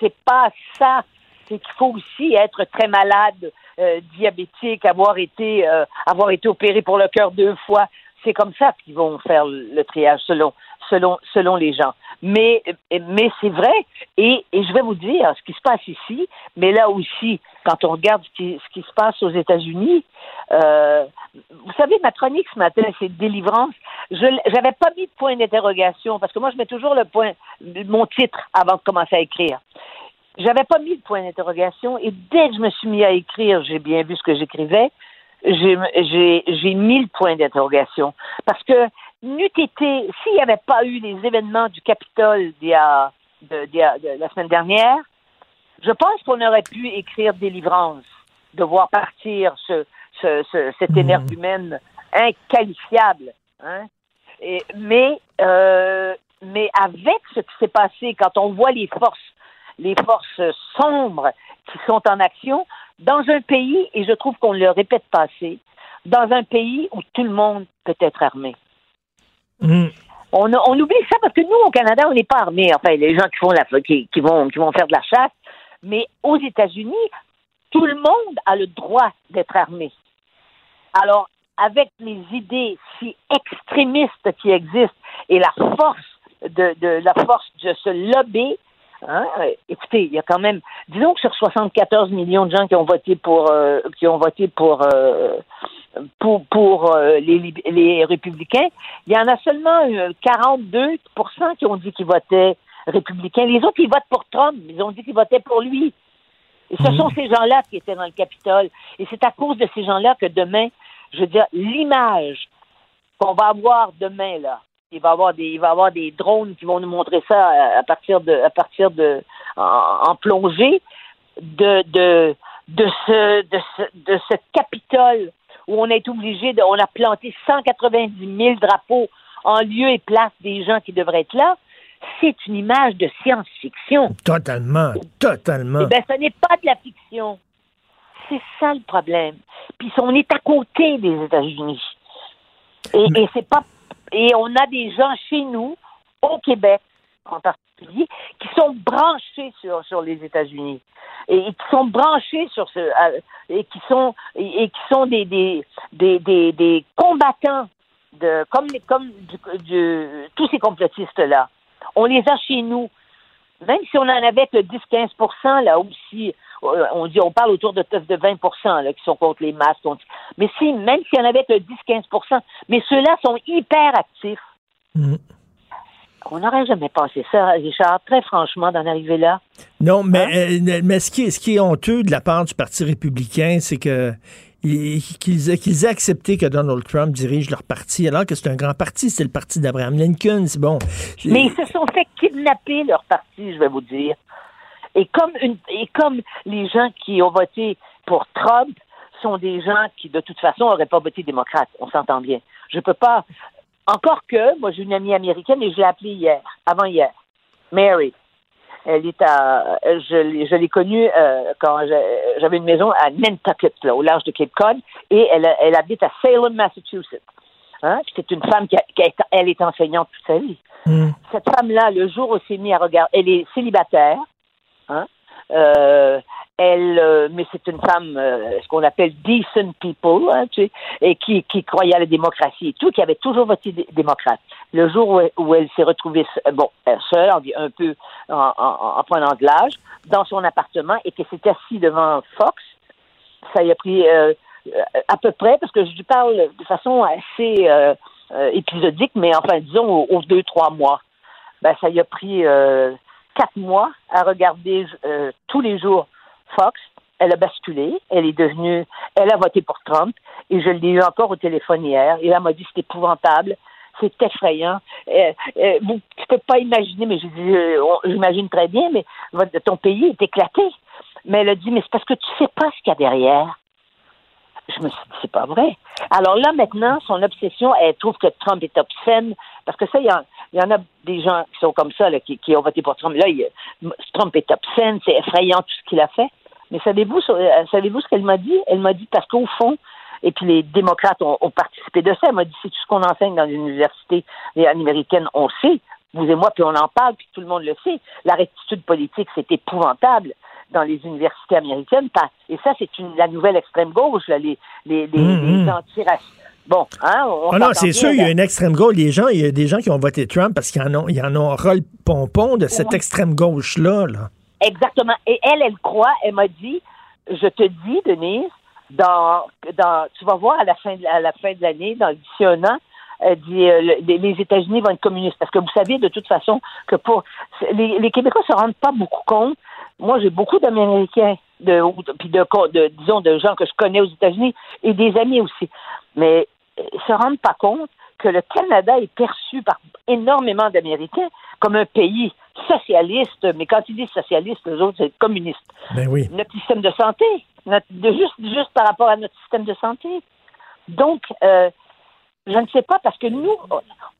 c'est pas ça c'est qu'il faut aussi être très malade, euh, diabétique, avoir été euh, avoir été opéré pour le cœur deux fois. C'est comme ça qu'ils vont faire le triage selon selon selon les gens. Mais mais c'est vrai et, et je vais vous dire ce qui se passe ici, mais là aussi quand on regarde ce qui, ce qui se passe aux États-Unis, euh, vous savez ma chronique ce matin c'est délivrance. Je j'avais pas mis de point d'interrogation parce que moi je mets toujours le point mon titre avant de commencer à écrire. J'avais pas mis de point d'interrogation et dès que je me suis mis à écrire, j'ai bien vu ce que j'écrivais, j'ai mis le point d'interrogation. Parce que n'eût été, s'il n'y avait pas eu les événements du Capitole de, de, la semaine dernière, je pense qu'on aurait pu écrire Délivrance, de voir partir ce, ce, ce cet mmh. énergumène inqualifiable. Hein? Et, mais, euh, mais avec ce qui s'est passé, quand on voit les forces les forces sombres qui sont en action dans un pays, et je trouve qu'on le répète pas assez, dans un pays où tout le monde peut être armé. Mm. On, on, oublie ça parce que nous, au Canada, on n'est pas armés. Enfin, les gens qui font la, qui, qui, vont, qui vont faire de la chasse. Mais aux États-Unis, tout le monde a le droit d'être armé. Alors, avec les idées si extrémistes qui existent et la force de, de la force de ce lobby Hein? Écoutez, il y a quand même, disons que sur 74 millions de gens qui ont voté pour, euh, qui ont voté pour, euh, pour, pour euh, les, les républicains, il y en a seulement 42 qui ont dit qu'ils votaient républicains. Les autres, ils votent pour Trump. Ils ont dit qu'ils votaient pour lui. Et ce sont ces gens-là qui étaient dans le Capitole. Et c'est à cause de ces gens-là que demain, je veux dire, l'image qu'on va avoir demain, là, il va y avoir des, il va avoir des drones qui vont nous montrer ça à, à partir de, à partir de, en, en plongée de, de, de ce, de ce, de ce Capitole où on est obligé de, on a planté 190 000 drapeaux en lieu et place des gens qui devraient être là. C'est une image de science-fiction. Totalement, totalement. Eh bien, ce n'est pas de la fiction. C'est ça le problème. Puis on est à côté des États-Unis. Et, et c'est pas et on a des gens chez nous, au Québec en particulier, qui sont branchés sur, sur les États-Unis et, qui sont branchés sur ce et qui sont et, qui sont des des, des, des, des combattants de comme comme du, du- tous ces complotistes là. On les a chez nous. Même si on en avait que 10-15% là aussi, on dit on parle autour de, de 20 là, qui sont contre les masques. Mais si, même s'il y en avait que 10-15% mais ceux-là sont hyper actifs. Mm. On n'aurait jamais pensé ça, Richard, très franchement, d'en arriver là. Non, mais, Hein? euh, mais ce, qui est, ce qui est honteux de la part du Parti républicain, c'est que qu'ils aient, qu'ils aient accepté que Donald Trump dirige leur parti, alors que c'est un grand parti, c'est le parti d'Abraham Lincoln, c'est bon. Mais ils se sont fait kidnapper leur parti, je vais vous dire. Et comme, une, et comme les gens qui ont voté pour Trump sont des gens qui, de toute façon, n'auraient pas voté démocrate, on s'entend bien. Je peux pas. Encore que, moi, j'ai une amie américaine et je l'ai appelée hier, avant hier, Mary. Elle est à, je, l'ai- je l'ai connue euh, quand j'avais une maison à Nantucket, là, au large de Cape Cod, et elle, elle habite à Salem, Massachusetts. Hein? C'est une femme qui, a, qui a elle est enseignante toute sa vie. Cette femme-là, le jour où s'est mis à regarder, elle est célibataire, hein? Euh, elle, euh, mais c'est une femme, euh, ce qu'on appelle decent people, hein, tu sais, et qui, qui croyait à la démocratie et tout, qui avait toujours voté dé- démocrate. Le jour où elle, s'est retrouvée, bon, euh, seule, un peu en, en, en prenant de l'âge, dans son appartement, et qu'elle s'est assise devant Fox, ça y a pris euh, euh, à peu près, parce que je lui parle de façon assez euh, épisodique, mais enfin, disons, aux, deux, trois mois. Ben, ça y a pris quatre mois à regarder euh, tous les jours Fox. Elle a basculé. Elle est devenue. Elle a voté pour Trump. Et je l'ai eu encore au téléphone hier. Et elle m'a dit c'est épouvantable. C'est effrayant. Euh, euh, peux pas imaginer, mais euh, j'imagine très bien, mais votre- ton pays est éclaté. Mais elle a dit, mais c'est parce que tu sais pas ce qu'il y a derrière. Je me suis dit, c'est pas vrai. Alors là, maintenant, son obsession, elle trouve que Trump est obscène, parce que ça, il y, en- y en a des gens qui sont comme ça, là, qui, qui ont voté pour Trump. Là, Trump est obscène, c'est effrayant tout ce qu'il a fait. Mais savez-vous, euh, savez-vous ce qu'elle m'a dit? Elle m'a dit parce qu'au fond, et puis les démocrates ont, ont participé de ça. Elle m'a dit, c'est tout ce qu'on enseigne dans les universités américaines, on sait. Vous et moi, puis on en parle, puis tout le monde le sait. La rectitude politique, c'est épouvantable dans les universités américaines. Et ça, c'est la nouvelle extrême gauche, là, les, les, les, Mhm. les antiracistes. Bon, hein, on Ah non, c'est sûr, il y a une extrême gauche. Les gens, il y a des gens qui ont voté Trump parce qu'ils en ont, ils en ont ras le pompon de cette extrême gauche-là. Là. Exactement. Et elle, elle croit, elle m'a dit, je te dis, Denise, dans, dans, tu vas voir à la fin de, à la fin de l'année, dans d'ici un an, dit, euh, le- les, États-Unis vont être communistes. Parce que vous savez de toute façon que pour les, les Québécois se rendent pas beaucoup compte. Moi, j'ai beaucoup d'Américains, de, puis de, de, disons, de gens que je connais aux États-Unis et des amis aussi. Mais euh, ils se rendent pas compte que le Canada est perçu par énormément d'Américains comme un pays socialiste, mais quand ils disent socialiste, les autres, c'est communiste. Ben oui. Notre système de santé, notre, de juste, juste par rapport à notre système de santé. Donc, euh, je ne sais pas, parce que nous,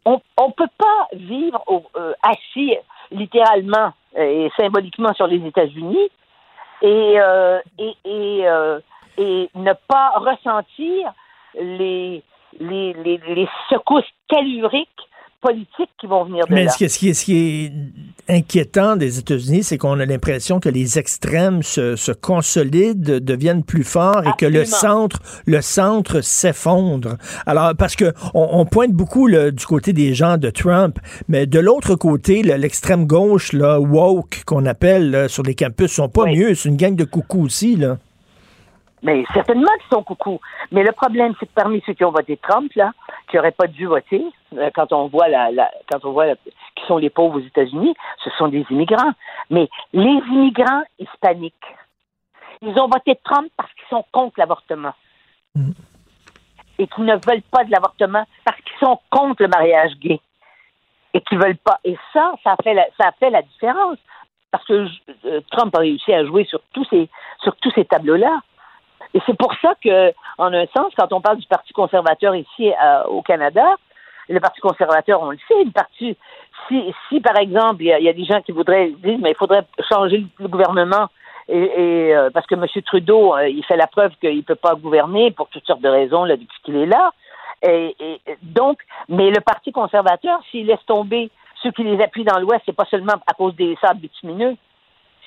on ne peut pas vivre au- euh, assis littéralement euh, et symboliquement sur les États-Unis et, euh, et, et, euh, et ne pas ressentir les, les, les, les secousses telluriques politiques qui vont venir de Mais là. ce qui, est- ce qui est- ce qui est inquiétant des États-Unis, c'est qu'on a l'impression que les extrêmes se, se consolident, deviennent plus forts et que le centre, le centre s'effondre. Alors, parce que on, on pointe beaucoup là, du côté des gens de Trump, mais de l'autre côté, l'extrême gauche, là, woke, qu'on appelle là, sur les campus, sont pas mieux. C'est une gang de coucous aussi, là. Mais certainement qu'ils sont coucou. Mais le problème, c'est que parmi ceux qui ont voté Trump, là, qui n'auraient pas dû voter, euh, quand on voit la, la quand on voit la- qui sont les pauvres aux États-Unis, ce sont des immigrants. Mais les immigrants hispaniques, Ils ont voté Trump parce qu'ils sont contre l'avortement. Et qu'ils ne veulent pas de l'avortement parce qu'ils sont contre le mariage gay. Et qu'ils veulent pas. Et ça, ça fait la, ça fait la différence. Parce que euh, Trump a réussi à jouer sur tous ces, sur tous ces tableaux-là. Et c'est pour ça que, en un sens, quand on parle du Parti conservateur ici euh, au Canada, le Parti conservateur, on le sait, une partie. Si, si par exemple, il y, a des gens qui voudraient dire, mais il faudrait changer le gouvernement, et, et euh, parce que M. Trudeau, euh, il fait la preuve qu'il ne peut pas gouverner pour toutes sortes de raisons là, depuis qu'il est là. Et, et, donc, mais le Parti conservateur, s'il laisse tomber ceux qui les appuient dans l'Ouest, c'est pas seulement à cause des sables bitumineux,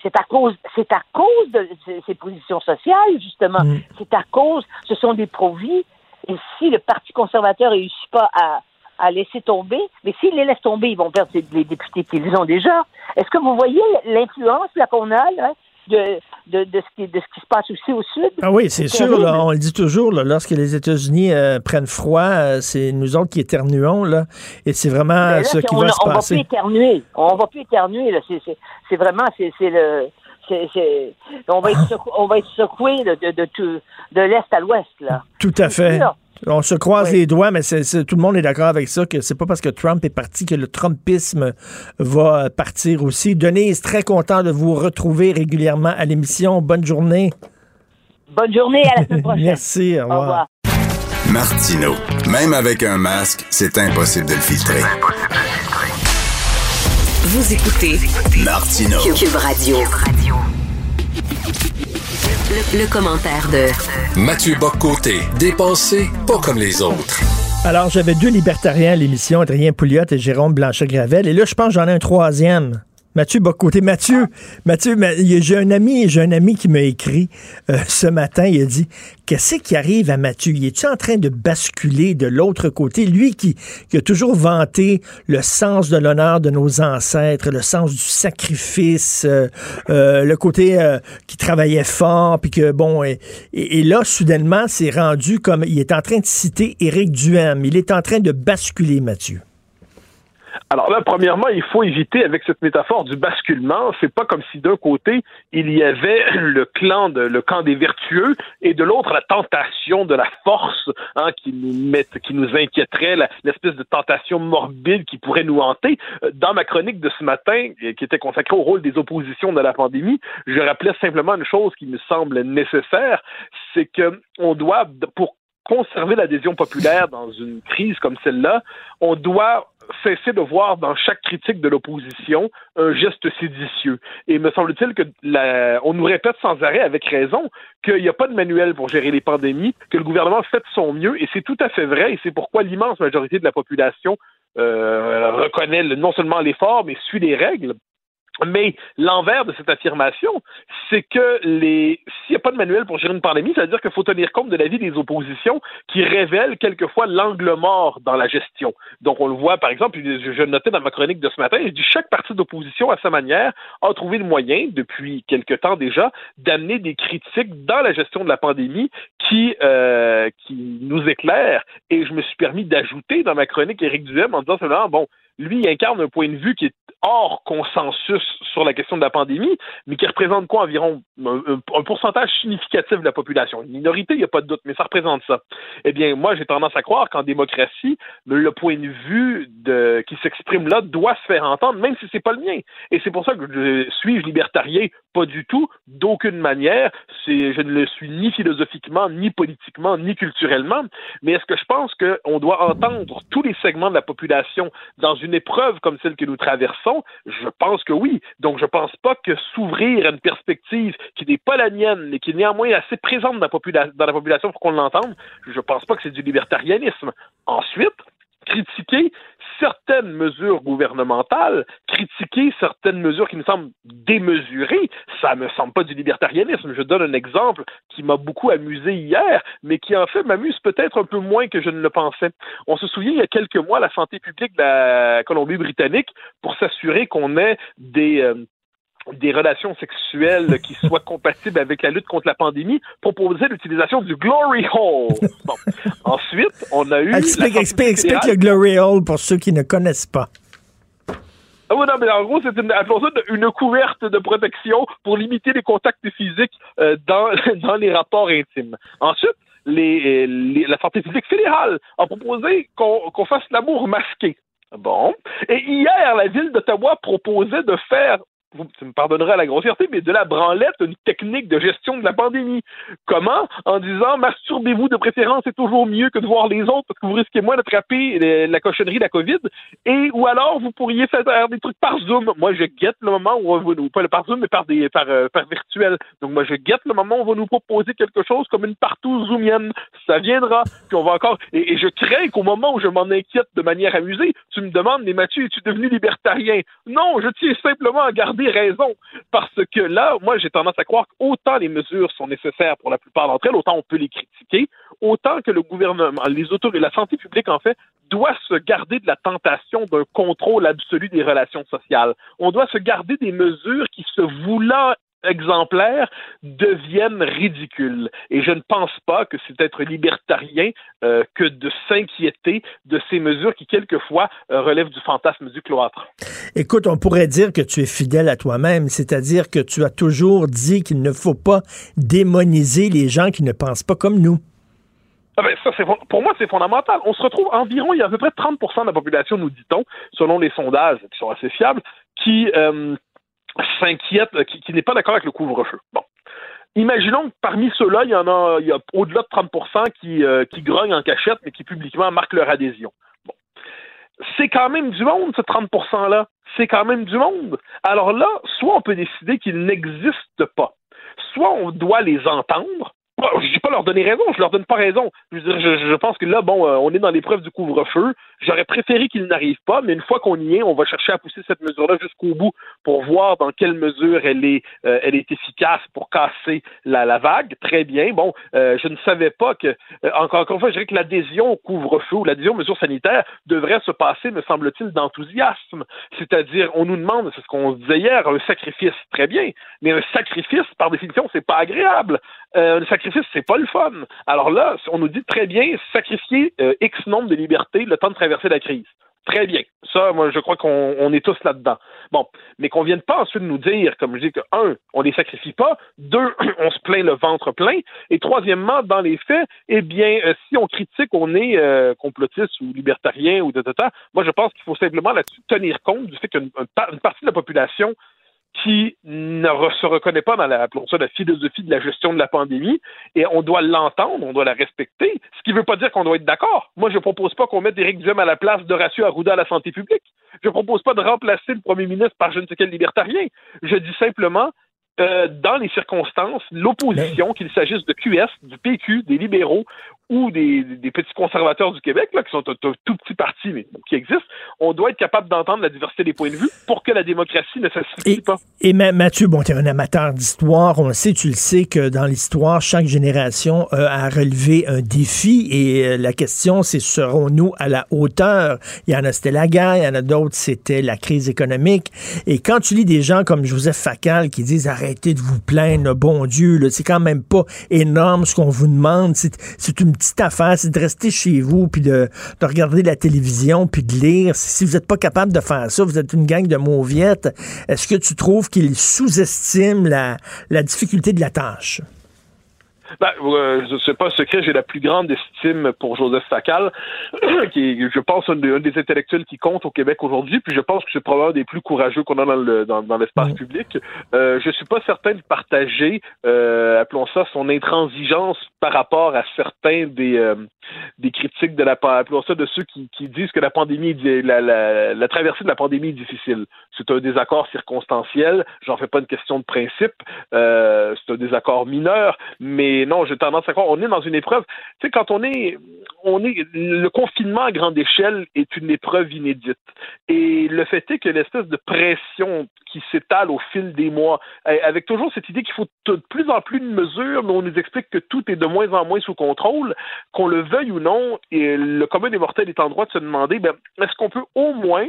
c'est à cause, c'est à cause de ces positions sociales, justement. C'est à cause, ce sont des pro-vie. Et si le Parti conservateur réussit pas à, à laisser tomber, mais s'ils les laissent tomber, ils vont perdre les députés qu'ils ont déjà. Est-ce que vous voyez l'influence là qu'on a là, de, de, de, ce qui, de ce qui se passe aussi au sud? Ah oui, c'est sûr. Là, on le dit toujours, là, lorsque les États-Unis euh, prennent froid, euh, c'est nous autres qui éternuons. Là, et c'est vraiment là, ce qui on, va se on passer. va plus éternuer. On va plus éternuer. là. C'est- c'est- C'est vraiment, c'est c'est le... c'est- c'est- on, va être secou- on va être secoué de, de, de, de l'est à l'ouest, là. Tout à fait. sûr. On se croise les doigts, mais c'est- c'est- tout le monde est d'accord avec ça, que c'est pas parce que Trump est parti que le Trumpisme va euh, partir aussi. Denise, très content de vous retrouver régulièrement à l'émission. Bonne journée. Bonne journée, à la semaine prochaine. Merci, au Au revoir. Martino. Même avec un masque, c'est impossible de le filtrer. Vous écoutez Martino. Cube Radio. Le, le commentaire de Mathieu Boccoté, dépensé pas comme les autres. Alors, j'avais deux libertariens à l'émission, Adrien Pouliot et Jérôme Blanchet-Gravel. Et là, je pense que j'en ai un troisième. Mathieu Bocoté. Mathieu, Mathieu, ma- j'ai un ami, j'ai un ami qui m'a écrit euh, ce matin. Il a dit Qu'est-ce qui arrive à Mathieu? Il est-tu en train de basculer de l'autre côté? Lui qui, a toujours vanté le sens de l'honneur de nos ancêtres, le sens du sacrifice, euh, euh, le côté qui travaillait fort, bon, et là, soudainement, c'est rendu comme il est en train de citer Éric Duhem. Il est en train de basculer, Mathieu. Alors là, premièrement, il faut éviter avec cette métaphore du basculement. C'est pas comme si d'un côté il y avait le clan de le camp des vertueux et de l'autre la tentation de la force hein, qui nous met, qui nous inquiéterait, l'espèce de tentation morbide qui pourrait nous hanter. Euh, Dans ma chronique de ce matin, qui était consacrée au rôle des oppositions de la pandémie, je rappelais simplement une chose qui me semble nécessaire, c'est que on doit pour conserver l'adhésion populaire dans une crise comme celle-là, on doit cesser de voir dans chaque critique de l'opposition un geste séditieux. Et me semble-t-il que on nous répète sans arrêt, avec raison, qu'il n'y a pas de manuel pour gérer les pandémies, que le gouvernement fait de son mieux, et c'est tout à fait vrai, et c'est pourquoi l'immense majorité de la population euh, reconnaît non seulement l'effort, mais suit les règles. Mais l'envers de cette affirmation, c'est que les s'il n'y a pas de manuel pour gérer une pandémie, ça veut dire qu'il faut tenir compte de l'avis des oppositions qui révèlent quelquefois l'angle mort dans la gestion. Donc on le voit par exemple, je, notais dans ma chronique de ce matin, je dis chaque parti d'opposition à sa manière a trouvé le moyen depuis quelque temps déjà d'amener des critiques dans la gestion de la pandémie qui euh, qui nous éclairent. Et je me suis permis d'ajouter dans ma chronique Éric Duhem en disant seulement bon lui, il incarne un point de vue qui est hors consensus sur la question de la pandémie, mais qui représente quoi environ un, pourcentage significatif de la population? Une minorité, il n'y a pas de doute, mais ça représente ça. Eh bien, moi, j'ai tendance à croire qu'en démocratie, le point de vue qui s'exprime là doit se faire entendre, même si c'est pas le mien. Et c'est pour ça que je suis libertarien, pas du tout, d'aucune manière. Je ne le suis ni philosophiquement, ni politiquement, ni culturellement. Mais est-ce que je pense qu'on doit entendre tous les segments de la population dans une épreuve comme celle que nous traversons? Je pense que oui. Donc, je pense pas que s'ouvrir à une perspective qui n'est pas la mienne, mais qui est néanmoins assez présente dans la, dans la population pour qu'on l'entende, je pense pas que c'est du libertarianisme. Ensuite, critiquer certaines mesures gouvernementales, critiquer certaines mesures qui me semblent démesurées, ça me semble pas du libertarianisme. Je donne un exemple qui m'a beaucoup amusé hier, mais qui en fait m'amuse peut-être un peu moins que je ne le pensais. On se souvient il y a quelques mois, la santé publique de la Colombie-Britannique, pour s'assurer qu'on ait des euh, des relations sexuelles qui soient compatibles avec la lutte contre la pandémie, proposait l'utilisation du glory hole. Bon. Ensuite, on a eu... Explique, explique, explique le Glory Hole pour ceux qui ne connaissent pas. Ah oui, non, mais en gros, c'est une, appelons ça une couverte de protection pour limiter les contacts physiques euh, dans, dans les rapports intimes. Ensuite, les, les, la santé publique fédérale a proposé qu'on qu'on fasse l'amour masqué. Bon. Et hier, la ville d'Ottawa proposait de faire vous, me pardonneras la grossièreté, mais de la branlette, une technique de gestion de la pandémie. Comment? En disant, masturbez-vous de préférence, c'est toujours mieux que de voir les autres parce que vous risquez moins d'attraper la cochonnerie de la COVID. Et, ou alors, vous pourriez faire des trucs par Zoom. Moi, je guette le moment où on va nous, pas par Zoom, mais par des, par, euh. Donc, moi, je guette le moment où on va nous proposer quelque chose comme une partout zoomienne. Ça viendra. Puis on va encore, et, et je crains qu'au moment où je m'en inquiète de manière amusée, tu me demandes, mais Mathieu, es-tu devenu libertarien? Non, je tiens simplement à garder raison. Parce que là, moi, j'ai tendance à croire qu'autant les mesures sont nécessaires pour la plupart d'entre elles, autant on peut les critiquer, autant que le gouvernement, les autorités, la santé publique, en fait, doit se garder de la tentation d'un contrôle absolu des relations sociales. On doit se garder des mesures qui, se voulant exemplaires deviennent ridicules. Et je ne pense pas que c'est être libertarien euh, que de s'inquiéter de ces mesures qui, quelquefois, euh, relèvent du fantasme du cloître. Écoute, on pourrait dire que tu es fidèle à toi-même, c'est-à-dire que tu as toujours dit qu'il ne faut pas démoniser les gens qui ne pensent pas comme nous. Ah ben, ça, pour moi, c'est fondamental. On se retrouve environ, il y a à peu près 30 de la population, nous dit-on, selon les sondages qui sont assez fiables, qui, euh, s'inquiète, euh, qui, n'est pas d'accord avec le couvre-feu. Bon. Imaginons que parmi ceux-là, il y en a, a au-delà de 30 qui, euh, qui grognent en cachette, mais qui publiquement marquent leur adhésion. Bon. C'est quand même du monde, ce 30 %-là. C'est quand même du monde. Alors là, soit on peut décider qu'ils n'existent pas, soit on doit les entendre, je dis pas leur donner raison, je leur donne pas raison. Je, je pense que là, bon, euh, on est dans l'épreuve du couvre-feu. J'aurais préféré qu'il n'arrive pas, mais une fois qu'on y est, on va chercher à pousser cette mesure-là jusqu'au bout pour voir dans quelle mesure elle est, euh, elle est efficace pour casser la, la vague. Très bien. Bon, euh, je ne savais pas que, encore, encore une fois, je dirais que l'adhésion au couvre-feu ou l'adhésion aux mesures sanitaires devrait se passer, me semble-t-il, d'enthousiasme. C'est-à-dire, on nous demande, c'est ce qu'on disait hier, un sacrifice. Très bien. Mais un sacrifice, par définition, c'est pas agréable. un sacrifice c'est pas le fun. Alors là, on nous dit très bien sacrifier euh, X nombre de libertés le temps de traverser la crise. Très bien. Ça, moi, je crois qu'on est tous là-dedans. Bon, mais qu'on vienne pas ensuite nous dire, comme je dis, que un, on les sacrifie pas, deux, on se plaint le ventre plein, et troisièmement, dans les faits, eh bien, euh, si on critique, on est euh, complotiste ou libertarien ou de, de, moi, je pense qu'il faut simplement là-dessus tenir compte du fait qu'une partie de la population qui ne se reconnaît pas dans la, la philosophie de la gestion de la pandémie, et on doit l'entendre, on doit la respecter, ce qui ne veut pas dire qu'on doit être d'accord. Moi, je ne propose pas qu'on mette Éric Duhem à la place de Ratio Arruda à la santé publique. Je ne propose pas de remplacer le premier ministre par je ne sais quel libertarien. Je dis simplement, euh, dans les circonstances, l'opposition, qu'il s'agisse de QS, du PQ, des libéraux ou des, des, petits conservateurs du Québec, là, qui sont un, tout petit parti, mais qui existent, on doit être capable d'entendre la diversité des points de vue pour que la démocratie ne s'asphyxie pas. Et Mathieu, bon, tu es un amateur d'histoire. On sait, tu le sais, que dans l'histoire, chaque génération a relevé un défi et euh, la question, c'est serons-nous à la hauteur? Il y en a, c'était la guerre, il y en a d'autres, c'était la crise économique. Et quand tu lis des gens comme Joseph Facal qui disent arrêtez de vous plaindre, bon Dieu, c'est quand même pas énorme ce qu'on vous demande, c'est une petite affaire, c'est de rester chez vous, puis de, de, regarder la télévision, puis de lire. Si vous n'êtes pas capable de faire ça, vous êtes une gang de mauviettes, est-ce que tu trouves qu'il sous-estime la, la difficulté de la tâche? Ben, euh, sais pas secret, j'ai la plus grande estime pour Joseph Facal, qui est, je pense, un, des intellectuels qui compte au Québec aujourd'hui, puis je pense que c'est probablement un des plus courageux qu'on a dans, le, dans, dans l'espace public. Euh, je suis pas certain de partager, euh, appelons ça, son intransigeance par rapport à certains des, euh, des critiques de la appelons de ceux qui, disent que la pandémie, la traversée de la pandémie est difficile. C'est un désaccord circonstanciel, j'en fais pas une question de principe, euh, c'est un désaccord mineur, mais non, j'ai tendance à croire, on est dans une épreuve. Tu sais, quand on est, on est, le confinement à grande échelle est une épreuve inédite. Et le fait est que l'espèce de pression s'étale au fil des mois, avec toujours cette idée qu'il faut de plus en plus de mesures, mais on nous explique que tout est de moins en moins sous contrôle, qu'on le veuille ou non, et le commun des mortels est en droit de se demander, ben, est-ce qu'on peut au moins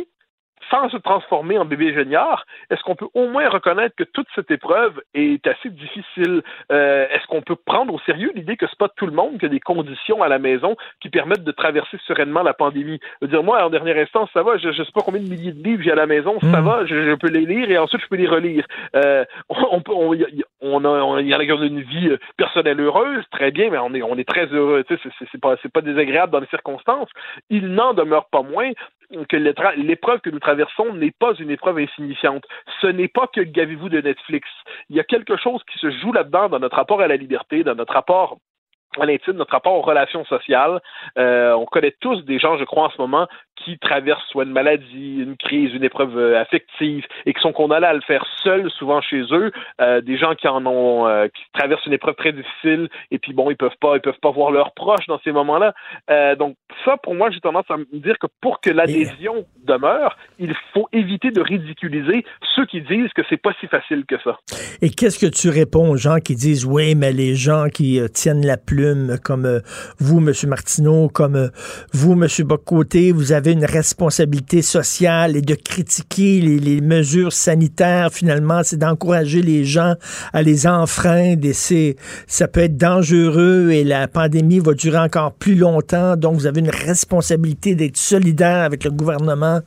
sans se transformer en bébé géniard, est-ce qu'on peut au moins reconnaître que toute cette épreuve est assez difficile? Euh, est-ce qu'on peut prendre au sérieux l'idée que c'est pas tout le monde qui a des conditions à la maison qui permettent de traverser sereinement la pandémie? Je veux dire, moi, en dernière instance, ça va, je, je sais pas combien de milliers de livres j'ai à la maison, ça va, je, peux les lire et ensuite je peux les relire. Euh, on, peut, on, on, a, on, y en a qui ont une vie euh, personnelle heureuse, très bien, mais on est, on est très heureux. Tu sais, c'est pas, pas désagréable dans les circonstances. Il n'en demeure pas moins que l'épreuve que nous traversons n'est pas une épreuve insignifiante. Ce n'est pas que gavez-vous de Netflix. Il y a quelque chose qui se joue là-dedans dans notre rapport à la liberté, dans notre rapport à l'intime, notre rapport aux relations sociales. Euh, on connaît tous des gens, je crois, en ce moment, qui traversent soit une maladie, une crise, une épreuve euh, affective et qui sont condamnés à le faire seuls, souvent chez eux. Euh, des gens qui en ont, qui traversent une épreuve très difficile et puis bon, ils peuvent pas, ils peuvent pas voir leurs proches dans ces moments-là. donc ça, pour moi, j'ai tendance à me dire que pour que l'adhésion demeure, il faut éviter de ridiculiser ceux qui disent que c'est pas si facile que ça. Et qu'est-ce que tu réponds aux gens qui disent oui, mais les gens qui tiennent la plume, comme vous, Monsieur Martineau, comme vous, Monsieur Bocoté, vous avez une responsabilité sociale et de critiquer les, mesures sanitaires, finalement, c'est d'encourager les gens à les enfreindre c'est, ça peut être dangereux et la pandémie va durer encore plus longtemps. Donc, vous avez une responsabilité d'être solidaire avec le gouvernement.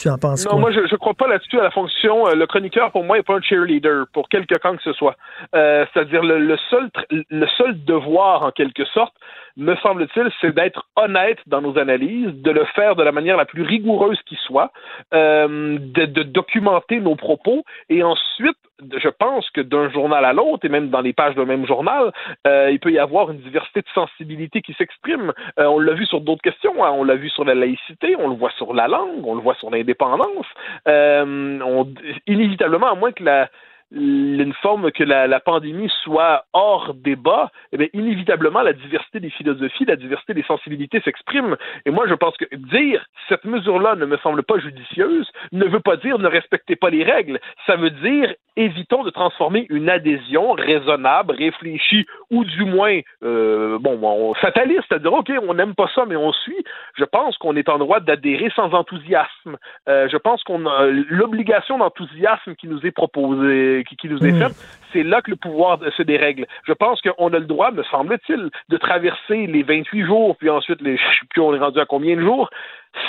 Tu en penses non, moi, je ne crois pas là-dessus à la fonction. Euh, le chroniqueur, pour moi, n'est pas un cheerleader, pour quelque camp que ce soit. Euh, c'est-à-dire, le, le, seul, le seul devoir, en quelque sorte, me semble-t-il, c'est d'être honnête dans nos analyses, de le faire de la manière la plus rigoureuse qui soit, euh, de, de, documenter nos propos et ensuite, je pense que d'un journal à l'autre, et même dans les pages d'un même journal, euh, il peut y avoir une diversité de sensibilités qui s'exprime. Euh, on l'a vu sur d'autres questions, hein. on l'a vu sur la laïcité, on le voit sur la langue, on le voit sur l'indépendance. Euh, inévitablement, à moins que la une forme que la, pandémie soit hors débat, eh bien, inévitablement, la diversité des philosophies, la diversité des sensibilités s'exprime. Et moi, je pense que dire cette mesure-là ne me semble pas judicieuse ne veut pas dire ne respectez pas les règles. Ça veut dire évitons de transformer une adhésion raisonnable, réfléchie, ou du moins, euh, bon, fataliste, c'est-à-dire, OK, on n'aime pas ça, mais on suit. Je pense qu'on est en droit d'adhérer sans enthousiasme. Euh, je pense qu'on a l'obligation d'enthousiasme qui nous est proposée, qui, qui nous est mm. faite, c'est là que le pouvoir se dérègle. Je pense qu'on a le droit, me semble-t-il, de traverser les 28 jours, puis ensuite, les, plus, on est rendu à combien de jours,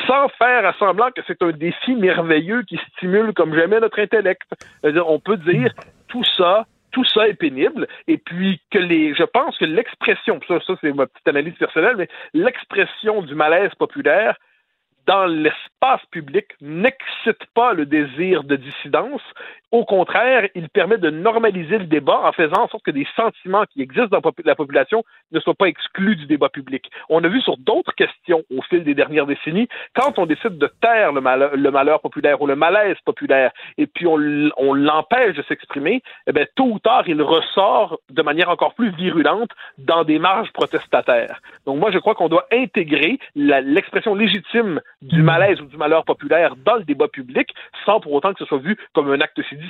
sans faire à semblant que c'est un défi merveilleux qui stimule comme jamais notre intellect. on peut dire tout ça, tout ça est pénible, et puis que les, je pense que l'expression, ça, ça c'est ma petite analyse personnelle, mais l'expression du malaise populaire dans l'espace public n'excite pas le désir de dissidence au contraire, il permet de normaliser le débat en faisant en sorte que des sentiments qui existent dans la population ne soient pas exclus du débat public. On a vu sur d'autres questions au fil des dernières décennies, quand on décide de taire le malheur, populaire ou le malaise populaire, et puis on, l'empêche de s'exprimer, eh bien, tôt ou tard, il ressort de manière encore plus virulente dans des marges protestataires. Donc moi, je crois qu'on doit intégrer l'expression légitime du malaise ou du malheur populaire dans le débat public sans pour autant que ce soit vu comme un acte civil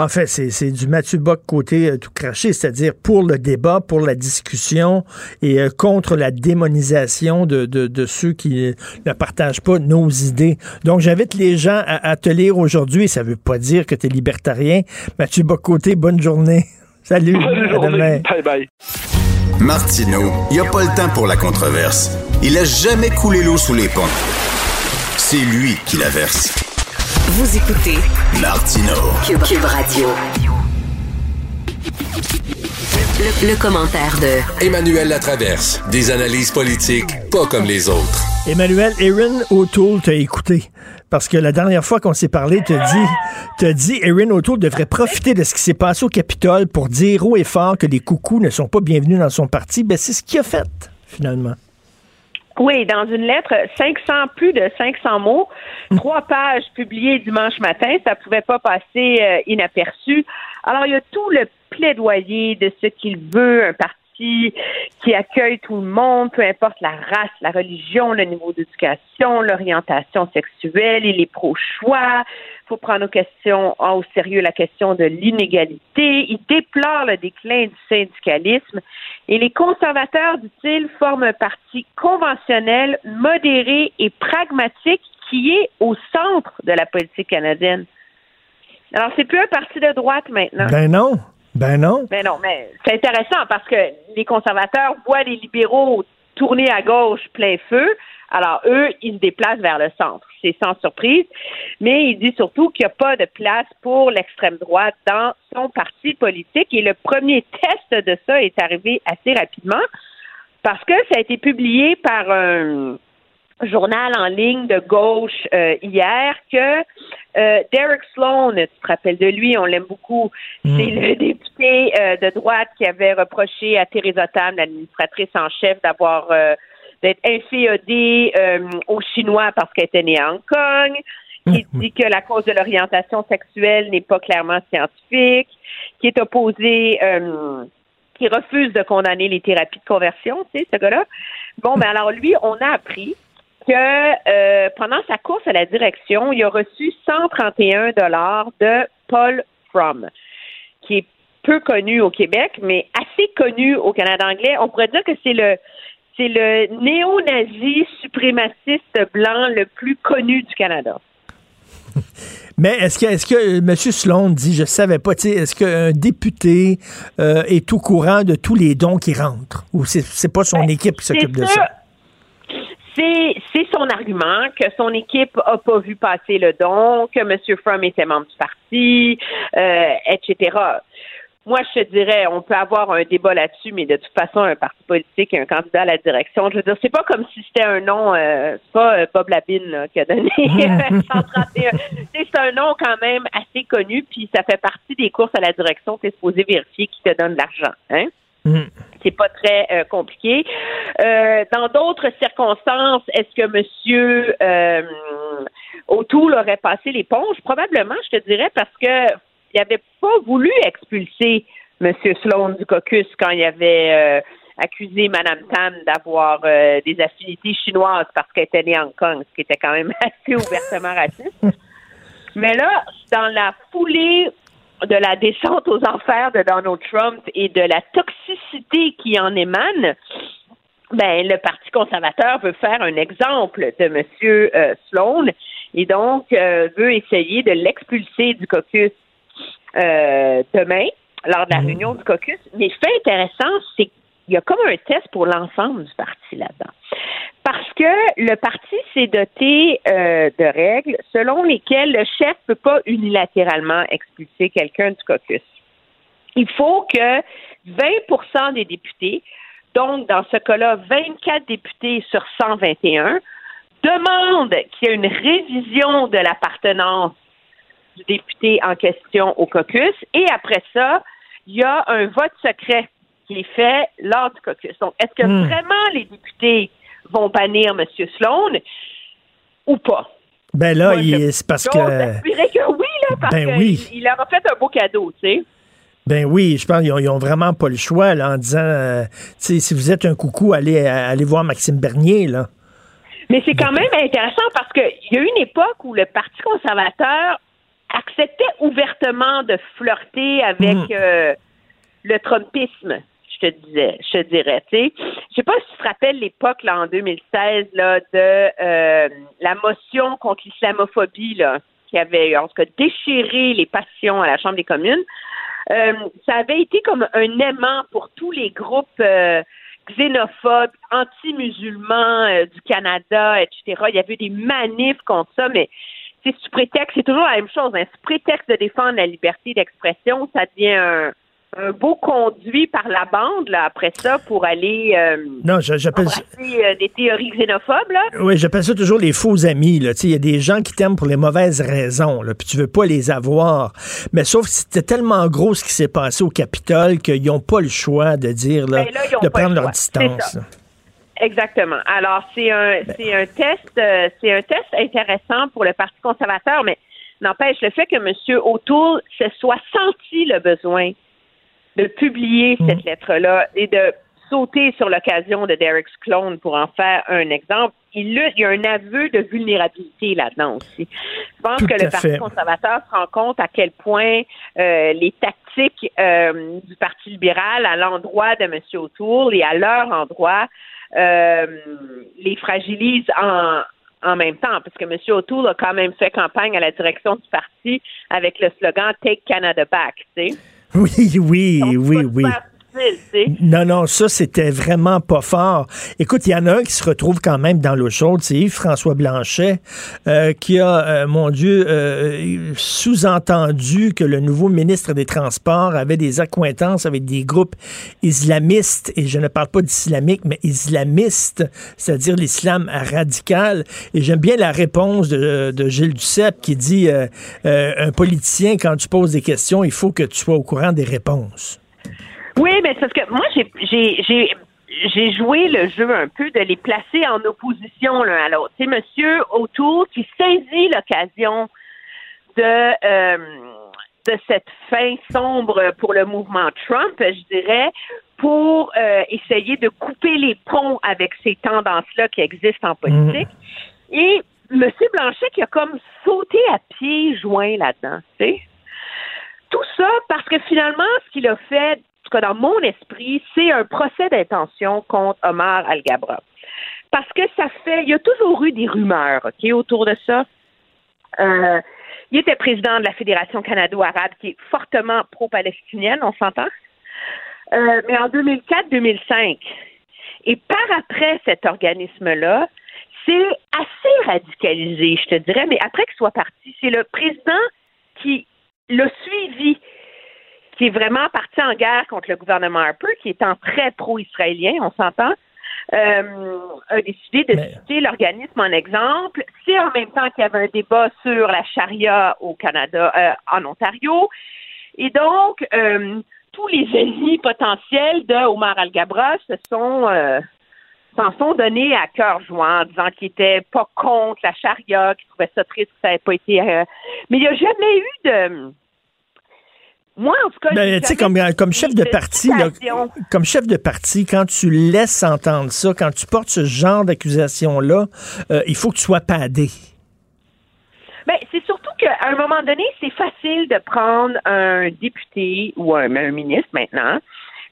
en fait, c'est du Mathieu Bock côté euh, tout craché, c'est-à-dire pour le débat, pour la discussion et euh, contre la démonisation de, de, ceux qui ne partagent pas nos idées. Donc, j'invite les gens à, te lire aujourd'hui. Ça veut pas dire que tu es libertarien. Mathieu Bock côté, bonne journée. Salut. Bonne Bye bye. Martineau, il n'y a pas le temps pour la controverse. Il a jamais coulé l'eau sous les ponts. C'est lui qui la verse. Vous écoutez Martino Cube, Radio. Le, commentaire de Emmanuel Latraverse. Des analyses politiques pas comme les autres. Emmanuel, Erin O'Toole t'a écouté. Parce que la dernière fois qu'on s'est parlé, t'as dit, t'as dit Erin O'Toole devrait profiter de ce qui s'est passé au Capitole pour dire haut et fort que les coucous ne sont pas bienvenus dans son parti. Ben, c'est ce qu'il a fait, finalement. Oui, dans une lettre, 500, plus de 500 mots, trois pages publiées dimanche matin, ça pouvait pas passer euh, inaperçu. Alors, il y a tout le plaidoyer de ce qu'il veut, un parti qui accueille tout le monde, peu importe la race, la religion, le niveau d'éducation, l'orientation sexuelle, il est pro-choix. Il faut prendre aux questions, au sérieux la question de l'inégalité. Il déplore le déclin du syndicalisme. Et les conservateurs, dit-il, forment un parti conventionnel, modéré et pragmatique qui est au centre de la politique canadienne. Alors, c'est plus un parti de droite maintenant. Ben non. Ben non. Ben non, mais c'est intéressant parce que les conservateurs voient les libéraux tourner à gauche plein feu. Alors, eux, ils se déplacent vers le centre. C'est sans surprise. Mais il dit surtout qu'il n'y a pas de place pour l'extrême droite dans son parti politique. Et le premier test de ça est arrivé assez rapidement parce que ça a été publié par un journal en ligne de gauche euh, hier que euh, Derek Sloan, tu te rappelles de lui, on l'aime beaucoup, c'est le député euh, de droite qui avait reproché à Theresa Tam, l'administratrice en chef, d'avoir d'être inféodée aux Chinois parce qu'elle était née à Hong Kong. qui dit que la cause de l'orientation sexuelle n'est pas clairement scientifique, qui est opposé qui refuse de condamner les thérapies de conversion, tu sais, ce gars-là. Bon, ben alors lui, on a appris que euh, pendant sa course à la direction, il a reçu 131 dollars de Paul Fromm, qui est peu connu au Québec, mais assez connu au Canada anglais. On pourrait dire que c'est le c'est le néo-nazi suprémaciste blanc le plus connu du Canada. Mais est-ce que, est-ce que M. Sloan dit, je savais pas, est-ce qu'un député euh, est au courant de tous les dons qui rentrent? Ou c'est, c'est pas son Ben, équipe qui s'occupe de ça? C'est, c'est son argument que son équipe a pas vu passer le don, que M. Fromm était membre du parti, euh, etc. Moi, je te dirais, on peut avoir un débat là-dessus, mais de toute façon, un parti politique et un candidat à la direction, je veux dire, c'est pas comme si c'était un nom, euh, c'est pas euh, Bob Labine là, qui a donné 131. Tu sais, c'est un nom quand même assez connu, puis ça fait partie des courses à la direction. Tu es supposé vérifier qui te donne l'argent, hein? C'est pas très euh, compliqué. Euh, dans d'autres circonstances, est-ce que Monsieur euh, O'Toole aurait passé l'éponge? Probablement, je te dirais, parce que il n'avait pas voulu expulser Monsieur Sloan du caucus quand il avait euh, accusé Mme Tam d'avoir euh, des affinités chinoises parce qu'elle était née à Hong Kong, ce qui était quand même assez ouvertement raciste. Mais là, dans la foulée de la descente aux enfers de Donald Trump et de la toxicité qui en émane, ben, le Parti conservateur veut faire un exemple de M. Sloan et donc euh, veut essayer de l'expulser du caucus euh, demain lors de la réunion du caucus. Mais fait intéressant, c'est qu'il y a comme un test pour l'ensemble du parti là-dedans. Parce que le parti s'est doté euh, de règles selon lesquelles le chef ne peut pas unilatéralement expulser quelqu'un du caucus. Il faut que 20% des députés, donc dans ce cas-là, 24 députés sur 121, demandent qu'il y ait une révision de l'appartenance du député en question au caucus. Et après ça, il y a un vote secret qui est fait lors du caucus. Donc, est-ce que Hmm. vraiment les députés vont bannir M. Sloan ou pas? Ben là, c'est parce que. espérer que oui, là, parce Ben qu'il oui. il leur a fait un beau cadeau, tu sais. Ben oui, je pense qu'ils ont, ont vraiment pas le choix là, en disant, euh, si vous êtes un coucou, allez, allez voir Maxime Bernier. Là. Mais c'est quand même intéressant parce qu'il y a eu une époque où le Parti conservateur acceptait ouvertement de flirter avec Mhm. euh, le Trumpisme, je te disais, je te dirais, tu sais. Je sais pas si tu te rappelles l'époque, là, en 2016, là, de euh, la motion contre l'islamophobie, là, qui avait, en tout cas, déchiré les passions à la Chambre des communes. Euh, ça avait été comme un aimant pour tous les groupes euh, xénophobes, anti-musulmans euh, du Canada, etc. Il y avait eu des manifs contre ça, mais c'est toujours la même chose, hein, sous prétexte de défendre la liberté d'expression, ça devient un, un beau conduit par la bande, là, après ça, pour aller euh, Non, j'appelle ça. euh, des théories xénophobes, là. Oui, j'appelle ça toujours les faux amis. là. Tu sais, Il y a des gens qui t'aiment pour les mauvaises raisons, là, puis tu veux pas les avoir. Mais sauf que c'était tellement gros ce qui s'est passé au Capitole qu'ils n'ont pas le choix de dire, là, Ben là, de prendre le leur distance. Exactement. Alors, c'est un, c'est un test, euh, c'est un test intéressant pour le Parti conservateur, mais n'empêche le fait que M. O'Toole se soit senti le besoin de publier cette lettre-là et de sauter sur l'occasion de Derek Clone pour en faire un exemple. Il, y a un aveu de vulnérabilité là-dedans aussi. Je pense Tout que le Parti fait. conservateur se rend compte à quel point euh, les tactiques euh, du Parti libéral à l'endroit de M. O'Toole et à leur endroit euh, les fragilisent en, en même temps, parce que M. O'Toole a quand même fait campagne à la direction du parti avec le slogan Take Canada Back, tu sais. Oui, oui, oui, oui. Non, non, ça, c'était vraiment pas fort. Écoute, il y en a un qui se retrouve quand même dans l'eau chaude, c'est Yves-François Blanchet, euh, qui a, euh, mon Dieu, euh, sous-entendu que le nouveau ministre des Transports avait des accointances avec des groupes islamistes, et je ne parle pas d'islamique, mais islamistes, c'est-à-dire l'islam radical. Et j'aime bien la réponse de, de Gilles Duceppe qui dit, un politicien, quand tu poses des questions, il faut que tu sois au courant des réponses. Oui, mais c'est parce que moi, j'ai j'ai joué le jeu un peu de les placer en opposition l'un à l'autre. C'est Monsieur Autour qui saisit l'occasion de euh, de cette fin sombre pour le mouvement Trump, je dirais, pour euh, essayer de couper les ponts avec ces tendances-là qui existent en politique. Mmh. Et Monsieur Blanchet qui a comme sauté à pieds joints là-dedans, tu sais. Tout ça parce que finalement, ce qu'il a fait tout cas dans mon esprit, c'est un procès d'intention contre Omar Al-Gabra. Parce que ça fait, il y a toujours eu des rumeurs, autour de ça. Euh, il était président de la Fédération canado-arabe qui est fortement pro-palestinienne, on s'entend. Euh, mais en 2004-2005, et par après cet organisme-là, c'est assez radicalisé, je te dirais, mais après qu'il soit parti, c'est le président qui l'a suivi, qui est vraiment parti en guerre contre le gouvernement Harper, qui étant très pro-israélien, on s'entend, euh, a décidé de citer l'organisme en exemple. C'est en même temps qu'il y avait un débat sur la charia au Canada, euh, en Ontario. Et donc, euh, tous les ennemis potentiels de Omar Al-Gabra se sont s'en sont donnés à cœur joint, en disant qu'il était pas contre la charia, qu'il trouvait ça triste que ça n'avait pas été. mais il n'y a jamais eu de moi, en tout cas, ben, tu sais, comme, comme chef de parti, comme chef de parti, quand tu laisses entendre ça, quand tu portes ce genre d'accusation-là, euh, il faut que tu sois padé. Ben, c'est surtout qu'à un moment donné, c'est facile de prendre un député ou un, ministre maintenant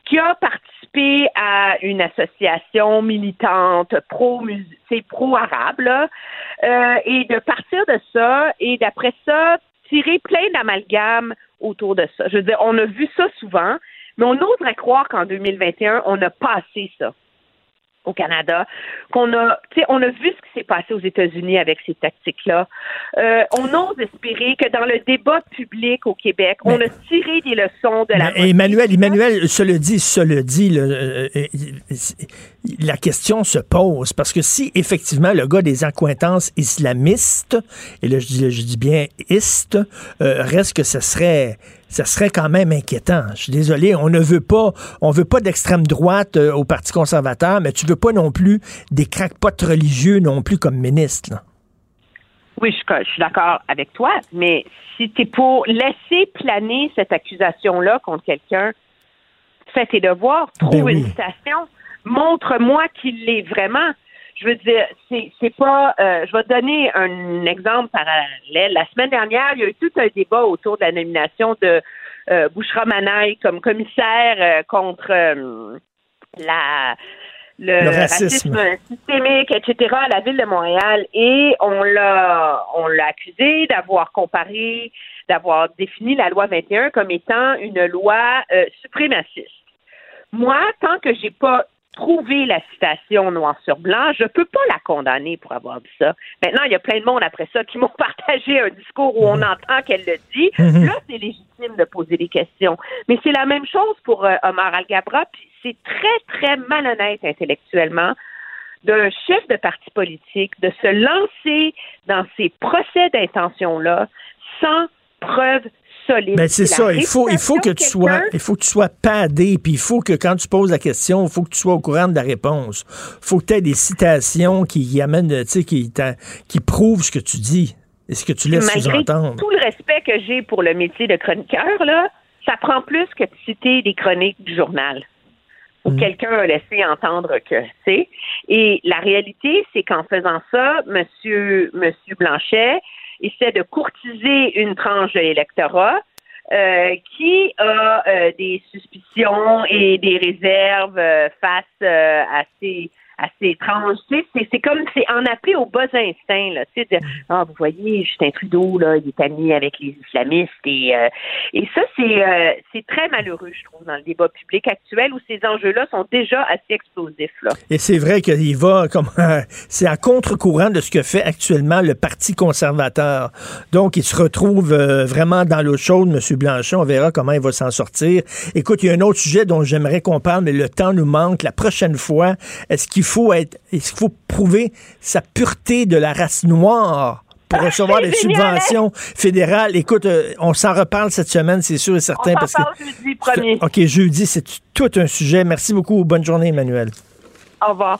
qui a participé à une association militante pro pro arabe euh, et de partir de ça et d'après ça tirer plein d'amalgames autour de ça. Je veux dire, on a vu ça souvent, mais on oserait croire qu'en 2021, on a passé ça au Canada, qu'on a, tu sais, on a vu ce qui s'est passé aux États-Unis avec ces tactiques-là. Euh, on ose espérer que dans le débat public au Québec, on a tiré des leçons de la. Emmanuel, Emmanuel, se le dit, se le dit, le, euh, la question se pose parce que si effectivement le gars des accointances islamistes, et là je dis, je dis bien ist, euh, reste que ce serait ça serait quand même inquiétant. Je suis désolé, on ne veut pas, on veut pas d'extrême droite euh, au Parti conservateur, mais tu veux pas non plus des crackpots religieux non plus comme ministre. Oui, je, suis d'accord avec toi, mais si tu es pour laisser planer cette accusation-là contre quelqu'un, fais tes devoirs, trouve ben une citation, montre-moi qu'il l'est vraiment je veux dire, c'est, pas. Euh, je vais te donner un exemple parallèle. La semaine dernière, il y a eu tout un débat autour de la nomination de euh, Bouchra Manaï comme commissaire euh, contre euh, la le, racisme. systémique, etc. à la ville de Montréal. Et on l'a on l'a accusé d'avoir comparé, d'avoir défini la loi 21 comme étant une loi suprémaciste. Moi, tant que j'ai pas trouver la citation noir sur blanc, je peux pas la condamner pour avoir dit ça. Maintenant, il y a plein de monde après ça qui m'ont partagé un discours où on mhm. entend qu'elle le dit. Mhm. Là, c'est légitime de poser des questions. Mais c'est la même chose pour euh, Omar Al-Gabra, c'est très, très malhonnête intellectuellement d'un chef de parti politique de se lancer dans ces procès d'intention-là sans preuve ben c'est ça, il faut, il faut que tu sois, il faut que tu sois padé, puis il faut que quand tu poses la question, il faut que tu sois au courant de la réponse. Il faut que tu aies des citations qui, amènent, tu sais, qui, qui prouvent ce que tu dis et ce que tu laisses sous-entendre. Tout le respect que j'ai pour le métier de chroniqueur, là, ça prend plus que de citer des chroniques du journal où mm. quelqu'un a laissé entendre que, c'est. Et la réalité, c'est qu'en faisant ça, Monsieur, Monsieur Blanchet, essaie de courtiser une tranche de l'électorat euh, qui a euh, des suspicions et des réserves euh, face à ces assez étrange. C'est, comme c'est en appeler aux bas instincts, là. Tu sais, de, ah, vous voyez, Justin Trudeau, là, il est ami avec les islamistes et euh, et ça, c'est euh, c'est très malheureux, je trouve, dans le débat public actuel où ces enjeux-là sont déjà assez explosifs, là. Et c'est vrai qu'il va comme c'est à contre-courant de ce que fait actuellement le Parti conservateur. Donc, il se retrouve euh, vraiment dans l'eau chaude, M. Blanchet. On verra comment il va s'en sortir. Écoute, il y a un autre sujet dont j'aimerais qu'on parle, mais le temps nous manque. La prochaine fois, est-ce qu'il faut être, qu'il faut prouver sa pureté de la race noire? pour recevoir des subventions fédérales. Écoute, euh, on s'en reparle cette semaine, c'est sûr et certain. On parce parle que, jeudi premier. OK, jeudi, c'est tout un sujet. Merci beaucoup. Bonne journée, Emmanuel. Au revoir.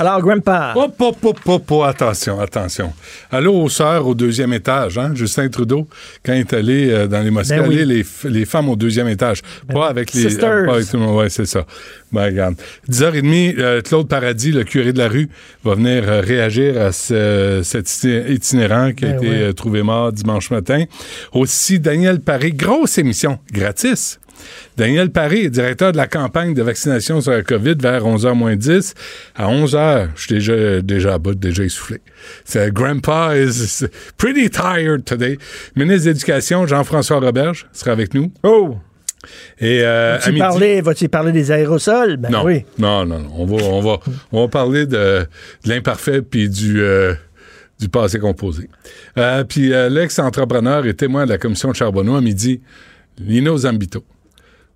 Alors, Grandpa. Hop, hop, hop, hop, attention, attention. Allô aux sœurs au deuxième étage, hein? Justin Trudeau, quand il est allé euh, dans les mosquées, Ben oui. les, les femmes au deuxième étage. pas avec les. Sisters. pas avec tout le monde. Ouais, c'est ça. Ben, regarde. 10h30, euh, Claude Paradis, le curé de la rue, va venir euh, réagir à ce- cet iti- itinérant qui a Ben été ouais. euh, trouvé mort dimanche matin. Aussi, Daniel Paré, grosse émission, gratis. Daniel Paré directeur de la campagne de vaccination sur la COVID vers 11h moins 10. À 11h, je suis déjà, déjà à bout, déjà essoufflé. C'est Grandpa is pretty tired today. Ministre de l'Éducation, Jean-François Roberge, sera avec nous. Oh! Et euh, Vas-tu parler, vas-tu parler des aérosols? Ben non, oui. non, non, non. On va, on va, on va parler de, de l'imparfait puis du, euh, du passé composé. Euh, puis euh, l'ex-entrepreneur et témoin de la commission de Charbonneau à midi, Lino Zambito,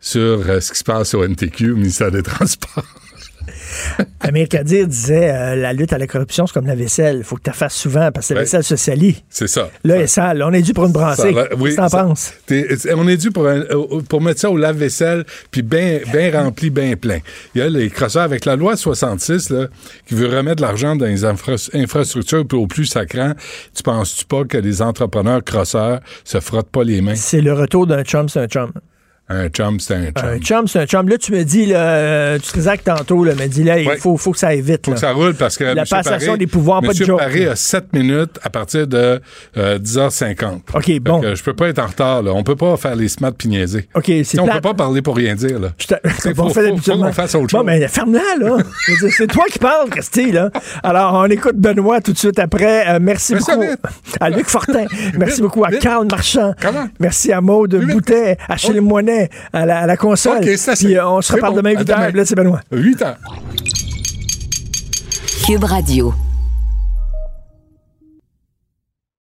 sur euh, ce qui se passe au NTQ, au ministère des Transports. Amir Kadir disait euh, la lutte à la corruption, c'est comme la vaisselle. Il faut que tu la fasses souvent parce que la Ouais. vaisselle se salit. C'est ça. Là, elle est sale. On est dû pour une brassée. Oui, Qu'est-ce que t'en penses? on est dû pour, un- euh, pour mettre ça au lave-vaisselle, puis bien ben rempli, bien plein. Il y a les crosseurs avec la loi 66 là, qui veut remettre l'argent dans les infra- infrastructures puis au plus sacrant. Tu penses-tu pas que les entrepreneurs crosseurs se frottent pas les mains? C'est le retour d'un chum, c'est un chum. Un chum, c'est un chum. Un chum, c'est un chum. Là, tu me dis, là, euh, tu te que tantôt, là, me dis, là, il faut, faut que ça aille vite. faut là. que ça roule parce que La M. passation Paré- des pouvoirs, pas de M. joke. Paré a 7 minutes à partir de euh, 10h50. OK, bon. Que je peux pas être en retard. Là. On peut pas faire les smart puis niaiser. OK, c'est On peut pas parler pour rien dire. Là. T'sais, T'sais, on faut- fait faut- faut qu'on fasse autre Bon, chose. mais ferme-la, là. C'est toi qui parles, Christy, là. Alors, on écoute Benoît tout de suite après. Euh, merci beaucoup à Luc Fortin. Merci beaucoup à. Carl Marchand. Comment? Merci à Maude Boutet, à Achille Moinet, à la, à la console. OK, c'est assez. Puis euh, on se reparle bon. demain À 8 heures. demain. Là, c'est Benoît. 8 heures. Cube Radio.